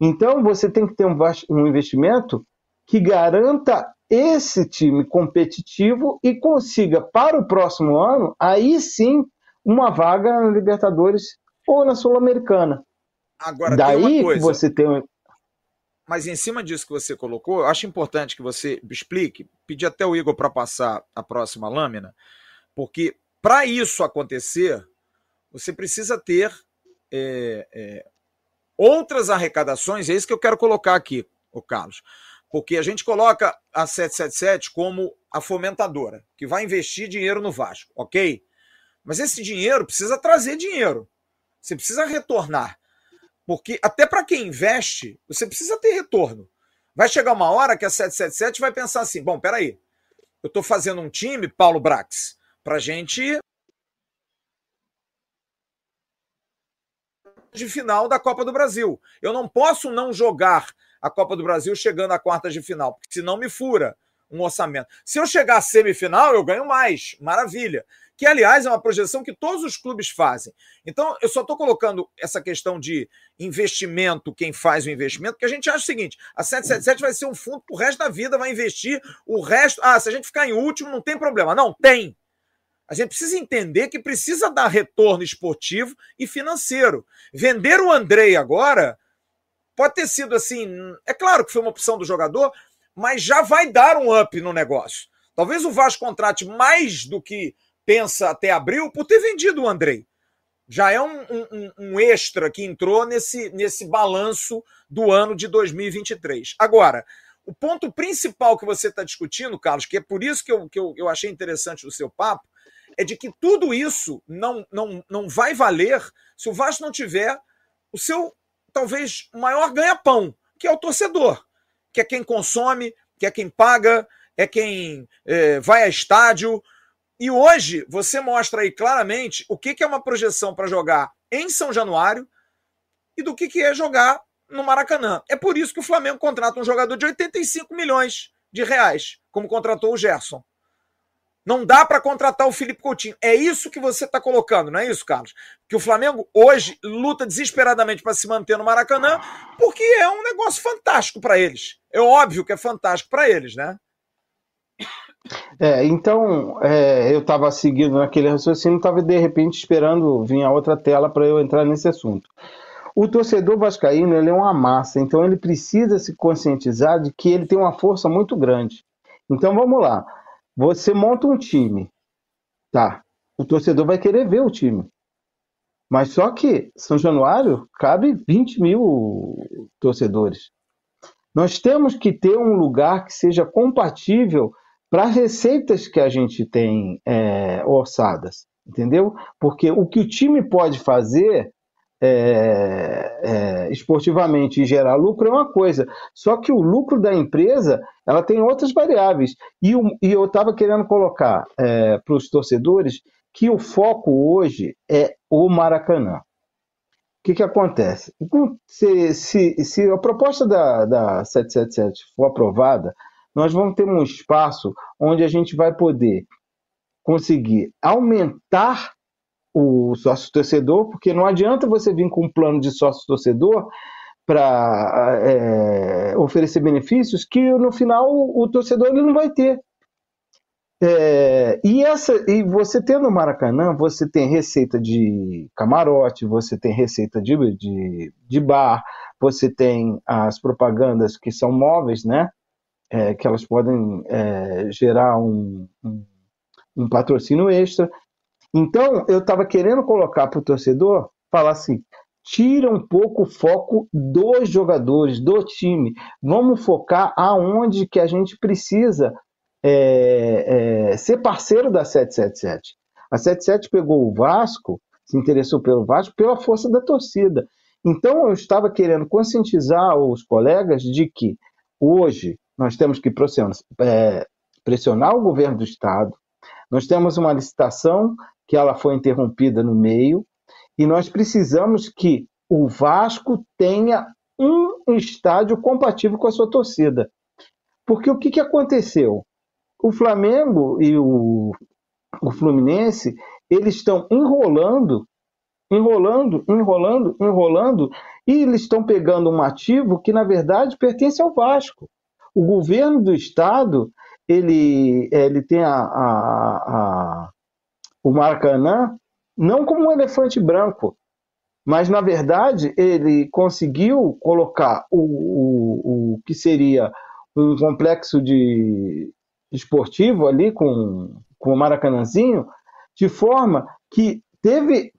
Então você tem que ter um, um investimento que garanta esse time competitivo e consiga para o próximo ano, aí sim, uma vaga na Libertadores ou na Sul-Americana. Agora, Daí que você tem um... Mas em cima disso que você colocou, eu acho importante que você explique, pedir até o Igor para passar a próxima lâmina, porque para isso acontecer, você precisa ter é, é, outras arrecadações, é isso que eu quero colocar aqui, o Carlos porque a gente coloca a 777 como a fomentadora, que vai investir dinheiro no Vasco, ok? Mas esse dinheiro precisa trazer dinheiro. Você precisa retornar. Porque até para quem investe, você precisa ter retorno. Vai chegar uma hora que a 777 vai pensar assim: bom, peraí, eu estou fazendo um time, Paulo Brax, para gente de final da Copa do Brasil. Eu não posso não jogar a Copa do Brasil chegando à quartas de final, porque senão me fura um orçamento. Se eu chegar à semifinal, eu ganho mais. Maravilha. Que, aliás, é uma projeção que todos os clubes fazem. Então, eu só estou colocando essa questão de investimento, quem faz o investimento, porque a gente acha o seguinte: a 777 vai ser um fundo para o resto da vida, vai investir o resto. Ah, se a gente ficar em último, não tem problema. Não, tem. A gente precisa entender que precisa dar retorno esportivo e financeiro. Vender o Andrei agora Pode ter sido assim, é claro que foi uma opção do jogador, mas já vai dar um up no negócio. Talvez o Vasco contrate mais do que pensa até abril por ter vendido o Andrei. Já é um, um, um extra que entrou nesse, nesse balanço do ano de 2023. Agora, o ponto principal que você está discutindo, Carlos, que é por isso que eu, que eu, eu achei interessante o seu papo, é de que tudo isso não, não, não vai valer se o Vasco não tiver o seu talvez o maior ganha-pão, que é o torcedor, que é quem consome, que é quem paga, é quem é, vai a estádio. E hoje você mostra aí claramente o que, que é uma projeção para jogar em São Januário e do que, que é jogar no Maracanã. É por isso que o Flamengo contrata um jogador de 85 milhões de reais, como contratou o Gerson. Não dá para contratar o Felipe Coutinho. É isso que você está colocando, não é isso, Carlos? Que o Flamengo hoje luta desesperadamente para se manter no Maracanã, porque é um negócio fantástico para eles. É óbvio que é fantástico para eles, né? É, então, é, eu estava seguindo naquele raciocínio, estava de repente esperando vir a outra tela para eu entrar nesse assunto. O torcedor vascaíno ele é uma massa, então ele precisa se conscientizar de que ele tem uma força muito grande. Então vamos lá, você monta um time, tá? O torcedor vai querer ver o time. Mas só que São Januário cabe 20 mil torcedores. Nós temos que ter um lugar que seja compatível para receitas que a gente tem é, orçadas, entendeu? Porque o que o time pode fazer é, é, esportivamente e gerar lucro é uma coisa, só que o lucro da empresa ela tem outras variáveis. E, o, e eu estava querendo colocar é, para os torcedores que o foco hoje é o Maracanã. O que, que acontece? Se, se, se a proposta da, da 777 for aprovada, nós vamos ter um espaço onde a gente vai poder conseguir aumentar o sócio torcedor, porque não adianta você vir com um plano de sócio torcedor para é, oferecer benefícios que no final o, o torcedor ele não vai ter. É, e, essa, e você tendo o Maracanã, você tem receita de camarote, você tem receita de, de, de bar, você tem as propagandas que são móveis, né? é, que elas podem é, gerar um, um, um, patrocínio extra. Então, eu estava querendo colocar para o torcedor falar assim: tira um pouco o foco dos jogadores, do time. Vamos focar aonde que a gente precisa é, é, ser parceiro da 777. A 77 pegou o Vasco, se interessou pelo Vasco, pela força da torcida. Então, eu estava querendo conscientizar os colegas de que hoje nós temos que pressionar, é, pressionar o governo do Estado, nós temos uma licitação que ela foi interrompida no meio, e nós precisamos que o Vasco tenha um estádio compatível com a sua torcida. Porque o que, que aconteceu? O Flamengo e o, o Fluminense, eles estão enrolando, enrolando, enrolando, enrolando, e eles estão pegando um ativo que, na verdade, pertence ao Vasco o governo do estado ele, ele tem a, a, a, o Maracanã não como um elefante branco, mas na verdade ele conseguiu colocar o, o, o que seria um complexo de esportivo ali com, com o Maracanãzinho, de forma que teve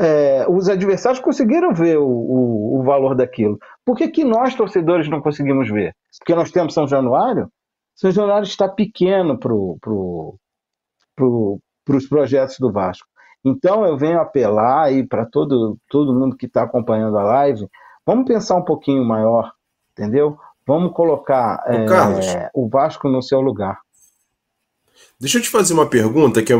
é, os adversários conseguiram ver o, o, o, valor daquilo. Por que, que nós, torcedores, não conseguimos ver? Porque nós temos São Januário? São Januário está pequeno para pro, pro, os projetos do Vasco. Então eu venho apelar aí para todo, todo mundo que está acompanhando a live, vamos pensar um pouquinho maior, entendeu? Vamos colocar é, o Vasco no seu lugar. Deixa eu te fazer uma pergunta que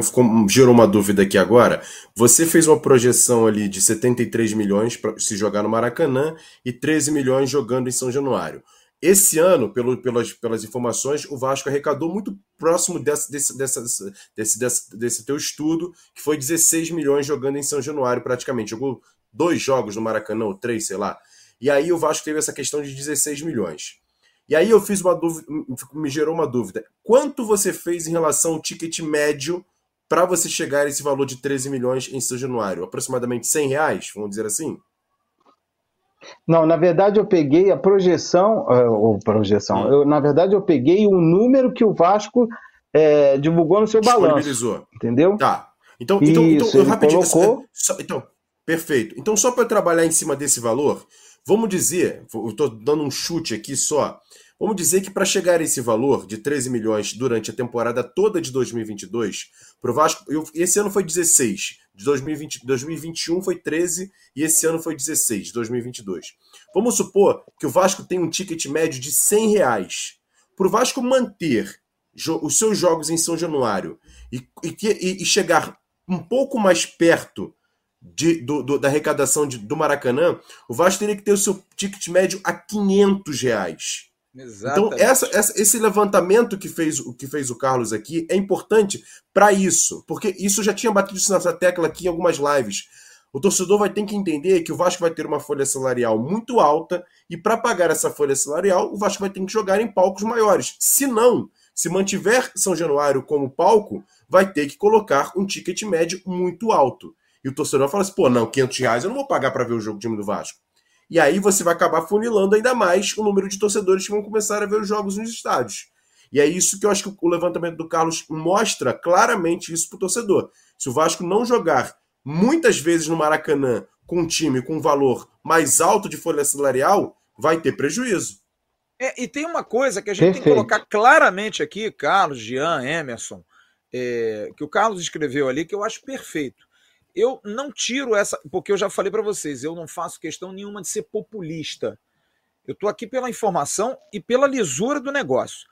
gerou uma dúvida aqui agora. Você fez uma projeção ali de 73 milhões para se jogar no Maracanã e 13 milhões jogando em São Januário. Esse ano, pelo, pelas, pelas informações, o Vasco arrecadou muito próximo desse, desse, desse, desse, desse teu estudo, que foi 16 milhões jogando em São Januário praticamente. Jogou dois jogos no Maracanã, ou três, sei lá. E aí o Vasco teve essa questão de 16 milhões. E aí eu fiz uma dúvida, me gerou uma dúvida. Quanto você fez em relação ao ticket médio para você chegar a esse valor de 13 milhões em São Januário? Aproximadamente 100 reais, vamos dizer assim? Não, na verdade eu peguei a projeção, eh, ou projeção, eu, na verdade eu peguei o número que o Vasco é, divulgou no seu balanço. Entendeu? Tá. Então, então, então Isso, então rapidinho. Colocou... Então, perfeito. Então, só para trabalhar em cima desse valor, vamos dizer, eu estou dando um chute aqui só, Vamos dizer que para chegar a esse valor de 13 milhões durante a temporada toda de 2022, pro Vasco, eu, esse ano foi 16, de 2020, 2021 foi 13 e esse ano foi 16, de 2022. Vamos supor que o Vasco tem um ticket médio de 100 reais. Para o Vasco manter os seus jogos em São Januário e, e, e chegar um pouco mais perto de, do, do, da arrecadação de, do Maracanã, o Vasco teria que ter o seu ticket médio a 500 reais. Exatamente. Então, essa, essa, esse levantamento que fez, que fez o Carlos aqui é importante para isso, porque isso já tinha batido nessa tecla aqui em algumas lives. O torcedor vai ter que entender que o Vasco vai ter uma folha salarial muito alta e para pagar essa folha salarial, o Vasco vai ter que jogar em palcos maiores. Se não, se mantiver São Januário como palco, vai ter que colocar um ticket médio muito alto. E o torcedor fala assim: pô, não, 500 reais eu não vou pagar para ver o jogo do time do Vasco. E aí você vai acabar funilando ainda mais o número de torcedores que vão começar a ver os jogos nos estádios. E é isso que eu acho que o levantamento do Carlos mostra claramente isso para o torcedor. Se o Vasco não jogar muitas vezes no Maracanã com um time com um valor mais alto de folha salarial, vai ter prejuízo. É, e tem uma coisa que a gente Perfeito. tem que colocar claramente aqui, Carlos, Jean, Emerson, é, que o Carlos escreveu ali, que eu acho perfeito. Eu não tiro essa, porque eu já falei para vocês, eu não faço questão nenhuma de ser populista. Eu estou aqui pela informação e pela lisura do negócio.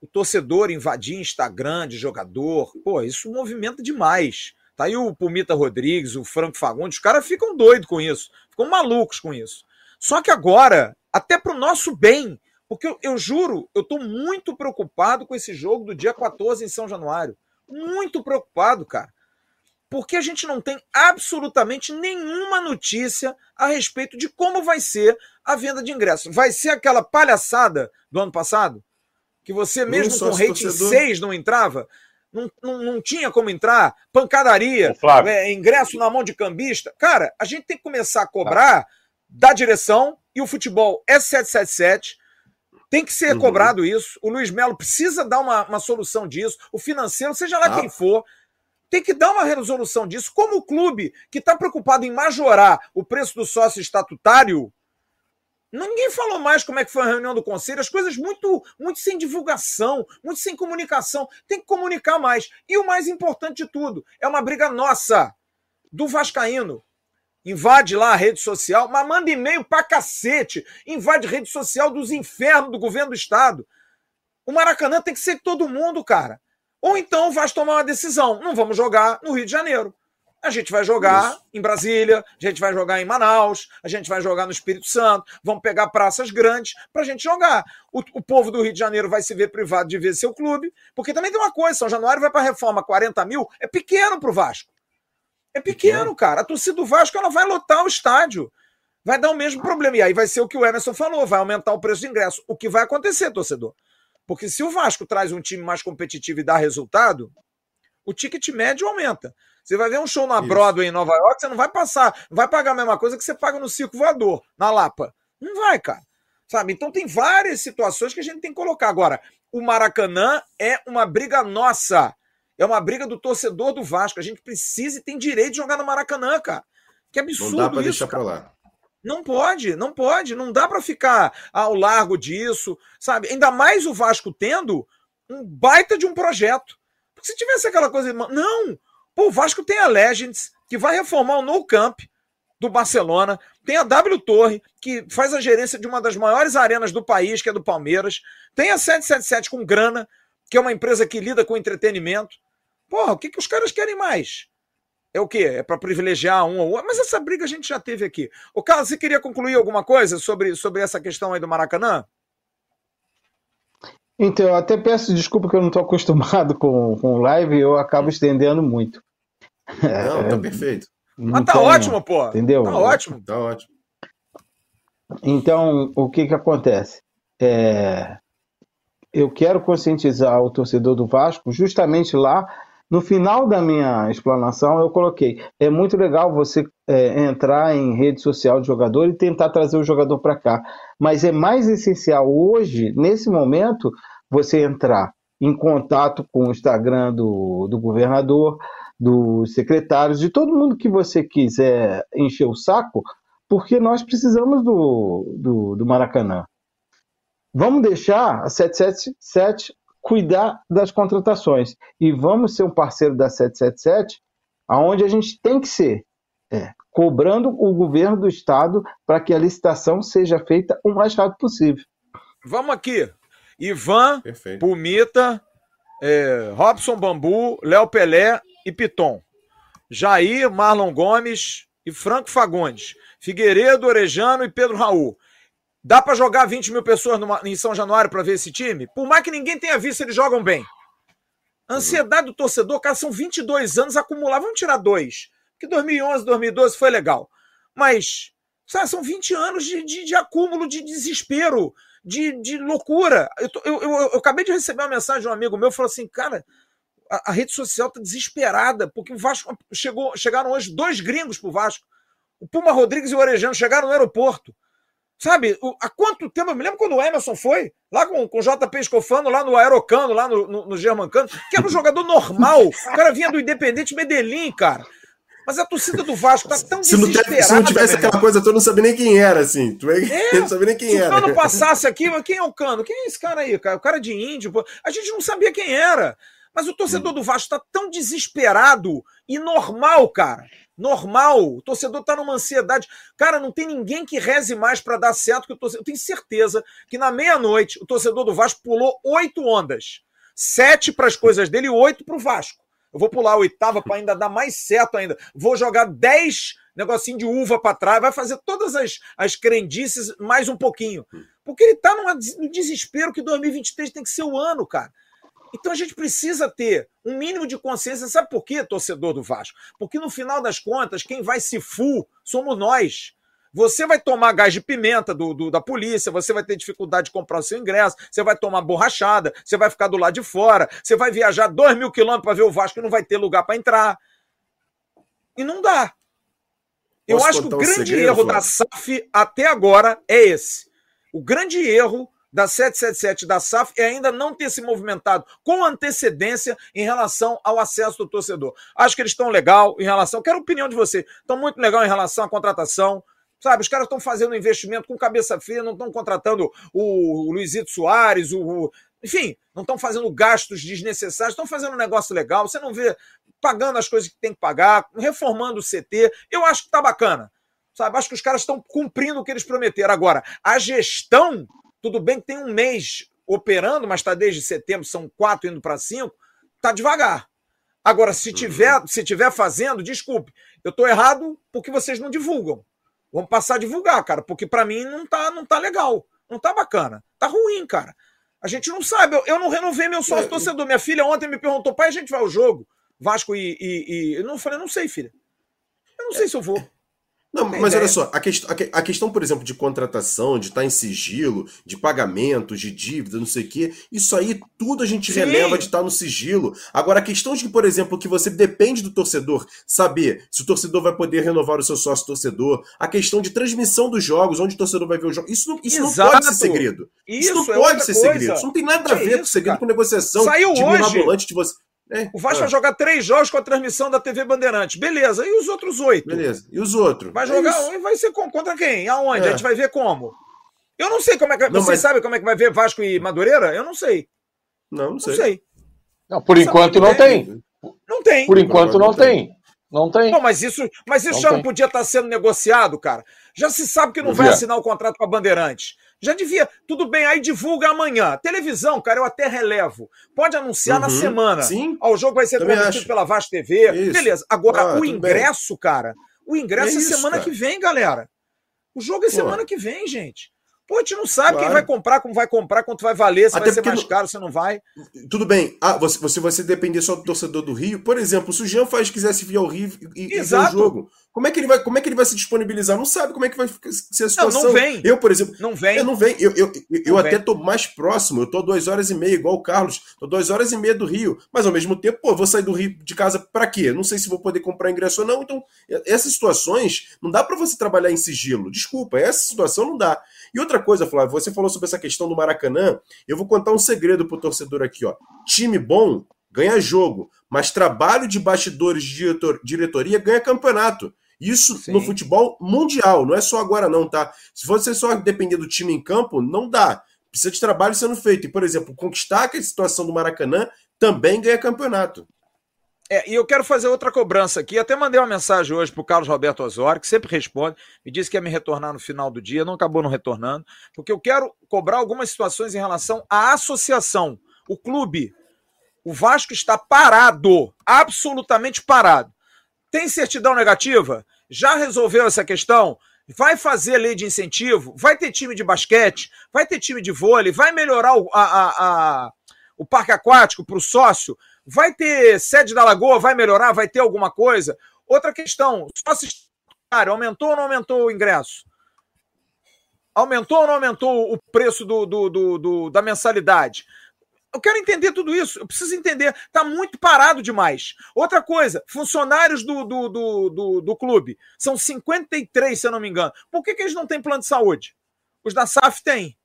O torcedor invadir Instagram de jogador, pô, isso movimenta demais. Tá aí o Pumita Rodrigues, o Franco Fagundes, os caras ficam doidos com isso, ficam malucos com isso. Só que agora, até para o nosso bem, porque eu, eu juro, eu estou muito preocupado com esse jogo do dia 14 em São Januário. Muito preocupado, cara. Porque a gente não tem absolutamente nenhuma notícia a respeito de como vai ser a venda de ingressos. Vai ser aquela palhaçada do ano passado? Que você, mesmo com rating torcedor. 6, não entrava? Não, não, não, tinha como entrar? Pancadaria, é, ingresso na mão de cambista. Cara, a gente tem que começar a cobrar tá. da direção e o futebol é 777 tem que ser uhum. cobrado isso. O Luiz Melo precisa dar uma, uma solução disso. O financeiro, seja lá ah. quem for, tem que dar uma resolução disso. Como o clube que está preocupado em majorar o preço do sócio estatutário, ninguém falou mais como é que foi a reunião do conselho. As coisas muito, muito sem divulgação, muito sem comunicação. Tem que comunicar mais. E o mais importante de tudo, é uma briga nossa, do Vascaíno invade lá a rede social, mas manda e-mail pra cacete, invade rede social dos infernos do governo do estado. O Maracanã tem que ser todo mundo, cara. Ou então vai tomar uma decisão. Não vamos jogar no Rio de Janeiro. A gente vai jogar Isso. em Brasília, a gente vai jogar em Manaus, a gente vai jogar no Espírito Santo, vamos pegar praças grandes para a gente jogar. O, o, povo do Rio de Janeiro vai se ver privado de ver seu clube, porque também tem uma coisa: São Januário vai para a reforma 40 mil, é pequeno para o Vasco. É pequeno, cara. A torcida do Vasco ela vai lotar o estádio. Vai dar o mesmo problema. E aí vai ser o que o Emerson falou: vai aumentar o preço de ingresso. O que vai acontecer, torcedor? Porque se o Vasco traz um time mais competitivo e dá resultado, o ticket médio aumenta. Você vai ver um show na Isso. Broadway em Nova York, você não vai passar, não vai pagar a mesma coisa que você paga no Circo Voador, na Lapa. Não vai, cara. Sabe? Então tem várias situações que a gente tem que colocar. Agora, o Maracanã é uma briga nossa. É uma briga do torcedor do Vasco. A gente precisa e tem direito de jogar no Maracanã, cara. Que absurdo Não dá pra isso, deixar para lá. Não pode, não pode, não dá para ficar ao largo disso, sabe? Ainda mais o Vasco tendo um baita de um projeto. Porque se tivesse aquela coisa, não, pô, o Vasco tem a Legends que vai reformar o No Camp do Barcelona, tem a W Torre que faz a gerência de uma das maiores arenas do país, que é do Palmeiras, tem a 777 com grana, que é uma empresa que lida com entretenimento. Porra, o que, que os caras querem mais? É o quê? É para privilegiar um ou outro? Mas essa briga a gente já teve aqui. O Carlos, você queria concluir alguma coisa sobre, sobre essa questão aí do Maracanã? Então, eu até peço desculpa que eu não estou acostumado com, com live e eu acabo estendendo muito. Não, tá é, perfeito. Mas tá ótimo, pô. Entendeu? Tá ótimo. Tá ótimo. Então, o que que acontece? É, eu quero conscientizar o torcedor do Vasco justamente lá no final da minha explanação, eu coloquei: é muito legal você é, entrar em rede social de jogador e tentar trazer o jogador para cá, mas é mais essencial hoje, nesse momento, você entrar em contato com o Instagram do, do governador, dos secretários, de todo mundo que você quiser encher o saco, porque nós precisamos do, do, do Maracanã. Vamos deixar a 777 cuidar das contratações. E vamos ser um parceiro da 777, aonde a gente tem que ser, é, cobrando o governo do estado para que a licitação seja feita o mais rápido possível. Vamos aqui. Ivan, Perfeito. Pumita, é, Robson Bambu, Léo Pelé e Piton. Jair, Marlon Gomes e Franco Fagundes. Figueiredo, Orejano e Pedro Raul. Dá para jogar 20 mil pessoas numa, em São Januário para ver esse time? Por mais que ninguém tenha visto, eles jogam bem. Ansiedade do torcedor, cara, são 22 anos acumulados. Vamos tirar dois. Porque 2011, 2012 foi legal. Mas Sabe, são 20 anos de, de, de acúmulo de desespero, de, de loucura. Eu, tô, eu, eu, eu, acabei de receber uma mensagem de um amigo meu, falou assim, cara, a, a rede social está desesperada, porque o Vasco chegou, chegaram hoje dois gringos pro Vasco. O Puma Rodrigues e o Orejano chegaram no aeroporto. Sabe, o, há quanto tempo? Eu me lembro quando o Emerson foi, lá com, com o JP Escofano, lá no Aerocano, lá no, no, no Germancano, que era um jogador normal. O cara vinha do Independente Medellín, cara. Mas a torcida do Vasco tá tão se não, desesperada. se não tivesse aquela coisa, tu não sabia nem quem era, assim. Tu é, [LAUGHS] não sabia nem quem se era. Se o Cano passasse aqui, quem é o Cano? Quem é esse cara aí, cara? O cara de índio, pô. A gente não sabia quem era. Mas o torcedor do Vasco tá tão desesperado e normal, cara. Normal. O torcedor tá numa ansiedade. Cara, não tem ninguém que reze mais para dar certo que o torcedor. Eu tenho certeza que na meia-noite o torcedor do Vasco pulou oito ondas. Sete para as coisas dele e oito para o Vasco. Eu vou pular a oitava para ainda dar mais certo ainda. Vou jogar dez negocinho de uva para trás, vai fazer todas as, as crendices mais um pouquinho. Porque ele está no desespero que 2023 tem que ser o ano, cara. Então a gente precisa ter um mínimo de consciência. Sabe por quê, torcedor do Vasco? Porque no final das contas, quem vai se fu somos nós. Você vai tomar gás de pimenta do, do, da polícia, você vai ter dificuldade de comprar o seu ingresso, você vai tomar borrachada, você vai ficar do lado de fora, você vai viajar dois mil quilômetros para ver o Vasco e não vai ter lugar para entrar. E não dá. Eu Posso acho que o grande segredo, erro Flávio? da SAF até agora é esse. O grande erro da 777 da SAF é ainda não ter se movimentado com antecedência em relação ao acesso do torcedor. Acho que eles estão legal em relação. Quero a opinião de você. Estão muito legal em relação à contratação. Sabe, os caras estão fazendo investimento com cabeça fria, não estão contratando o, Luizito Soares, o, enfim, não estão fazendo gastos desnecessários, estão fazendo um negócio legal. Você não vê pagando as coisas que tem que pagar, reformando o CT. Eu acho que está bacana. Sabe, acho que os caras estão cumprindo o que eles prometeram. Agora, a gestão, tudo bem que tem um mês operando, mas está desde setembro, são quatro indo para cinco, está devagar. Agora, se tiver, se tiver fazendo, desculpe, eu estou errado porque vocês não divulgam. Vamos passar a divulgar, cara, porque para mim não tá, não tá legal. Não tá bacana. Tá ruim, cara. A gente não sabe. Eu, eu não renovei meu sócio é, torcedor. Minha filha ontem me perguntou, pai, a gente vai ao jogo? Vasco e. e, e... Eu não falei, não sei, filha. Eu não sei se eu vou. Não, mas olha só, a, quest a, questão, por exemplo, de contratação, de estar em sigilo, de pagamentos, de dívida, não sei o quê, isso aí tudo a gente Sim. releva de estar no sigilo. Agora, a questão de que, por exemplo, que você depende do torcedor saber se o torcedor vai poder renovar o seu sócio torcedor, a questão de transmissão dos jogos, onde o torcedor vai ver o jogo, isso não, isso não pode ser segredo. Isso, isso não é pode ser coisa. segredo. Isso não tem nada a ver é com segredo, cara. com negociação Saiu de hoje. de você. É, o Vasco é. vai jogar três jogos com a transmissão da TV Bandeirantes. Beleza. E os outros oito? Beleza. E os outros? Vai jogar é e vai ser contra quem? Aonde? É. A gente vai ver como? Eu não sei como é que. Não, Vocês mas... sabem como é que vai ver Vasco e Madureira? Eu não sei. Não, não sei. Não sei. Não, por enquanto não tem. Não tem. Por enquanto não tem. Não tem. Não, mas isso, mas isso não já tem. não podia estar sendo negociado, cara. Já se sabe que não, não vai assinar o contrato com a Bandeirantes. Já devia. Tudo bem, aí divulga amanhã. Televisão, cara, eu até relevo. Pode anunciar uhum, na semana. Sim. Ó, o jogo vai ser transmitido pela Vast TV. Isso. Beleza. Agora, ah, o ingresso, bem. cara. O ingresso é, é isso, semana cara. que vem, galera. O jogo é Pô. semana que vem, gente. Pô, a gente não sabe claro. quem vai comprar, como vai comprar, quanto vai valer, se Até vai ser mais caro, se não vai. Tudo bem. Ah, você, você, você depender só do torcedor do Rio. Por exemplo, se o Jean Faz quisesse vir ao Rio e, e ver o jogo, como é, que ele vai, como é que ele vai se disponibilizar? Não sabe como é que vai ser a situação. Não, não vem. Eu, por exemplo. Não vem. Eu não venho. Eu, eu, eu, eu até tô mais próximo. Eu tô duas horas e meia, igual o Carlos. Tô duas horas e meia do Rio. Mas ao mesmo tempo, pô, vou sair do Rio de casa para quê? Não sei se vou poder comprar ingresso ou não. Então, essas situações, não dá para você trabalhar em sigilo. Desculpa, essa situação não dá. E outra coisa, Flávio, você falou sobre essa questão do Maracanã. Eu vou contar um segredo pro torcedor aqui, ó. Time bom ganha jogo, mas trabalho de bastidores de diretor, diretoria ganha campeonato. Isso Sim. no futebol mundial, não é só agora não, tá? Se você só depender do time em campo, não dá. Precisa de trabalho sendo feito. E, por exemplo, conquistar a situação do Maracanã também ganha campeonato. É, e eu quero fazer outra cobrança aqui. Até mandei uma mensagem hoje para o Carlos Roberto Osório, que sempre responde. Me disse que ia me retornar no final do dia, não acabou não retornando, porque eu quero cobrar algumas situações em relação à associação, o clube. O Vasco está parado, absolutamente parado. Tem certidão negativa? Já resolveu essa questão? Vai fazer lei de incentivo? Vai ter time de basquete? Vai ter time de vôlei? Vai melhorar o, a, a, a, o parque aquático para o sócio? Vai ter sede da Lagoa? Vai melhorar? Vai ter alguma coisa? Outra questão: sócio aumentou ou não aumentou o ingresso? Aumentou ou não aumentou o preço do, do, do, do da mensalidade? Eu quero entender tudo isso. Eu preciso entender. Está muito parado demais. Outra coisa, funcionários do, do, do, do, do clube. São 53, se eu não me engano. Por que, que eles não têm plano de saúde? Os da SAF têm.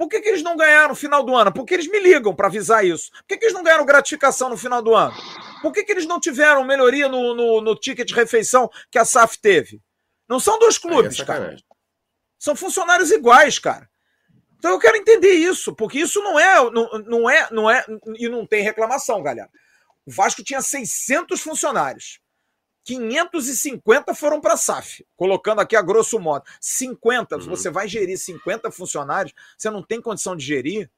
Por que, que eles não ganharam no final do ano? Porque eles me ligam para avisar isso. Por que, que eles não ganharam gratificação no final do ano? Por que, que eles não tiveram melhoria no, no, no ticket de refeição que a SAF teve? Não são dois clubes, é cara. São funcionários iguais, cara. Então eu quero entender isso, porque isso não é, não, não é, não é, e não tem reclamação, galera. O Vasco tinha 600 funcionários. 550 foram para a SAF, colocando aqui a grosso modo. 50, uhum. você vai gerir 50 funcionários, você não tem condição de gerir?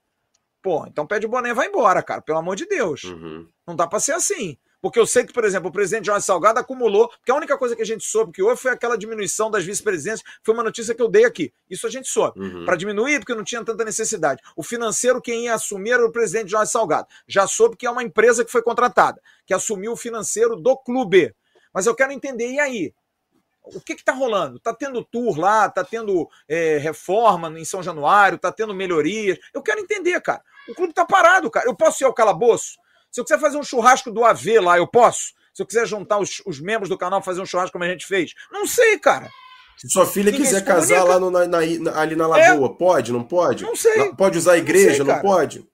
Pô, então pede o boné e vai embora, cara, pelo amor de Deus. Uhum. Não dá para ser assim. Porque eu sei que, por exemplo, o presidente Jorge Salgado acumulou, porque a única coisa que a gente soube que houve foi aquela diminuição das vice-presidências, foi uma notícia que eu dei aqui. Isso a gente soube. Uhum. Para diminuir, porque não tinha tanta necessidade. O financeiro, quem ia assumir era o presidente Jorge Salgado. Já soube que é uma empresa que foi contratada, que assumiu o financeiro do clube. Mas eu quero entender, e aí? O que está rolando? Está tendo tour lá, está tendo é, reforma em São Januário, está tendo melhorias. Eu quero entender, cara. O clube está parado, cara. Eu posso ir ao calabouço? Se eu quiser fazer um churrasco do AV lá, eu posso? Se eu quiser juntar os, os membros do canal fazer um churrasco como a gente fez? Não sei, cara. Se sua filha Ninguém quiser casar lá no, na, na, ali na Lagoa, é. pode? Não pode? Não sei. Pode usar a igreja? Não, sei, não pode?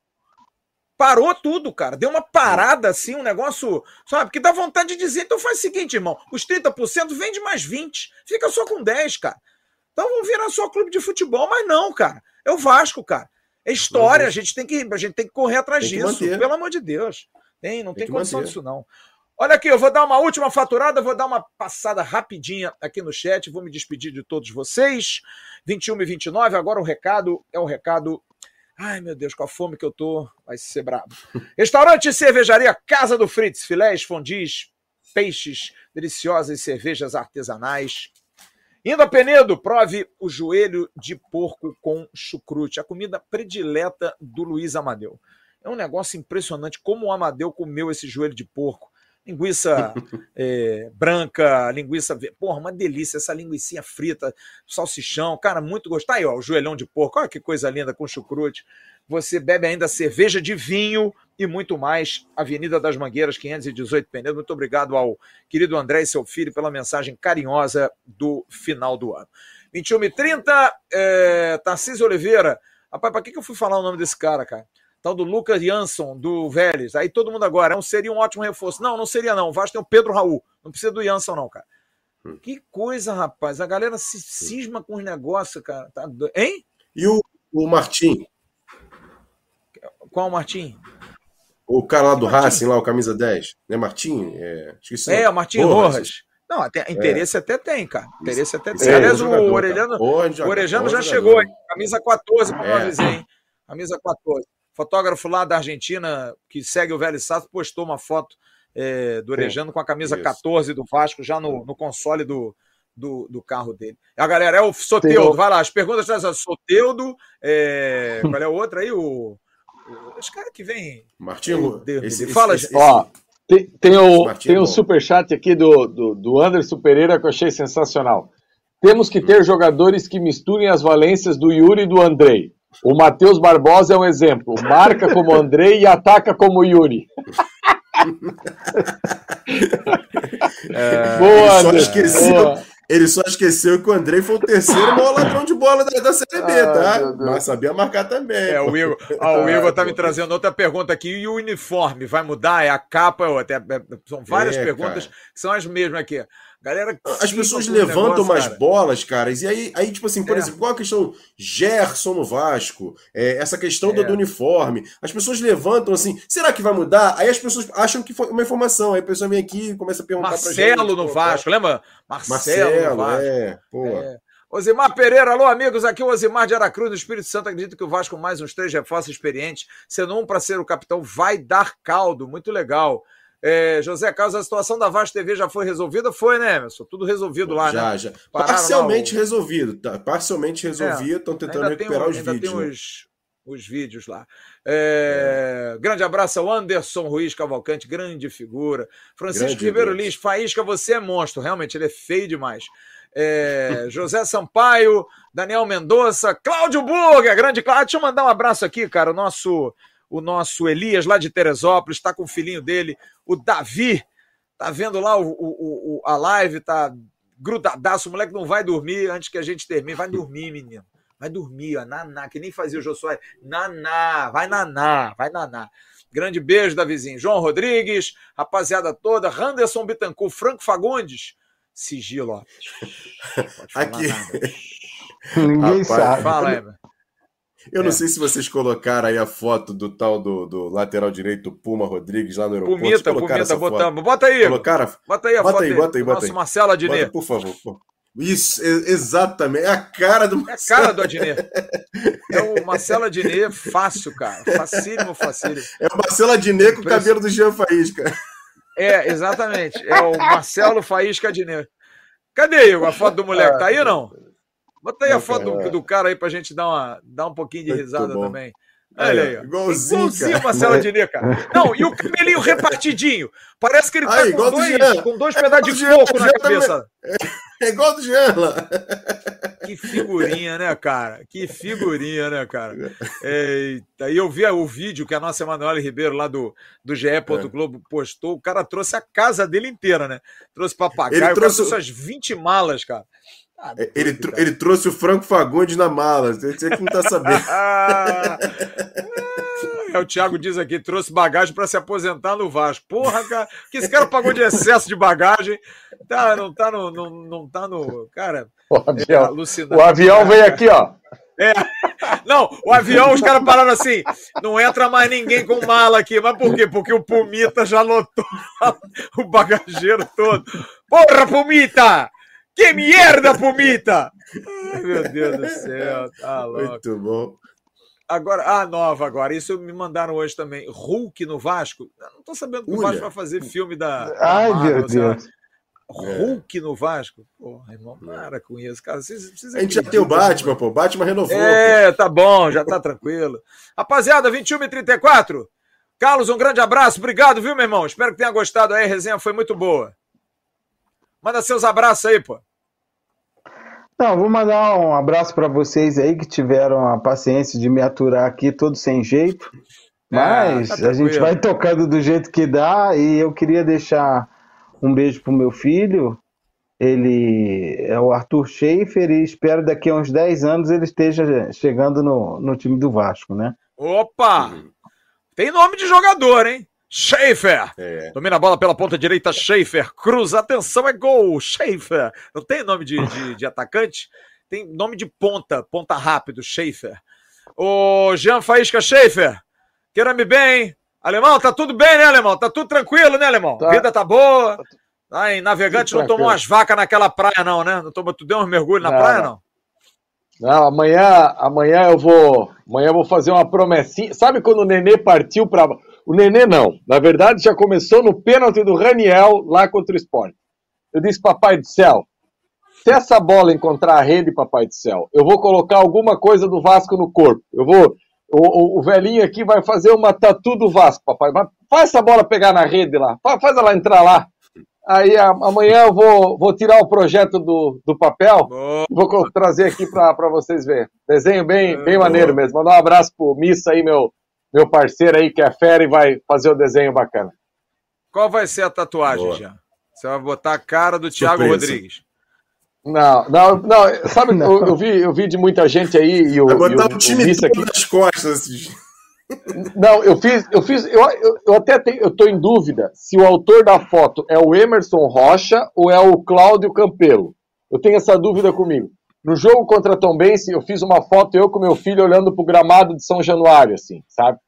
Parou tudo, cara. Deu uma parada assim, um negócio. Sabe? Que dá vontade de dizer. Então faz o seguinte, irmão: os 30% vende mais 20%. Fica só com 10%, cara. Então vamos virar só clube de futebol, mas não, cara. É o Vasco, cara. É história, a gente tem que, a gente tem que correr atrás disso, manter. pelo amor de Deus. Tem, não tem, tem condição manter. disso, não. Olha aqui, eu vou dar uma última faturada, vou dar uma passada rapidinha aqui no chat, vou me despedir de todos vocês. 21 e 29, agora o recado é o recado. Ai, meu Deus, com a fome que eu tô, vai ser brabo. [LAUGHS] Restaurante e cervejaria Casa do Fritz, filés, fondis, peixes, deliciosas cervejas artesanais. Indo a Penedo, prove o joelho de porco com chucrute, a comida predileta do Luiz Amadeu. É um negócio impressionante como o Amadeu comeu esse joelho de porco. Linguiça é, [LAUGHS] branca, linguiça. Porra, uma delícia essa linguiça frita, salsichão. Cara, muito gostoso. Tá aí, ó, o joelhão de porco. Olha que coisa linda com chucrute. Você bebe ainda cerveja de vinho e muito mais. Avenida das Mangueiras, 518 Penedo. Muito obrigado ao querido André e seu filho pela mensagem carinhosa do final do ano. 21 e 30, é, Tarcísio Oliveira. Rapaz, para que, que eu fui falar o nome desse cara, cara? Tal do Lucas Jansson, do Vélez. Aí todo mundo agora, não seria um ótimo reforço. Não, não seria não. O Vasco tem o Pedro Raul. Não precisa do Jansson não, cara. Hum. Que coisa, rapaz. A galera se cisma com os negócios, cara. Tá do... Hein? E o, o Martim? Qual Martim? O cara lá do Martim. Racing, lá, o camisa 10. Né, Martim? É, esqueci. É, o Martim Rojas. Rojas. Não, até, interesse é. até tem, cara. Interesse até tem. É, Aliás, o Orelhano, o Orelhano já chegou, hein? Camisa 14, para é. avisar, hein? Camisa 14. Fotógrafo lá da Argentina, que segue o Velho Sato, postou uma foto é, do Orejano com a camisa Isso. 14 do Vasco já no, no console do, do, do, carro dele. A galera é o Soteudo, vai lá, as perguntas são Soteudo, é, qual é o outro aí? O, os caras que vem. Martinho, esse, fala, esse, ó, tem, tem o, tem o superchat aqui do, do, do Anderson Pereira que eu achei sensacional. Temos que ter jogadores que misturem as valências do Yuri e do Andrei. O Matheus Barbosa é um exemplo. Marca como Andrei e ataca como Yuri. é, [LAUGHS] boa, ele, só esqueceu, ele só esqueceu que o Andrei foi o terceiro maior ladrão de bola da, da Série B, tá? Mas sabia marcar também. É, o Igor, ah, o Igor tá me trazendo outra pergunta aqui. E o uniforme vai mudar? É a capa? É outra? É, são várias é, perguntas cara. que são as mesmas aqui. Galera, as pessoas levantam negócio, umas cara. bolas, caras, e aí, aí, tipo assim, por é. exemplo, igual a questão Gerson no Vasco, é, essa questão é. do, do, uniforme, as pessoas levantam assim, será que vai mudar? Aí as pessoas acham que foi uma informação, aí a pessoa vem aqui e começa a perguntar Marcelo pra gente. Marcelo no Vasco, lembra? Marcelo, Marcelo no Vasco. É, pô. É. Osimar Pereira, alô amigos, aqui é o Osimar de Aracruz, no Espírito Santo. Acredito que o Vasco, mais uns três reforços experientes, sendo um para ser o capitão, vai dar caldo. Muito legal. É, José Carlos, a situação da Vasco TV já foi resolvida? Foi, né, Emerson? Tudo resolvido lá, já, né? Já, já. Parcialmente o... resolvido, tá? Parcialmente resolvido, estão é, tentando recuperar tem, os ainda vídeos. Tem né? os, os vídeos lá. É, é. Grande abraço ao Anderson Ruiz Cavalcante, grande figura. Francisco grande Ribeiro Lins, Faísca, você é monstro. Realmente, ele é feio demais. é, [LAUGHS] José Sampaio, Daniel Mendonça, Cláudio Burger, grande Cláudio. Deixa eu mandar um abraço aqui, cara. O nosso, o nosso Elias, lá de Teresópolis, está com o filhinho dele, o Davi. Tá vendo lá o, o, o, a live, tá grudadaço. O moleque não vai dormir antes que a gente termine. Vai dormir, menino. Vai dormir, ó. Naná, que nem fazia o Josué. Naná, vai naná, vai naná. Grande beijo da vizinha. João Rodrigues, rapaziada toda, Randerson Bittencourt, Franco Fagundes, sigilo, ó. [LAUGHS] Aqui. Ninguém Rapaz, sabe. Fala aí, Eu É. não sei se vocês colocaram aí a foto do tal do, do lateral direito Puma Rodrigues lá no aeroporto. Pumita, Pumita, botamos. Bota aí. Colocaram? bota aí a Bota foto aí, bota aí, bota aí. Marcelo Adnet. Bota, por favor. pô. Isso, exatamente. É a cara do É a cara do Adnet. É o Marcelo Adnet, fácil, cara. Facílimo, facílimo. É o Marcelo Adnet com o cabelo do Jean Faísca. É, exatamente. É o Marcelo Faísca Adnet. Cadê, Igor, a foto do moleque? Tá aí ou não? Bota aí a foto do, cara. do cara aí pra gente dar, uma, dar um pouquinho de Muito risada bom. também. Olha aí, ó. Igualzinho, Igualzinho. Marcelo Adnet, cara. Não, e o cabelinho repartidinho. Parece que ele tá Aí, com, dois, com dois pedaços de coco Jean, na cabeça. É igual do lá. Que figurinha, né, cara? Que figurinha, né, cara? Eita, e eu vi o vídeo que a nossa Emanuele Ribeiro, lá do, do GE. É. Globo, postou. O cara trouxe a casa dele inteira, né? Trouxe papagaio, Ele o cara trouxe trouxe as 20 malas, cara. Ah, Ele, doido, tro- cara. ele trouxe o Franco Fagundes na mala. Você que não tá sabendo. [LAUGHS] É, o Thiago diz aqui, trouxe bagagem para se aposentar no Vasco. Porra, cara, que esse cara pagou de excesso de bagagem. Tá, não tá no. Não, não tá no. Cara, O é avião, alucinante. o avião veio aqui, ó. Não, o avião, os caras pararam assim. Não entra mais ninguém com mala aqui. Mas por quê? Porque o Pumita já lotou o bagageiro todo. Porra, Pumita! Que merda, Pumita! Ai, meu Deus do céu, tá louco. Muito bom. Agora, a nova agora, isso me mandaram hoje também. Hulk no Vasco. Eu não tô sabendo que o. Vasco vai fazer filme da. da Ai, Marvel, meu lá. Deus. Hulk no Vasco? Porra, irmão, para com isso, cara. Vocês, vocês A gente já tem o Batman, pô. Batman renovou. pô. É, tá bom, já tá tranquilo. Rapaziada, 21 e 34. Carlos, um grande abraço. Obrigado, viu, meu irmão? Espero que tenha gostado aí. A resenha foi muito boa. Manda seus abraços aí, pô. Não, vou mandar um abraço para vocês aí que tiveram a paciência de me aturar aqui todo sem jeito. Mas tá a gente vai tocando do jeito que dá e eu queria deixar um beijo pro meu filho. Ele é o Arthur Schaefer e espero daqui a uns 10 anos ele esteja chegando no, no time do Vasco, né? Opa! Tem nome de jogador, hein? Schaefer. É. Domina a bola pela ponta direita, Schaefer. Cruza, atenção, é gol. Schaefer. Não tem nome de, de, de atacante? Tem nome de ponta, ponta rápido, Schaefer. Ô, Jean Faísca Schaefer. Queira-me bem. Alemão, tá tudo bem, né, Alemão? Tá tudo tranquilo, né, Alemão? Tá. Vida tá boa. Tá em Navegante não tomou umas vacas naquela praia, não, né? Não tomou, tu deu uns mergulhos na Não, praia, não. não? Não, amanhã, amanhã eu vou, amanhã eu vou fazer uma promessinha. Sabe quando o Nenê partiu para o Nenê não, na verdade já começou no pênalti do Raniel lá contra o Sport. Eu disse, papai do céu, se essa bola encontrar a rede, papai do céu, eu vou colocar alguma coisa do Vasco no corpo. Eu vou o, o- o velhinho aqui vai fazer uma tatu do Vasco, papai. Mas faz essa bola pegar na rede lá. Fa- Faz ela entrar lá. Aí a- amanhã eu vou, vou tirar o projeto do, do papel. Boa. Vou trazer aqui para vocês verem. Desenho bem, bem boa. maneiro mesmo. Mandar um abraço pro Missa aí, meu, meu parceiro aí, que é fera e vai fazer o desenho bacana. Qual vai ser a tatuagem, Boa. Jean? Você vai botar a cara do Thiago Surpresa. Rodrigues. Não, não, não. Sabe, Eu, eu vi, eu vi de muita gente aí e o, Vai e botar o, o time o aqui. nas costas. Não, eu fiz, eu fiz, eu, eu, eu até tenho, eu tô em dúvida se o autor da foto é o Emerson Rocha ou é o Cláudio Campelo. Eu tenho essa dúvida comigo. No jogo contra a Tombense, eu fiz uma foto eu com meu filho olhando pro gramado de São Januário, assim, sabe?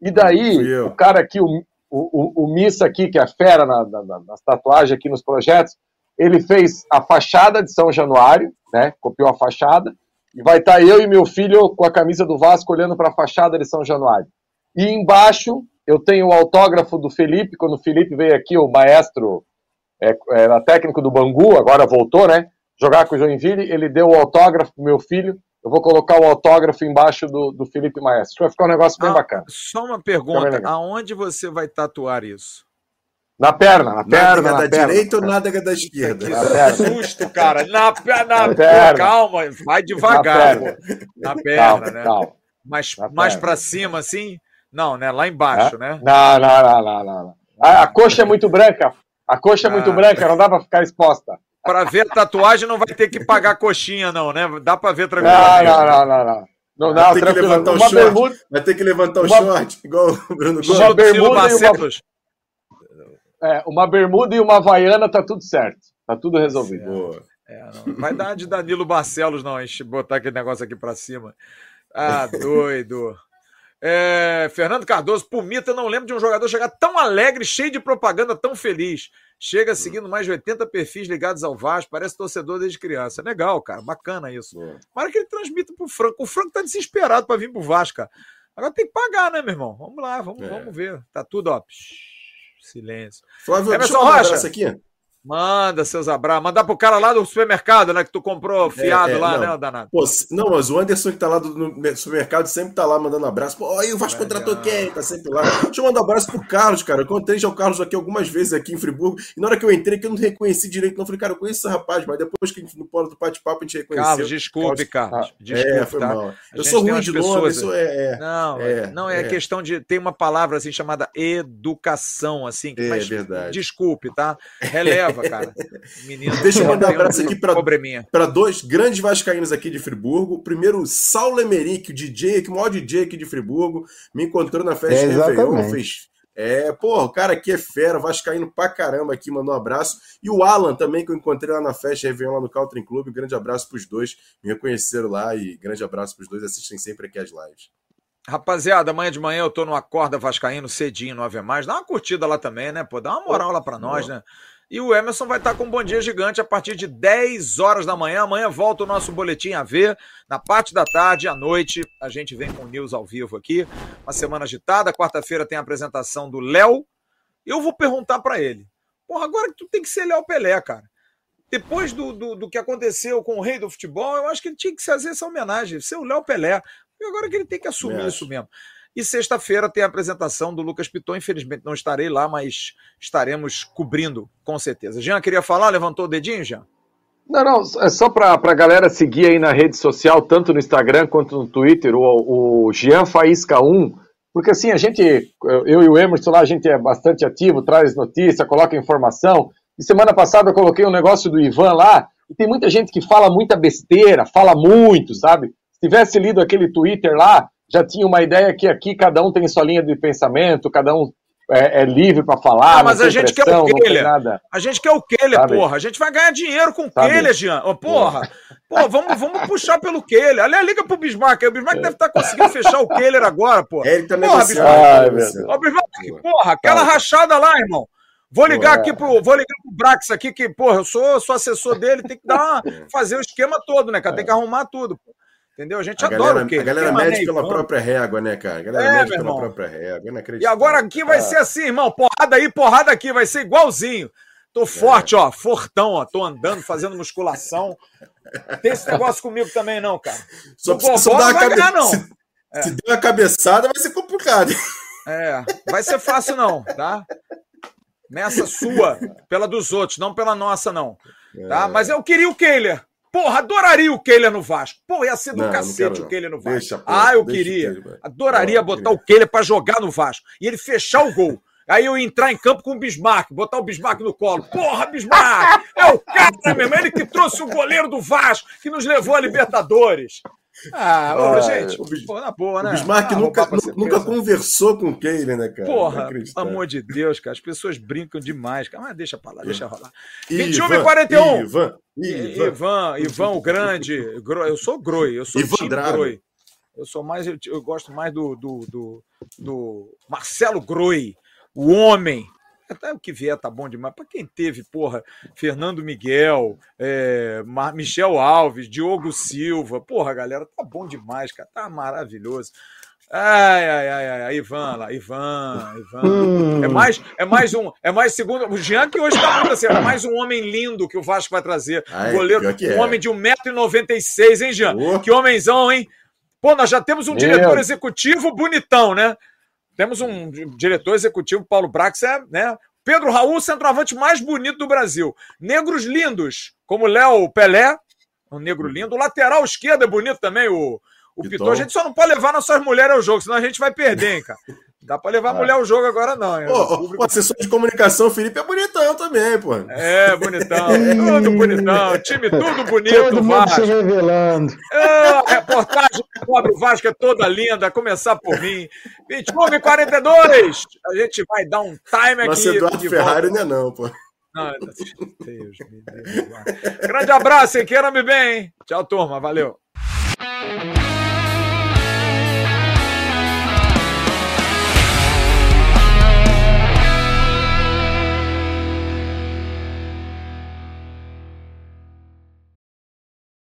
E daí, o cara aqui, o, o, o, Missa aqui, que é fera na, na- na- nas tatuagens aqui nos projetos, ele fez a fachada de São Januário, né? Copiou a fachada, e vai estar eu e meu filho com a camisa do Vasco olhando para a fachada de São Januário. E embaixo eu tenho o autógrafo do Felipe, quando o Felipe veio aqui, o maestro, é, era técnico do Bangu, agora voltou, né? Jogar com o Joinville, ele deu o autógrafo pro meu filho. Eu vou colocar o autógrafo embaixo do, do Felipe Maestro. Vai ficar um negócio bem Ah, bacana. Só uma pergunta: aonde você vai tatuar isso? Na perna, na perna. Nádega na da perna. direita ou nádega da esquerda? Na perna. Susto, cara. Na perna. Na perna. Calma, vai devagar. Na pô. Na perna, Calma, né? calma. Mais, Na mais perna. pra cima, assim? Não, né? Lá embaixo, né? Não, não, não, não, não. A, a coxa é muito branca. A coxa é muito Ah. branca, não dá pra ficar exposta. Pra ver a tatuagem não vai ter que pagar a coxinha, não, né? Dá pra ver Não, tranquilamente. não, não, não, não. Não, Vai ter que levantar o short. bermuda, Vai ter que levantar o Uma- short, igual o Bruno Gomes. Uma bermuda e uma- é, uma bermuda e uma havaiana, tá tudo certo. Tá tudo resolvido. Boa. É, não. Vai dar de Danilo Barcelos, não, enche, botar aquele negócio aqui pra cima. Ah, [LAUGHS] doido. É, Fernando Cardoso, por mito, eu não lembro de um jogador chegar tão alegre, cheio de propaganda, tão feliz. Chega seguindo mais de 80 perfis ligados ao Vasco, parece torcedor desde criança. Legal, cara, bacana isso. Boa. Para que ele transmita pro Franco. O Franco tá desesperado para vir pro Vasco, cara. Agora tem que pagar, né, meu irmão? Vamos lá, vamos, É. vamos ver. Tá tudo, ó. silêncio. Flávio, Emerson deixa eu Rocha. abraço aqui. Manda seus abraços. Mandar pro cara lá do supermercado, né? Que tu comprou fiado é, lá, não. né, danado? Pô, não, mas o Anderson que tá lá do, supermercado sempre tá lá mandando abraço. Pô, aí o Vasco Legal. contratou quem? Tá sempre lá. Deixa eu mandar um abraço pro Carlos, cara. Eu encontrei já o Carlos aqui algumas vezes aqui em Friburgo. E na hora que eu entrei, que eu não reconheci direito, não. Eu falei, cara, eu conheço esse rapaz, mas depois que a gente no polo do bate-papo a gente reconheceu. Carlos, desculpe, Carlos. Desculpe, é, foi tá? mal. Eu sou ruim de nome, pessoas- eu sou, é, é. Não, É, não é, é. questão de. Tem uma palavra assim chamada educação, assim. É, mas verdade. Desculpe, tá? Releva, cara. Menino. [LAUGHS] Deixa eu mandar um abraço aqui para dois grandes vascaínos aqui de Friburgo. Primeiro, Saulo Emerick, o DJ, que o maior DJ aqui de Friburgo, me encontrou na festa É, de Réveillon, fez... É, pô, o cara aqui é fera, vascaíno pra caramba aqui, mandou um abraço. E o Alan também, que eu encontrei lá na festa de Réveillon, lá no Caltrin Club. Grande abraço pros dois, me reconheceram lá e grande abraço pros dois, assistem sempre aqui as lives. Rapaziada, amanhã de manhã eu tô no Acorda Vascaíno cedinho no Ave Mais. Dá uma curtida lá também, né? Pô, dá uma moral lá pra nós, né? E o Emerson vai estar com um bom dia gigante a partir de 10 horas da manhã. Amanhã volta o nosso boletim a ver. Na parte da tarde, à noite, a gente vem com o News ao vivo aqui. Uma semana agitada. Quarta-feira tem a apresentação do Léo. Eu vou perguntar pra ele. Porra, agora que tu tem que ser Léo Pelé, cara. Depois do, do, do que aconteceu com o rei do futebol, eu acho que ele tinha que fazer essa homenagem, ser o Léo Pelé. E agora que ele tem que assumir Eu isso mesmo. E sexta-feira tem a apresentação do Lucas Piton. Infelizmente não estarei lá, mas estaremos cobrindo, com certeza. Jean, queria falar? Levantou o dedinho, Jean? Não, não, é só pra, pra galera seguir aí na rede social, tanto no Instagram quanto no Twitter, o, o Jean Faísca 1, porque assim, a gente, eu e o Emerson lá, a gente é bastante ativo, traz notícia, coloca informação, e semana passada eu coloquei um negócio do Ivan lá, e tem muita gente que fala muita besteira, fala muito, sabe? Se tivesse lido aquele Twitter lá, já tinha uma ideia que aqui cada um tem sua linha de pensamento, cada um é, é livre para falar, Ah, mas não a tem gente quer o pressão, não tem Keller. nada. A gente quer o Keller, Sabe? porra. A gente vai ganhar dinheiro com o? Keller, Jean. Ô, porra. Pô, vamos, vamos puxar pelo Keller. Aliás, liga pro Bismarck. O Bismarck deve estar conseguindo fechar o Keller agora, porra. É, ele tá Porra, negociando. Bismarck. tá Ai. Ô, Bismarck, porra, aquela rachada lá, irmão. Vou ligar é. aqui pro, vou ligar pro Brax aqui, que, porra, eu sou, sou assessor dele, tem que dar uma, fazer o esquema todo, né, cara? Tem que arrumar tudo. pô. Entendeu? A gente A adora galera, o Keller. a galera mede pela própria régua, né, cara? A galera É, mede pela irmão. própria régua. E inacreditável. agora aqui vai ser assim, irmão. Porrada aí, porrada aqui. Vai ser igualzinho. Tô forte, ó. Fortão, ó. Tô andando, fazendo musculação. Tem esse negócio comigo também, não, cara. Só No precisa Bobó dar não cabe... ganhar, não. Se, se der uma cabeçada, vai ser complicado. É, vai ser fácil, não, tá? Nessa sua, pela dos outros, não pela nossa, não. É. Tá? Mas eu queria o Keiler. Porra, adoraria o Keiler no Vasco. Pô, ia ser do Não, cacete não. o Keiler no Vasco. Deixa, ah, eu queria. Adoraria Não, botar o Keiler pra jogar no Vasco. E ele fechar o gol. Aí eu ia entrar em campo com o Bismarck, botar o Bismarck no colo. Porra, Bismarck! É o cara, meu irmão. Ele que trouxe o goleiro do Vasco, que nos levou a Libertadores. Ah, ô, Ah, gente, o Bis- pô, na boa, né? O Bismarck Ah, nunca, nunca conversou com o Keiler, né, cara? Porra, Inacreditável. amor de Deus, cara. As pessoas brincam demais, cara. Mas deixa pra lá, deixa rolar. Ivan, 21 e 41. Ivan, Ivan. Ivan, Ivan o Grande. Eu sou Groi, eu sou Ivan. Groi. Eu sou mais, eu, eu gosto mais do, do, do, do Marcelo Groi, o homem. Até o que vier tá bom demais. Pra quem teve, porra, Fernando Miguel, é, Michel Alves, Diogo Silva. Porra, galera, tá bom demais, cara. Tá maravilhoso. Ai, ai, ai, ai, ai, Ivan lá, Ivan, Ivan. É mais, é mais um, é mais segundo. O Jean que hoje tá muito assim, é mais um homem lindo que o Vasco vai trazer. É, goleiro, um é. homem de 1,96m, hein, Jean? Ô. Que homenzão, hein? Pô, nós já temos um Meu. diretor executivo bonitão, né? Temos um diretor executivo, Paulo Brax, é, né? Pedro Raul, centroavante mais bonito do Brasil. Negros lindos, como Léo Pelé, um negro lindo. O lateral esquerdo é bonito também, o, o Piton. A gente só não pode levar nossas mulheres ao jogo, senão a gente vai perder, hein, cara. Dá pra levar a mulher ao jogo agora, não. Hein? Pô, o assessor de comunicação, Felipe, é bonitão também, pô. É, bonitão. tudo bonitão. Time tudo bonito. Todo mundo Vasco. se revelando. É, a reportagem sobre o Vasco é toda linda. Começar por mim. 21 e 42. A gente vai dar um time aqui. Nossa, Eduardo Ferrari não é não, pô. Não, Deus, Deus, Grande abraço, hein? Queira-me bem, hein? Tchau, turma. Valeu.